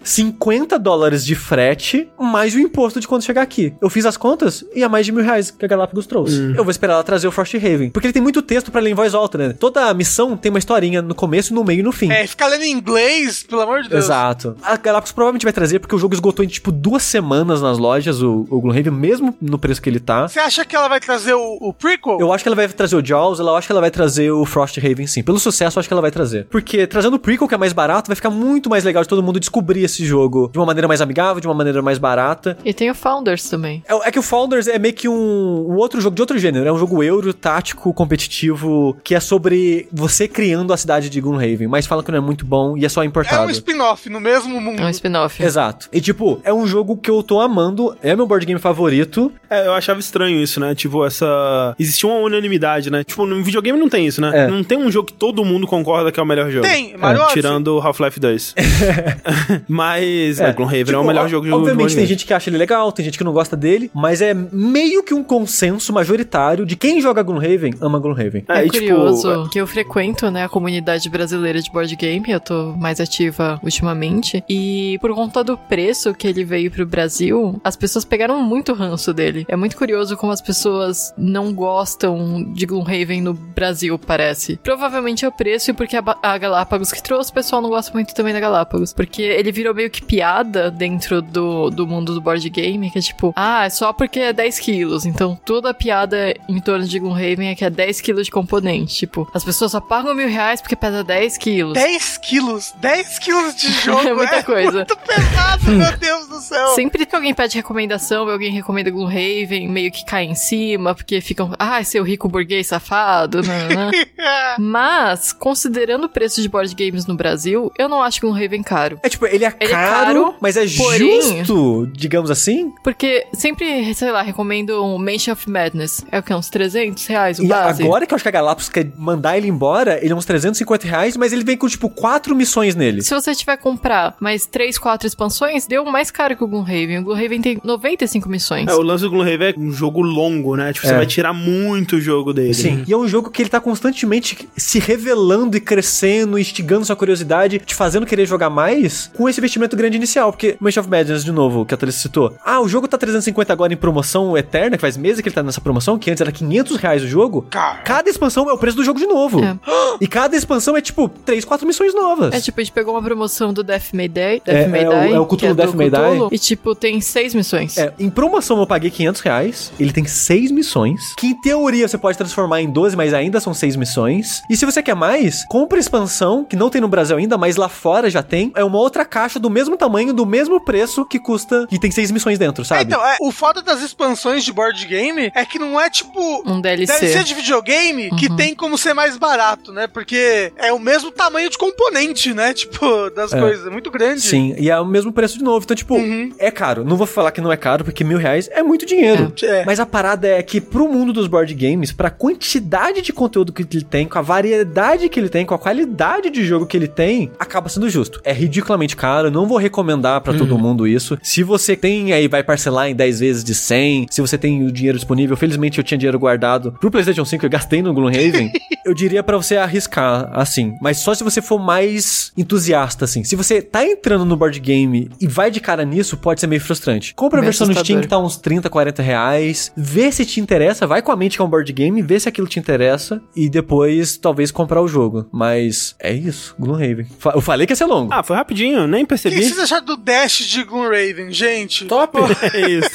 50 dólares de frete, mais o imposto de quando chegar aqui. Eu fiz as contas e é mais de mil reais que a Galápagos trouxe. Eu vou esperar ela trazer o Frost Raven. Porque ele tem muito texto pra ler em voz alta, né? Toda missão tem uma historinha no começo, no meio e no fim. É, ficar lendo em inglês, pelo amor de Deus. Exato. A Galápagos provavelmente vai trazer, porque o jogo esgotou em tipo duas semanas nas lojas, o, o Gloomhaven, mesmo no preço que ele tá. Você acha que ela vai trazer o, o prequel? Eu acho que ela vai trazer o Jaws, eu acho que ela vai trazer o Frost Raven sim. Pelo sucesso, eu acho que ela vai trazer. Porque trazendo o prequel, que é mais barato, vai ficar muito mais legal de todo mundo descobrir esse jogo de uma maneira mais amigável, de uma maneira mais barata. E tem o Founders também. É, é que o Founders é meio que um, um outro jogo de outro gênero. É um jogo euro, tático, competitivo, que é sobre você criando a cidade de Gloomhaven. Mas fala que não é muito bom e é só É importado. um spin-off no mesmo mundo. É um spin-off. Exato. E tipo, é um jogo que eu tô amando, é meu board game favorito. É, eu achava estranho isso, né? Tipo, essa. Existia uma unanimidade, né? Tipo, no videogame não tem isso, né? É. Não tem um jogo que todo mundo concorda que é o melhor jogo. Tem, Mario É. Tirando o Half-Life 2. Mas, é, Gloomhaven é tipo, o melhor jogo de Obviamente tem gente que acha ele legal, tem gente que não gosta dele, mas é meio que um consenso majoritário de quem joga Gloomhaven ama Gloomhaven. game. É, e, tipo, curioso que eu frequento, né, a comunidade brasileira de board game, eu tô mais ativa ultimamente, e por conta do preço que ele veio pro Brasil, as pessoas pegaram muito ranço dele. É muito curioso como as pessoas não gostam de Gloomhaven no Brasil, parece. Provavelmente é o preço e porque a, a Galápagos que trouxe, o pessoal não gosta muito também da Galápagos, porque ele virou meio que piada dentro do, do mundo do board game, que é tipo, ah, é só porque é 10 quilos, então toda a piada em torno de Gloomhaven é que é 10 quilos de componente. Tipo, as pessoas só pagam mil reais porque pesa 10 quilos. 10 quilos. 10 quilos de jogo. É muita coisa. muito pesado, meu Deus do céu. Sempre que alguém pede recomendação, alguém recomenda Gloomhaven, meio que cai em cima, porque ficam, ah, seu rico burguês safado, né? Mas, considerando o preço de board games no Brasil, eu não acho Gloomhaven caro. É tipo, ele é, Ele é caro, caro, mas é porém- justo, digamos assim. Porque sempre, sei lá, recomendo um Mansion of Madness. É o que? Uns 300 reais o E base? agora que eu acho que a Galápagos quer mandar ele embora, ele é uns 350 reais, mas ele vem com, tipo, quatro missões nele. Se você tiver que comprar mais 3, 4 expansões, deu mais caro que o Gloomhaven. O Gloomhaven tem 95 missões. É, o lance do Gloomhaven é um jogo longo, né? Tipo, você É. vai tirar muito o jogo dele. Sim, né? e é um jogo que ele tá constantemente se revelando e crescendo, instigando sua curiosidade, te fazendo querer jogar mais, com esse investimento grande inicial. Porque Mansion of Madness, de novo, que a Thalys citou. Ah, o jogo tá 350 agora em promoção eterna, que faz meses que ele tá nessa promoção, que antes era 500 reais o jogo. Cara. Cada expansão é o preço do jogo de novo. É. E cada expansão é tipo 3, 4 missões novas. É tipo, a gente pegou uma promoção do Death May É, Death May é o- Die, é o Cthulhu é do Death May Die. Cthulhu, E tipo, tem seis missões. É, em promoção eu paguei 500 reais. Ele tem seis missões. Que em teoria você pode transformar em 12, mas ainda são seis missões. E se você quer mais, compra a expansão, que não tem no Brasil ainda, mas lá fora já tem. É uma uma outra caixa do mesmo tamanho, do mesmo preço que custa, que tem seis missões dentro, É, sabe? então, é, o foda das expansões de board game é que não é tipo. Um DLC. DLC de videogame que tem como ser mais barato, né? Porque é o mesmo tamanho de componente, né? Tipo, das É. coisas. É muito grande. Sim, e é o mesmo preço de novo. Então, tipo, Uhum. é caro. Não vou falar que não é caro, porque mil reais é muito dinheiro. É. Mas a parada é que pro mundo dos board games, pra quantidade de conteúdo que ele tem, com a variedade que ele tem, com a qualidade de jogo que ele tem, acaba sendo justo. É ridiculamente caro, não vou recomendar pra todo mundo isso. Se você tem aí, vai parcelar em 10 vezes de 100, se você tem o dinheiro disponível, felizmente eu tinha dinheiro guardado pro PlayStation 5, eu gastei no Gloomhaven, eu diria pra você arriscar, assim. Mas só se você for mais entusiasta, assim. Se você tá entrando no board game e vai de cara nisso, pode ser meio frustrante. Compra a Bem versão no Steam que tá uns 30, 40 reais, vê se te interessa, vai com a mente que é um board game, vê se aquilo te interessa e depois talvez comprar o jogo. Mas é isso, Gloomhaven. Eu falei que ia ser longo. Ah, foi rapidinho, nem O que percebi. vocês acharam do Dash de Gloomraven, gente? Top! É isso.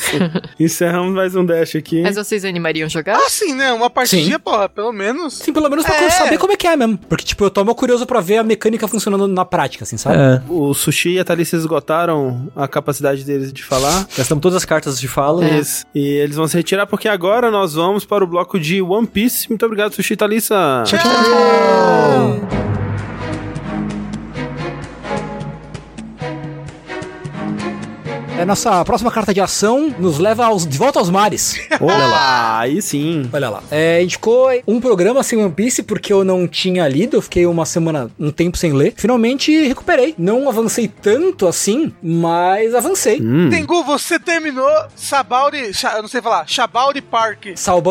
Encerramos mais um dash aqui. Mas vocês animariam jogar? Ah, sim, né? Uma partidinha, Sim. porra, pelo menos. Sim, pelo menos pra É. saber como é que é mesmo. Porque, tipo, eu tô meio curioso pra ver a mecânica funcionando na prática, assim, sabe? É. O Sushi e a Thalissa esgotaram a capacidade deles de falar. Gastamos todas as cartas de fala. É. Isso. E eles vão se retirar porque agora nós vamos para o bloco de One Piece. Muito obrigado, Sushi e Thalissa. É, nossa próxima carta de ação nos leva aos, de volta aos mares. Olá, aí sim. Olha lá. É, indicou um programa sem One Piece porque eu não tinha lido, eu fiquei uma semana, um tempo sem ler. Finalmente recuperei. Não avancei tanto assim, mas avancei. Hum. Tengu, você terminou Sabauri. Eu não sei falar. Shabauri Park.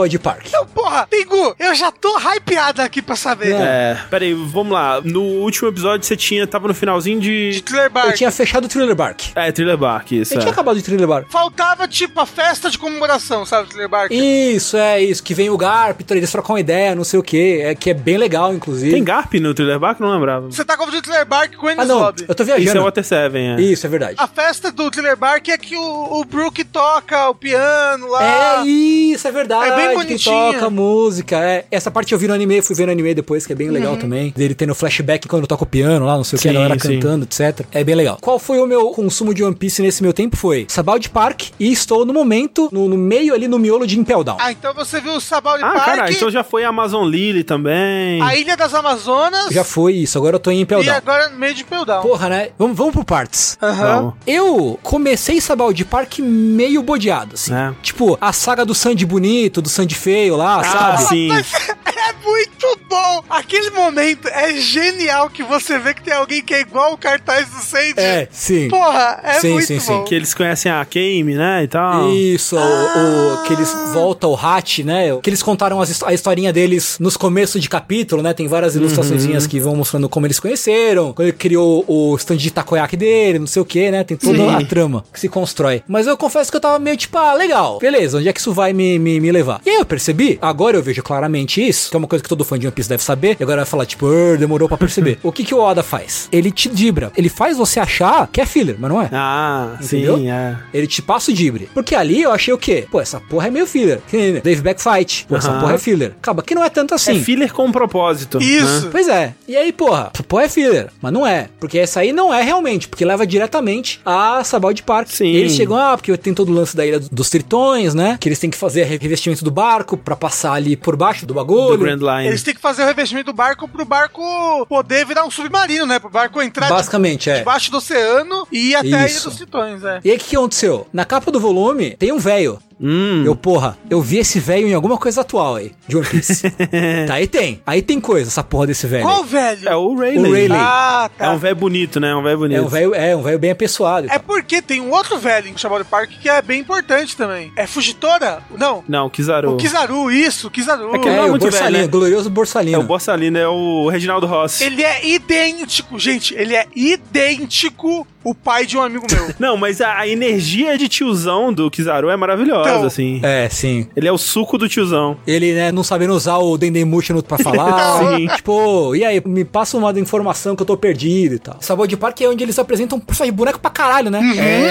De Park. Então, porra, Tengu, eu já tô hypeado aqui pra saber. É, peraí, vamos lá. No último episódio você tinha, tava no finalzinho De de. Thriller Bark. Eu tinha fechado o Thriller Bark. É, Thriller Bark, isso. Eu É. tinha acabado de Thriller Bark. Faltava, tipo, a festa de comemoração, sabe, Thriller Bark? Isso, é isso. Que vem o Garp, eles trocam uma ideia, não sei o que. É, que é bem legal, inclusive. Tem Garp no Thriller Bark? Não lembrava. Você tá confundindo Thriller Bark com Ah, Ennis não. Lobby. Eu tô Isso é viajando. Water 7, é. Isso, é verdade. A festa do Thriller Bark é que o, o Brook toca o piano lá. É isso, é verdade. É bem que bonitinho. toca música. É. Essa parte eu vi no anime, fui ver no anime depois, que é bem legal também. Dele tendo flashback quando toca o piano lá, não sei o que, a galera cantando, etc. É bem legal. Qual foi o meu consumo de One Piece nesse meu tempo? Foi Sabald Park e estou no momento, no, no meio ali, no miolo de Impel Down. Ah, então você viu o Sabauri Ah, Park, cara, então já foi Amazon Lily também. a Ilha das Amazonas Já foi isso, agora eu tô em Impel e Down. agora no meio de Peldown. Porra, né? Vamos, vamos por partes. Aham. Vamos. Eu comecei Sabald Park meio bodeado, assim. É. Tipo, a saga do Sandy bonito, do Sandy feio lá, Ah, sabe? sim. É muito bom! Aquele momento é genial que você vê que tem alguém que é igual o cartaz do Sandy. É, sim. Porra, é Sim, muito sim, sim. bom. Que eles conhecem a Kame, né, e tal. Isso, o, o- que eles voltam o Hat, né? Que eles contaram as a historinha deles nos começos de capítulo, né? Tem várias ilustraçõezinhas que vão mostrando como eles conheceram, quando ele criou o stand de takoyaki dele, não sei o que, né? Tem toda Sim. a trama que se constrói. Mas eu confesso que eu tava meio tipo, ah, legal, beleza, onde é que isso vai me, me, me levar? E aí eu percebi, agora eu vejo claramente isso, que é uma coisa que todo fã de One Piece deve saber, e agora vai falar, tipo, "Ah, demorou pra perceber. o que que o Oda faz? Ele te dibra, ele faz você achar que é filler, mas não é. Ah, Entendeu? sim, é. Ele te passa o dibre. Porque ali eu achei o quê? Pô, essa porra é meio filler. Dave Back Fight. Pô, essa Aham. porra é filler. Acaba que não é tanto assim. É filler com propósito. Isso. né? Pois é. E aí, porra, essa porra é filler. Mas não é. Porque essa aí não é realmente. Porque leva diretamente a Sabald Park. Sim. E eles chegam, ah, porque tem todo o lance da ilha dos tritões, né? Que eles têm que fazer revestimento do barco pra passar ali por baixo do bagulho. Do Grand Line. Eles têm que fazer o revestimento do barco pro barco poder virar um submarino, né? Pro barco entrar Basicamente, é. debaixo do oceano e ir até a Ilha Isso. dos Tritões, é. E aí, o que, que aconteceu? Na capa do volume, tem um velho. Hum. Eu, porra, eu vi esse velho em alguma coisa atual aí, de One Piece. tá, aí tem. Aí tem coisa, essa porra desse velho. Qual velho? É o Rayleigh. O Rayleigh. Ah, tá. É um velho bonito, né? Um velho bonito. É um velho, é um velho bem apessoado. É porque tem um outro velho em Shabbat Park que é bem importante também. É Fugitora? Não. Não, Kizaru. O Kizaru, isso, o Kizaru. É que É, não é o muito Borsalino, velho, né? glorioso Borsalino. É o Borsalino, é o Reginaldo Rossi. Ele é idêntico, gente, ele é idêntico o pai de um amigo meu. Não, mas a, a energia de tiozão do Kizaru é maravilhosa, Então. assim. É, sim. Ele é o suco do tiozão. Ele, né, não sabendo usar o Dendemushi no- pra falar. Sim. Tipo, e aí, me passa uma informação que eu tô perdido e tal. Sabor de Parque é onde eles apresentam um personagem de boneco pra caralho, né?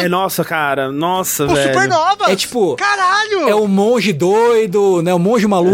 É, nossa, cara. Nossa, O velho. Supernovas! É tipo- Caralho! É o monge doido, né? O monge maluco.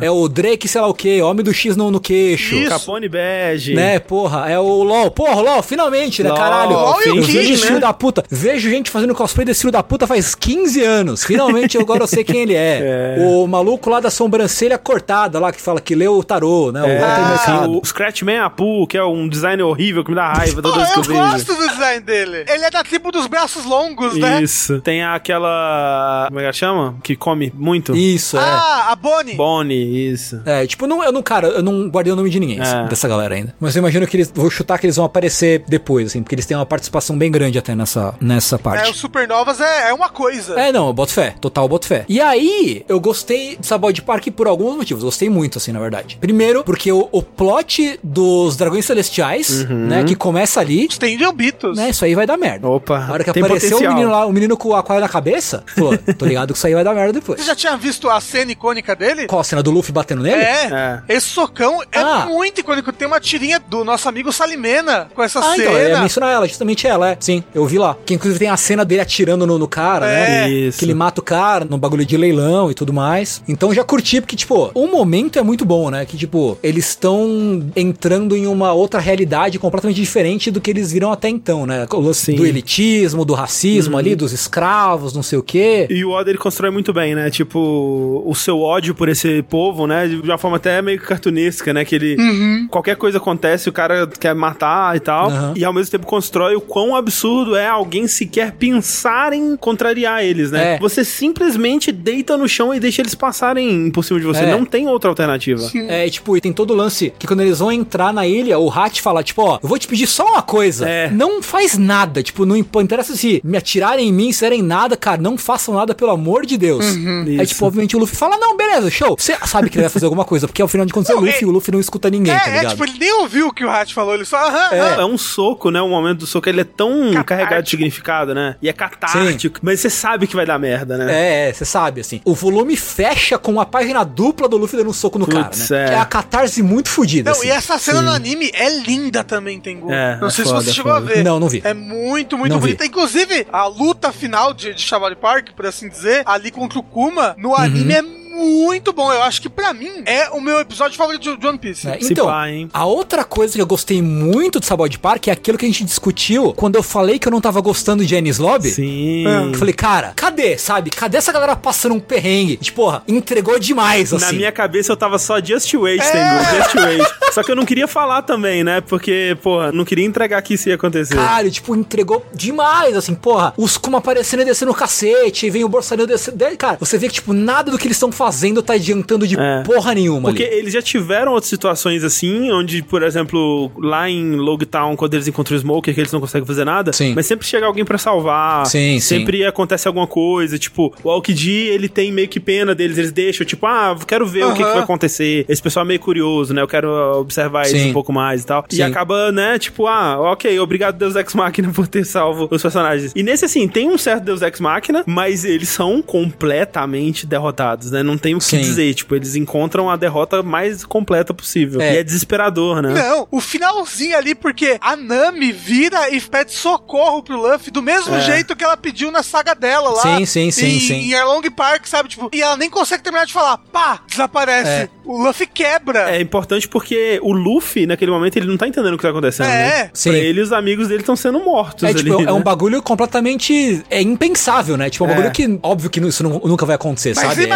É. É, o Drake, sei lá o quê, homem do X no, no queixo. Isso. Capone bege. Né, porra, é o LOL. Porra, LOL, finalmente, né, LOL, caralho? LOL e o King, né? da puta. Vejo gente fazendo cosplay desse filho da puta faz 15 anos. Finalmente agora eu sei quem ele é. O maluco lá da sobrancelha cortada lá, que fala que leu o tarô, né? O É, Mercado. o Scratchman Apu, que é um design horrível que me dá raiva toda vez que eu eu gosto do design dele. Ele é da tribo dos braços longos, né? Isso. Tem aquela. Como é que ela chama? Que come muito? Isso, é. Ah, a Bonnie. Bonnie, isso. É, tipo, não, eu não, cara, eu não guardei o nome de ninguém É. assim, dessa galera ainda. Mas eu imagino que eles. Vou chutar que eles vão aparecer depois, assim, porque eles têm uma participação bem grande até nessa, nessa É, parte. o Supernovas é, é uma coisa. É, não, eu boto fé. Total, eu boto fé. E aí, eu gostei de Sabor de Parque por alguns motivos. Gostei muito, assim, na verdade. Primeiro, porque o, o plot dos Dragões Celestiais, Uhum. né, que começa ali, Os Tenryubitos. né, isso aí vai dar merda. Opa, Na hora que tem apareceu o menino lá, o menino com o aquário na cabeça, pô, tô ligado que isso aí vai dar merda depois. Você já tinha visto a cena icônica dele? Qual a cena do Luffy batendo nele? É. É. Esse socão é Ah. muito icônico. Tem uma tirinha do nosso amigo Salimena com essa Ah, cena. então, eu ia mencionar ela, justamente ela, é. Sim, eu vi lá. Que inclusive tem a cena dele atirando no, no cara, né? É. Isso. Que ele mata o cara no bagulho de leilão e tudo mais. Então já curti, porque, tipo, o momento é muito bom, né? Que, tipo, eles estão entrando em uma outra realidade completamente diferente do que eles viram até então, né? O lance do elitismo, do racismo ali, dos escravos, não sei o quê. E o Oda ele constrói muito bem, né? Tipo, o seu ódio por esse povo, né? De uma forma até meio cartunesca, né? Que ele. Qualquer coisa acontece, o cara quer matar e tal. Uhum. E ao mesmo tempo constrói o quão absurdo é alguém sequer pensar em contrariar eles, né? É. Você simplesmente deita no chão e deixa eles passarem por cima de você. É. Não tem outra alternativa. É, tipo, e tem todo o lance que quando eles vão entrar na ilha, o Hat fala, tipo, ó, eu vou te pedir só uma coisa. É. Não faz nada, tipo, não interessa se me atirarem em mim, se derem nada, cara, não façam nada, pelo amor de Deus. Aí, Uhum. Isso. tipo, obviamente o Luffy fala, não, beleza, show. Você sabe que ele vai fazer alguma coisa, porque ao final de contas é o Não, Luffy, é- e o Luffy não escuta ninguém, É, tá é, ligado? tipo, ele nem ouviu o que o Hat falou, ele só, aham, aham. É um soco, né? O momento do soco, ele é tão Catártico. carregado de significado, né? E é catártico. Mas você sabe que vai dar merda, né? É, é, você sabe, assim. O volume fecha com uma página dupla do Luffy dando um soco no Putz, cara, né? é. Que é a catarse muito fodida, Não, assim. e essa cena no anime é linda também, Tengu. É, não é sei foda, se você é chegou a ver. Não, não vi. É muito, muito Não vi. bonita. Inclusive, a luta final de, de Shabari Park, por assim dizer, ali contra o Kuma, no anime é muito bom. Eu acho que pra mim é o meu episódio favorito de, One Piece. É, então, pá, hein? a outra coisa que eu gostei muito de Parque é aquilo que a gente discutiu quando eu falei que eu não tava gostando de Ennis Lobby. Sim. Eu falei, cara, cadê, sabe? Cadê essa galera passando um perrengue? Tipo, porra, entregou demais, assim. Na minha cabeça eu tava só just wait, É. Tengu, just wait. Só que eu não queria falar também, né? Porque, porra, não queria entregar que isso ia acontecer. Cara, tipo, entregou demais, assim, porra. Os Kuma aparecendo e descendo o cacete, e vem o Borsalino descendo. Cara, você vê que, tipo, nada do que eles estão fazendo tá adiantando de É. porra nenhuma Porque ali. eles já tiveram outras situações assim, onde, por exemplo, lá em Logtown, quando eles encontram o Smoker, que eles não conseguem fazer nada, Sim. mas sempre chega alguém pra salvar. Sim, Sempre acontece alguma coisa. Tipo, o Aokiji, ele tem meio que pena deles, eles deixam, tipo, ah, quero ver o que, que vai acontecer. Esse pessoal é meio curioso, né? Eu quero observar Sim. um pouco mais e tal. Sim. E acaba, né, tipo, ah, ok, obrigado Deus Ex Machina por ter salvo os personagens. E nesse, assim, tem um certo Deus Ex Machina, mas eles são completamente derrotados, né? Não tem o que Sim. dizer. Tipo, eles encontram a derrota mais completa possível. É. E é desesperador, né? Não, o finalzinho ali, porque a Nami vira e pede socorro pro Luffy do mesmo É. jeito que ela pediu na saga dela lá. Sim, sim, sim, em, sim. Em Arlong Park, sabe? Tipo, e ela nem consegue terminar de falar. Pá, desaparece. É. O Luffy quebra. É importante porque o Luffy, naquele momento, ele não tá entendendo o que tá acontecendo, É. né? Sim. Pra ele, os amigos dele estão sendo mortos É, ali, tipo, é né? um bagulho completamente é impensável, né? Tipo, é um É. bagulho que, óbvio que isso nu- nunca vai acontecer, Mas sabe? é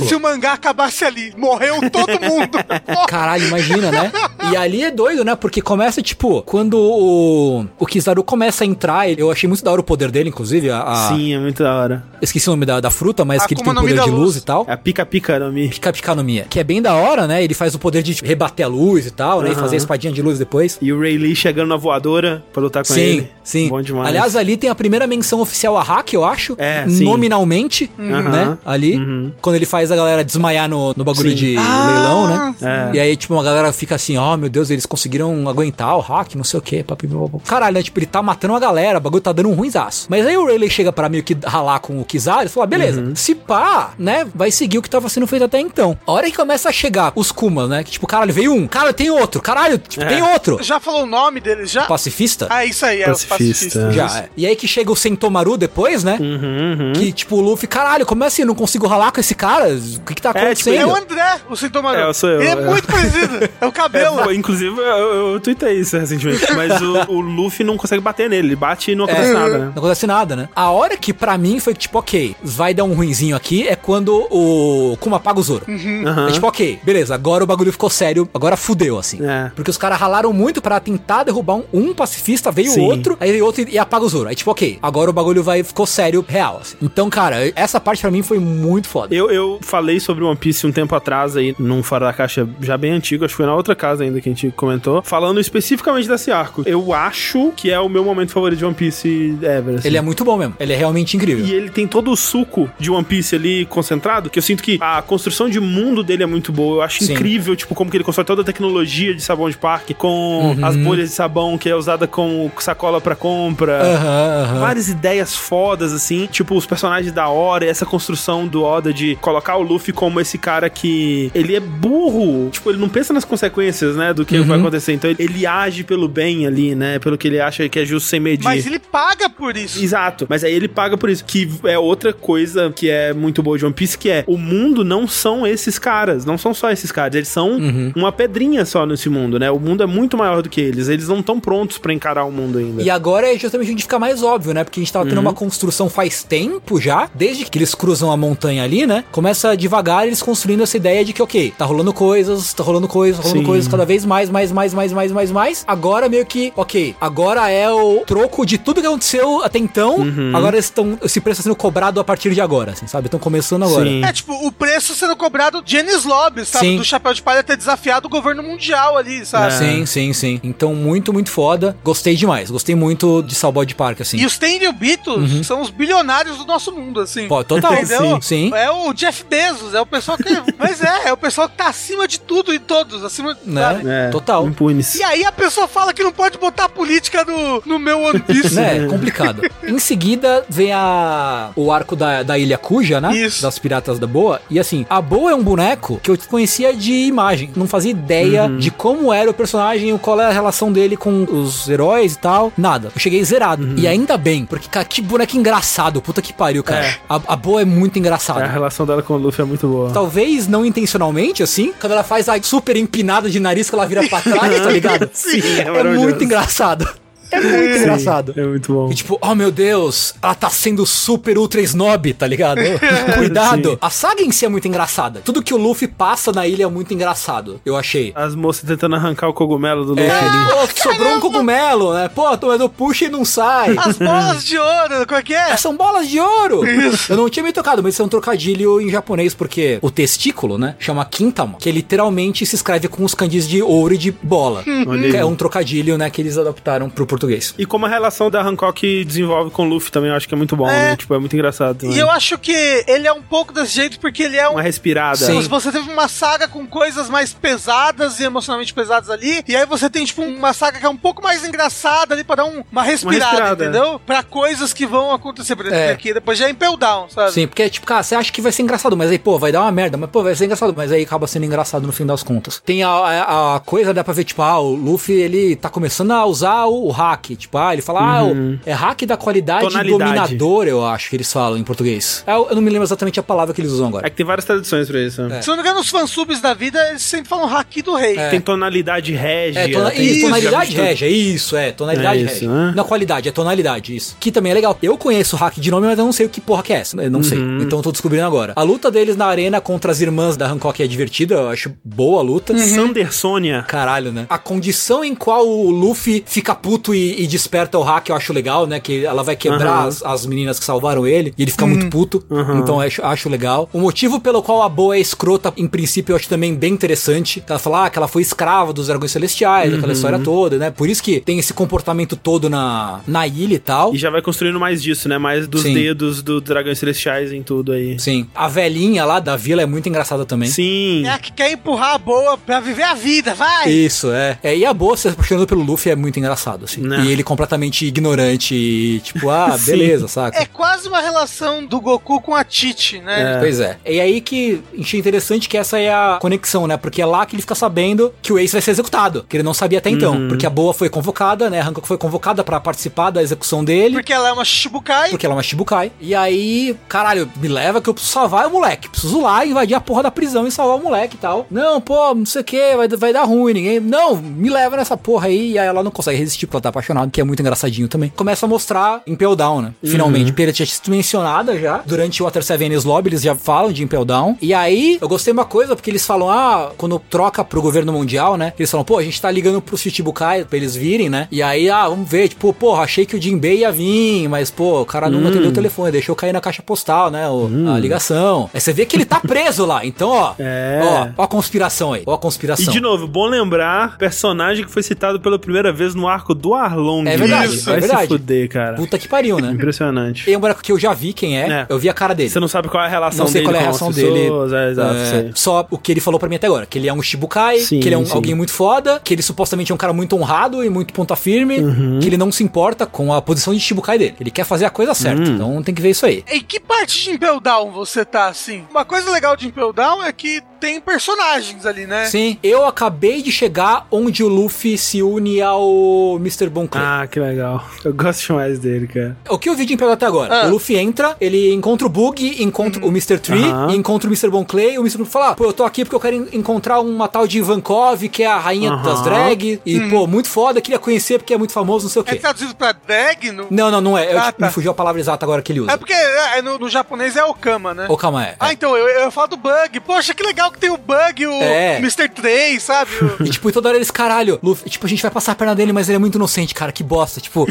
se o mangá acabasse ali. Morreu todo mundo. Caralho, imagina, né? E ali é doido, né? Porque começa, tipo, quando o, o Kizaru começa a entrar, eu achei muito da hora o poder dele, inclusive. A, a- Sim, é muito da hora. Esqueci o nome da, da fruta, mas que ele tem Mi poder de luz luz. e tal. É a pica-pica no Mi. Pica Pica no Mia. Que é bem da hora, né? Ele faz o poder de tipo, rebater a luz e tal, né? E Aham. fazer a espadinha de luz depois. E o Ray Lee chegando na voadora pra lutar com sim, ele. sim. Bom demais. Aliás, ali tem a primeira menção oficial a Hack, eu acho. É, sim. Nominalmente, Aham. né? Ali. Uhum. Quando ele faz faz a galera desmaiar no, no bagulho Sim. de Ah, leilão, né? É. E aí, tipo, uma galera fica assim, ó, meu Deus, eles conseguiram aguentar o hack, não sei o quê. papi. Caralho, né? Tipo, ele tá matando uma galera, o bagulho tá dando um ruinzaço. Mas aí o Rayleigh chega pra meio que ralar com o Kizar e fala, ah, beleza, Uhum. se pá, né, vai seguir o que tava sendo feito até então. A hora que começa a chegar os Kumas, né, que tipo, caralho, veio um, caralho, tem outro, caralho, tipo, É. tem outro. Já falou o nome deles, já? Pacifista? Ah, isso aí, é pacifista. Já, é. E aí que chega o Sentomaru depois, né? Uhum, uhum. Que, tipo, o Luffy, caralho, como é assim? Eu não consigo ralar com esse cara? O que que tá É, tipo, acontecendo? É o André, o Sintomaru. É, eu sou eu, Ele é, é. muito parecido. É o cabelo. É, inclusive, eu, eu, eu tuitei isso recentemente. Mas o, o Luffy não consegue bater nele. Ele bate e não acontece nada, né? Não acontece nada, né? A hora que pra mim foi tipo, ok, vai dar um ruinzinho aqui é quando o Kuma apaga o Zoro. Aham. É tipo, ok, beleza, agora o bagulho ficou sério, agora fudeu, assim. É. Porque os caras ralaram muito pra tentar derrubar um, um pacifista, veio Sim. outro, aí veio outro e, e apaga o Zoro. Aí tipo, ok, agora o bagulho vai, ficou sério, real, assim. Então, cara, essa parte pra mim foi muito foda. Eu, eu falei sobre One Piece um tempo atrás aí, num Fora da Caixa já bem antigo, acho que foi na outra casa ainda que a gente comentou, falando especificamente desse arco. Eu acho que é o meu momento favorito de One Piece ever. assim. Ele é muito bom mesmo, ele é realmente incrível. E ele tem todo o suco de One Piece ali concentrado, que eu sinto que a construção de mundo dele é muito boa. Eu acho Sim. incrível, tipo, como que ele constrói toda a tecnologia de sabão de parque, com Uhum. as bolhas de sabão que é usada como sacola pra compra. Aham, aham. Várias ideias fodas, assim. Tipo, os personagens da hora, essa construção do Oda de colocar o Luffy como esse cara que. Ele é burro. Tipo, ele não pensa nas consequências, né? Do que Uhum. vai acontecer. Então ele, ele age pelo bem ali, né? Pelo que ele acha que é justo sem medir. Mas ele paga por isso. Exato, mas aí ele paga por isso. Que é outra coisa que é muito boa de One Piece, que é o mundo não são esses caras, não são só esses caras, eles são Uhum. uma pedrinha só nesse mundo, né? O mundo é muito maior do que eles, eles não estão prontos pra encarar o mundo ainda. E agora é justamente onde fica mais óbvio, né? Porque a gente tava tendo uma construção faz tempo já, desde que eles cruzam a montanha ali, né? Começa devagar eles construindo essa ideia de que, ok, tá rolando coisas, tá rolando coisas, tá rolando Sim. coisas cada vez mais, mais, mais, mais, mais, mais, mais. Agora meio que, ok, agora é o troco de tudo que aconteceu até então. Agora eles estão, esse preço tá sendo cobrado a partir de agora, assim, sabe? Estão começando agora. Sim. É tipo, o preço sendo cobrado de Ennis Lobby, sabe? Sim. Do Chapéu de Palha ter desafiado o governo mundial ali, sabe? É. Sim, sim, sim. Então, muito, muito foda. Gostei demais. Gostei muito de Salboy de Park, assim. E os Tenryubitos são os bilionários do nosso mundo, assim. Pô, total. Entendeu? Sim. É o Jeff Bezos, é o pessoal que. Mas é, é o pessoal que tá acima de tudo e todos, acima. Né? É, Total. Impunes. E aí a pessoa fala que não pode botar a política no, no meu One Piece. Né, é complicado. em seguida vem a o arco da, da Ilha Cuja, né? Isso. Das Piratas da Boa. E assim, a Boa é um boneco que eu conhecia de imagem. Não fazia ideia de como era o personagem, qual é a relação dele com os heróis e tal. Nada. Eu cheguei zerado. E ainda bem, porque, cara, que boneco engraçado. Puta que pariu, cara. É. A, a Boa é muito A engraçada. relação dela com o Luffy é muito boa. Talvez não intencionalmente, assim, quando ela faz a super empinada de nariz que ela vira pra trás, tá ligado? Sim, é é muito engraçado. É muito engraçado. É muito bom. E tipo, oh meu Deus, ela tá sendo super ultra snob, tá ligado? Cuidado. Sim. A saga em si é muito engraçada. Tudo que o Luffy passa na ilha é muito engraçado, eu achei. As moças tentando arrancar o cogumelo do Luffy É, ali. pô, sobrou um cogumelo, né? Pô, mas eu puxo e não sai. As bolas de ouro, qual é que é? É, São bolas de ouro! Eu não tinha me tocado, mas isso é um trocadilho em japonês, porque o testículo, né, chama Kintama, que literalmente se escreve com os kanjis de ouro e de bola. Aí. É um trocadilho, né, que eles adaptaram pro português. E como a relação da Hancock desenvolve com o Luffy também, eu acho que é muito bom, É. né? Tipo, é muito engraçado. E também. eu acho que ele é um pouco desse jeito porque ele é um. Uma respirada. Sim. Se Você teve uma saga com coisas mais pesadas e emocionalmente pesadas ali, e aí você tem, tipo, uma saga que é um pouco mais engraçada ali pra dar um- uma, respirada, respirada. entendeu? Pra coisas que vão acontecer. Por exemplo, É. aqui depois já é Impel Down, sabe? Sim, porque, tipo, cara, você acha que vai ser engraçado, mas aí, pô, vai dar uma merda, mas, pô, vai ser engraçado, mas aí acaba sendo engraçado no fim das contas. Tem a, a, a coisa, dá pra ver, tipo, ah, o Luffy, ele tá começando a usar o, o hack, tipo, ah, ele fala, ah, o- é hack da qualidade Tonalidade. dominador, eu acho que eles falam em português. É, Eu, eu não me lembro exatamente a palavra que eles usam agora. É que tem várias traduções pra isso. É. Se eu não me engano, os fansubs da vida, eles sempre falam Haki do Rei. É. Tem tonalidade régia. É, tona- tem isso, tonalidade tudo. régia, isso, é, tonalidade É isso, régia. né? Não qualidade, é tonalidade, isso. Que também é legal. Eu conheço o hack de nome, mas eu não sei o que porra que é essa. Eu não sei. Uhum. Então eu tô descobrindo agora. A luta deles na arena contra as irmãs da Hancock é divertida, eu acho boa a luta. Sandersônia. Caralho, né? A condição em qual o Luffy fica puto e, e desperta o hack, eu acho legal, né? Que ela vai quebrar Aham. as, as meninas que salvaram ele e ele fica muito puto. Aham. Então eu acho, acho legal. O motivo pelo qual a boa é escrota, em princípio, eu acho também bem interessante. Que ela fala ah, que ela foi escrava dos dragões celestiais, aquela história toda, né? Por isso que tem esse comportamento todo na, na ilha e tal. E já vai construindo mais disso, né? Mais dos Sim. dedos dos dragões celestiais em tudo aí. Sim. A velhinha lá da vila é muito engraçada também. Sim. É a que quer empurrar a boa pra viver a vida, vai! Isso, é. é. E a boa se apaixonando pelo Luffy é muito engraçado, assim. Né? E ele completamente ignorante e, tipo, ah, Sim. beleza, saca? É quase uma relação do Goku com a Titi, né? Pois é. E aí que achei interessante que essa é a conexão, né? Porque é lá que ele fica sabendo que o Ace vai ser executado, que ele não sabia até então. Uhum. Porque a Boa foi convocada, né? A Hancock foi convocada pra participar da execução dele. Porque ela é uma Shichibukai. Porque ela é uma Shibukai. E aí, caralho, me leva que eu preciso salvar o moleque. Preciso lá invadir a porra da prisão e salvar o moleque e tal. Não, pô, não sei o que, vai, vai dar ruim, ninguém. Não, me leva nessa porra aí. E aí ela não consegue resistir porque ela tá apaixonada, que é muito engraçadinho também. Começa a mostrar Impel Down, né? Finalmente. Porque ele tinha sido mencionada já. Durante o Water Seven Years Lobby, eles já falam de Impel Down. E aí, eu gostei uma coisa, porque eles falam, ah, quando troca pro governo mundial, né? Eles falam, pô, a gente tá ligando pro Shichibukai pra eles virem, né? E aí, ah, vamos ver, tipo, porra, achei que o Jinbei ia vir, mas, pô, o cara não atendeu o telefone, deixou cair na caixa postal, né? o- A ligação. Aí você vê que ele tá preso lá. Então, ó, É. ó, ó a conspiração aí. Ó a E conspiração. de novo, bom lembrar, personagem que foi citado pela primeira vez no arco do Arlong. É verdade, Isso, é Vai verdade. se fuder, cara. Puta que pariu, né? Impressionante. E um buraco que eu já vi quem é, É. eu vi a cara dele. Você não sabe qual é a relação não sei dele qual é a as dele. É, exato, É, só o que ele falou pra mim até agora, que ele é um Shibukai, Sim, que ele é um, alguém muito foda, que ele supostamente é um cara muito honrado e muito ponta firme, Uhum. que ele não se importa com a posição de Shibukai dele. Ele quer fazer a coisa certa, Hum. então tem que ver isso aí. Em que parte de Impel Down você tá assim? Uma coisa legal de Impel Down é que tem personagens ali, né? Sim, eu acabei de chegar onde o Luffy se une ao Mr. Ah, que legal. Eu gosto demais dele, cara. O que eu vi de Impel até agora? Ah. O Luffy entra, ele encontra o Bug, encontra o Mr. Tree, encontra o Mr. Bon Clay, e o Mr. Bon fala, ah, pô, eu tô aqui porque eu quero en- encontrar uma tal de Ivankov, que é a rainha das drag, e, pô, muito foda, queria conhecer porque é muito famoso, não sei o É quê. traduzido pra drag? No... Não, não, não é. Eu, Ah, tipo, tá. Me fugiu a palavra exata agora que ele usa. É porque é, no, no japonês é Okama, né? Ô, calma, é. Ah, então, eu, eu falo do Bug. Poxa, que legal que tem o Bug o É. Mr. 3, sabe? O- E, tipo, e toda hora eles, caralho, Luffy, tipo, a gente vai passar a perna dele, mas ele é muito inocente, cara, que bosta. Tipo,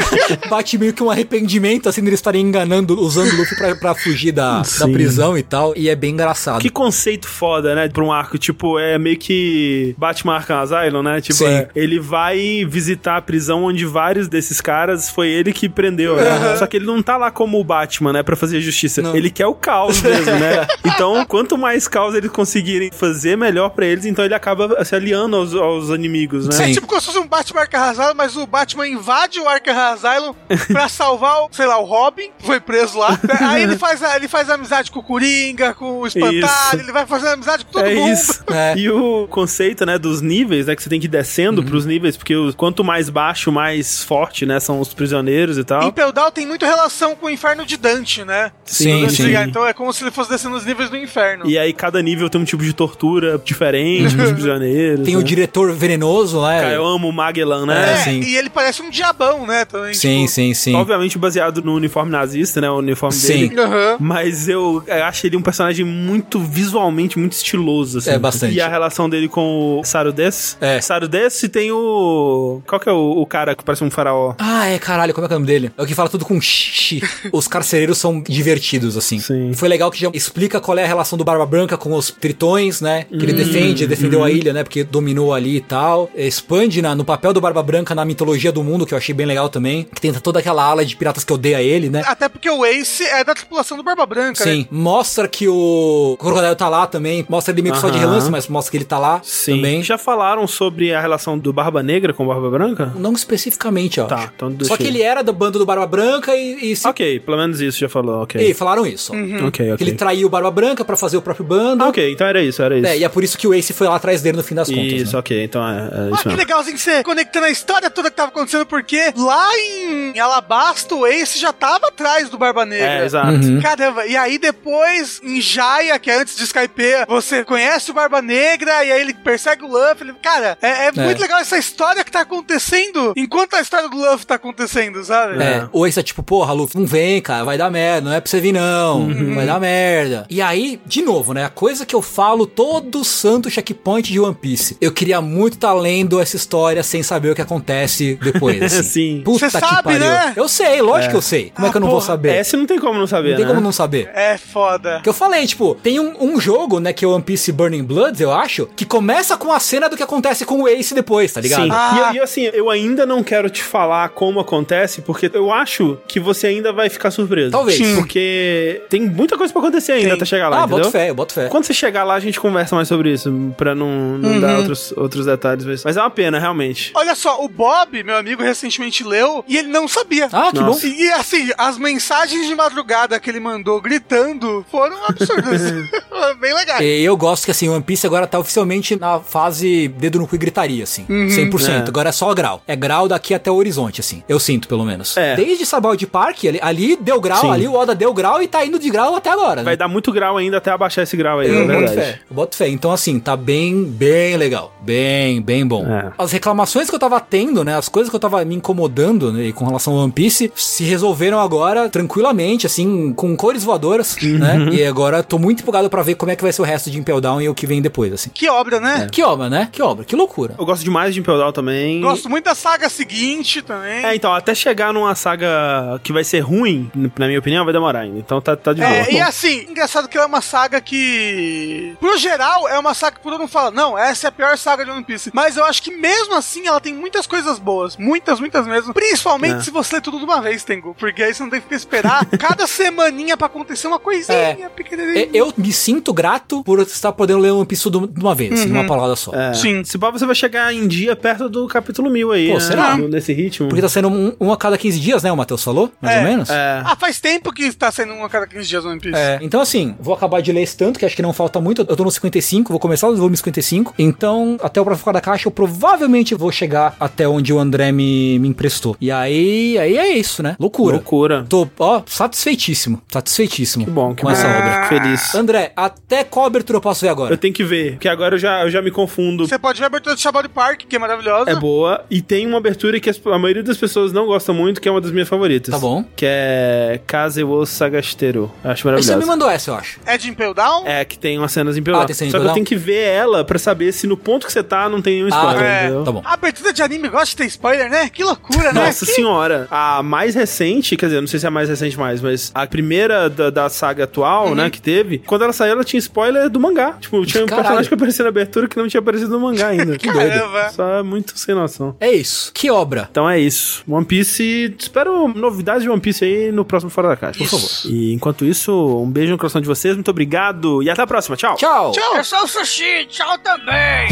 bate meio que um arrependimento, assim, deles estarem enganando, usando o Luffy pra, pra fugir da, da prisão e tal. E é bem engraçado. Que conceito foda, né? Pra um arco, tipo, é meio que Batman Arkham Asylum, né? Tipo, Sim. é, ele vai visitar a prisão onde vários desses caras foi ele que prendeu, né? Só que ele não tá lá como o Batman, né? Pra fazer justiça. Não. Ele quer o caos mesmo, né? Então, quanto mais caos eles conseguirem fazer, melhor pra eles. Então ele acaba se aliando aos, aos inimigos, né? Sim. É tipo como se fosse um Batman Arkham Asylum, mas o Batman invade o Arkham Asylum pra salvar, o, sei lá, o Robin, que foi preso lá. Aí ele faz, a- ele faz amizade com o Coringa, com o Espantalho, Isso. ele vai fazendo amizade com todo é mundo. isso. É. E o conceito, né, dos níveis, né, que você tem que ir descendo pros níveis, porque os- quanto mais baixo, mais forte, né, são os prisioneiros e tal. Impel Down tem muito relação com o Inferno de Dante, né? Sim, Dante, sim. Então é como se ele fosse descendo os níveis do inferno. E aí cada nível tem um tipo de tortura diferente pros prisioneiros. Tem né? o diretor venenoso, né? Cara, eu amo o Magellan, É, né? Sim. e ele parece um diabão, né? Também, Sim, tipo, sim, sim. Obviamente baseado no uniforme nazista, né? O uniforme Sim. dele. Aham. Mas eu eu acho ele um personagem muito visualmente, muito estiloso, assim. É, bastante. E a relação dele com o Sarudes. É. Sarudes tem o... Qual que é o, o cara que parece um faraó? Ah, é, caralho, como é que é o nome dele? É o que fala tudo com xixi. Os carcereiros são divertidos, assim. Sim. Foi legal que já explica qual é a relação do Barba Branca com os tritões, né? Que Hum, ele defende, defendeu uhum. a ilha, né? Porque dominou ali e tal. Expande na- no papel do Barba Branca na mitologia do mundo, que eu achei bem legal também. Que tenta toda aquela ala de piratas que odeia ele, né? Até porque o Ace é da tripulação do Barba Branca, né? Sim, mostra que o Crocodile tá lá também. Mostra ele meio que só de relance, mas mostra que ele tá lá Sim. também. Já falaram sobre a relação do Barba Negra com Barba Branca? Não especificamente, ó. Tá, então deixa Só que eu- ele era do bando do Barba Branca e, e se Ok, pelo menos isso já falou, ok. E falaram isso. ó. Uhum. Ok, Que ok. ele traiu o Barba Branca pra fazer o próprio bando. Ah, ok, então era isso, era isso. É, e é por isso que o Ace foi lá atrás dele no fim das contas. Isso, né? ok, então é, é Ah, isso que mesmo. legalzinho você conectando a história toda que tava acontecendo, porque lá em Alabasta, o Ace já tava atrás do Barba Negra. É, exato. Uhum. Caramba, e aí depois, em Jaya, que é antes de Skype, você conhece o Barba Negra, e aí ele persegue o Luffy. Ele... Cara, é, é muito legal essa história que tá acontecendo enquanto a história do Luffy tá acontecendo, sabe? É, o Ace é tipo, porra, Luffy, não vem, cara, vai dar merda, não é pra você vir não, Uhum. vai dar merda. E aí, de novo, né, a coisa que eu falo todo santo checkpoint de One Piece. Eu queria muito estar lendo essa história sem saber o que acontece acontece depois. assim. Sim. Puta Cê que sabe, pariu. né? Eu sei, lógico que eu sei. Como é Ah, que eu não vou porra. saber? Esse não tem como não saber, não tem né? como não saber. É foda. Que eu falei, tipo, tem um, um jogo, né, que é o One Piece Burning Bloods, eu acho, que começa com a cena do que acontece com o Ace depois, tá ligado? Sim. Ah. E, e assim, eu ainda não quero te falar como acontece, porque eu acho que você ainda vai ficar surpreso. Talvez. Sim. Porque tem muita coisa pra acontecer ainda Tem. até chegar lá, Ah, entendeu? boto fé, eu boto fé. Quando você chegar lá, a gente conversa mais sobre isso, pra não, não Uhum. dar outros, outros detalhes. Mas, mas é uma pena, realmente. Olha só, o Bob, meu amigo, recentemente leu e ele não sabia. Ah, que Nossa. bom. E assim, as mensagens de madrugada que ele mandou gritando foram absurdas. Bem legais. E eu gosto que, assim, o One Piece agora tá oficialmente na fase dedo no cu e gritaria, assim. 100%. É. Agora é só grau. É grau daqui até o horizonte, assim. Eu sinto, pelo menos. É. Desde Sabal de Parque, ali, ali deu grau, Sim. ali o Oda deu grau e tá indo de grau até agora, né? Vai dar muito grau ainda até abaixar esse grau aí, Eu na boto fé, boto fé. Então, assim, tá bem, bem legal. Bem, bem bom. É. As reclamações que eu tava tendo, né? As coisas que eu tava me incomodando, né? Com relação ao One Piece, se resolveram agora tranquilamente, assim, com cores voadoras, Uhum. né? E agora tô muito empolgado pra ver como é que vai ser o resto de Impel Down e o que vem depois, assim. Que obra, né? Que obra, né? Que obra, que loucura. Eu gosto demais de Impel Down também. Gosto muito da saga seguinte também. É, então, até chegar numa saga que vai ser ruim, na minha opinião, vai demorar ainda. Então tá, tá de boa. É, e assim, engraçado que ela é uma saga que, pro geral, é uma saga que todo mundo fala, não, essa é a pior saga de One Piece. Mas eu acho que mesmo assim ela tem muitas coisas boas. Muitas, muitas mesmo. Principalmente É. se você ler tudo de uma vez, Tengu. Porque aí você não tem que esperar cada semaninha pra acontecer uma coisinha É. pequenininha. E- Eu me sinto grato por estar podendo ler One Piece de uma vez, assim, numa palavra só. É. Sim. Se pá, você vai chegar em dia perto do capítulo 1000 aí, Pô, né? será? Nesse ritmo. Porque tá sendo um, um a cada 15 dias, né? O Matheus falou, mais É. ou menos. É. Ah, faz tempo que tá sendo uma a cada 15 dias One Piece. É, então assim, vou acabar de ler esse tanto, que acho que não falta muito. Eu tô no 55, vou começar o volume 55. Então, até o próximo fora da caixa, eu provavelmente vou chegar até onde o André me, me emprestou. E aí, aí é isso, né? Loucura. Loucura. Tô, ó, satisfeitíssimo. Satisfeitíssimo. Que bom, que com bom. essa obra. Feliz. André, até qual abertura eu posso ver agora? Eu tenho que ver, porque agora eu já, eu já me confundo. Você pode ver a abertura de Shabbat Park, que é maravilhosa. É boa. E tem uma abertura que as- a maioria das pessoas não gosta muito, que é uma das minhas favoritas. Tá bom. Que é Kaze wo Sagashiteru. Acho Você me maravilhosa. mandou essa, eu acho. É de Impel Down? É, que tem umas cenas em Ah, Pelão. tem cena Só que eu tenho que ver ela pra saber se no ponto que você tá não tem nenhum Ah, spoiler, é. entendeu? Tá bom. A abertura de anime gosta de ter spoiler, né? Que loucura, né? Nossa Que- senhora, a mais recente, quer dizer, não sei se é a mais recente mais, mas a primeira da, da saga atual, Uhum. né, que teve, quando ela saiu, ela tinha spoiler do mangá. Tipo, tinha um Caralho. personagem que aparecia na abertura que não tinha aparecido no mangá ainda. Que doido. Caramba. Só é muito sem noção. É isso. Que obra. Então é isso. One Piece. Espero novidades de One Piece aí no próximo Fora da Caixa. Por favor. E enquanto isso, um beijo no coração de vocês, muito obrigado e até a próxima. Tchau. Tchau. Tchau. É só o sushi. Tchau também.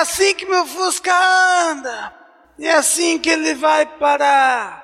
Assim que meu Fusca anda. E é assim que ele vai parar.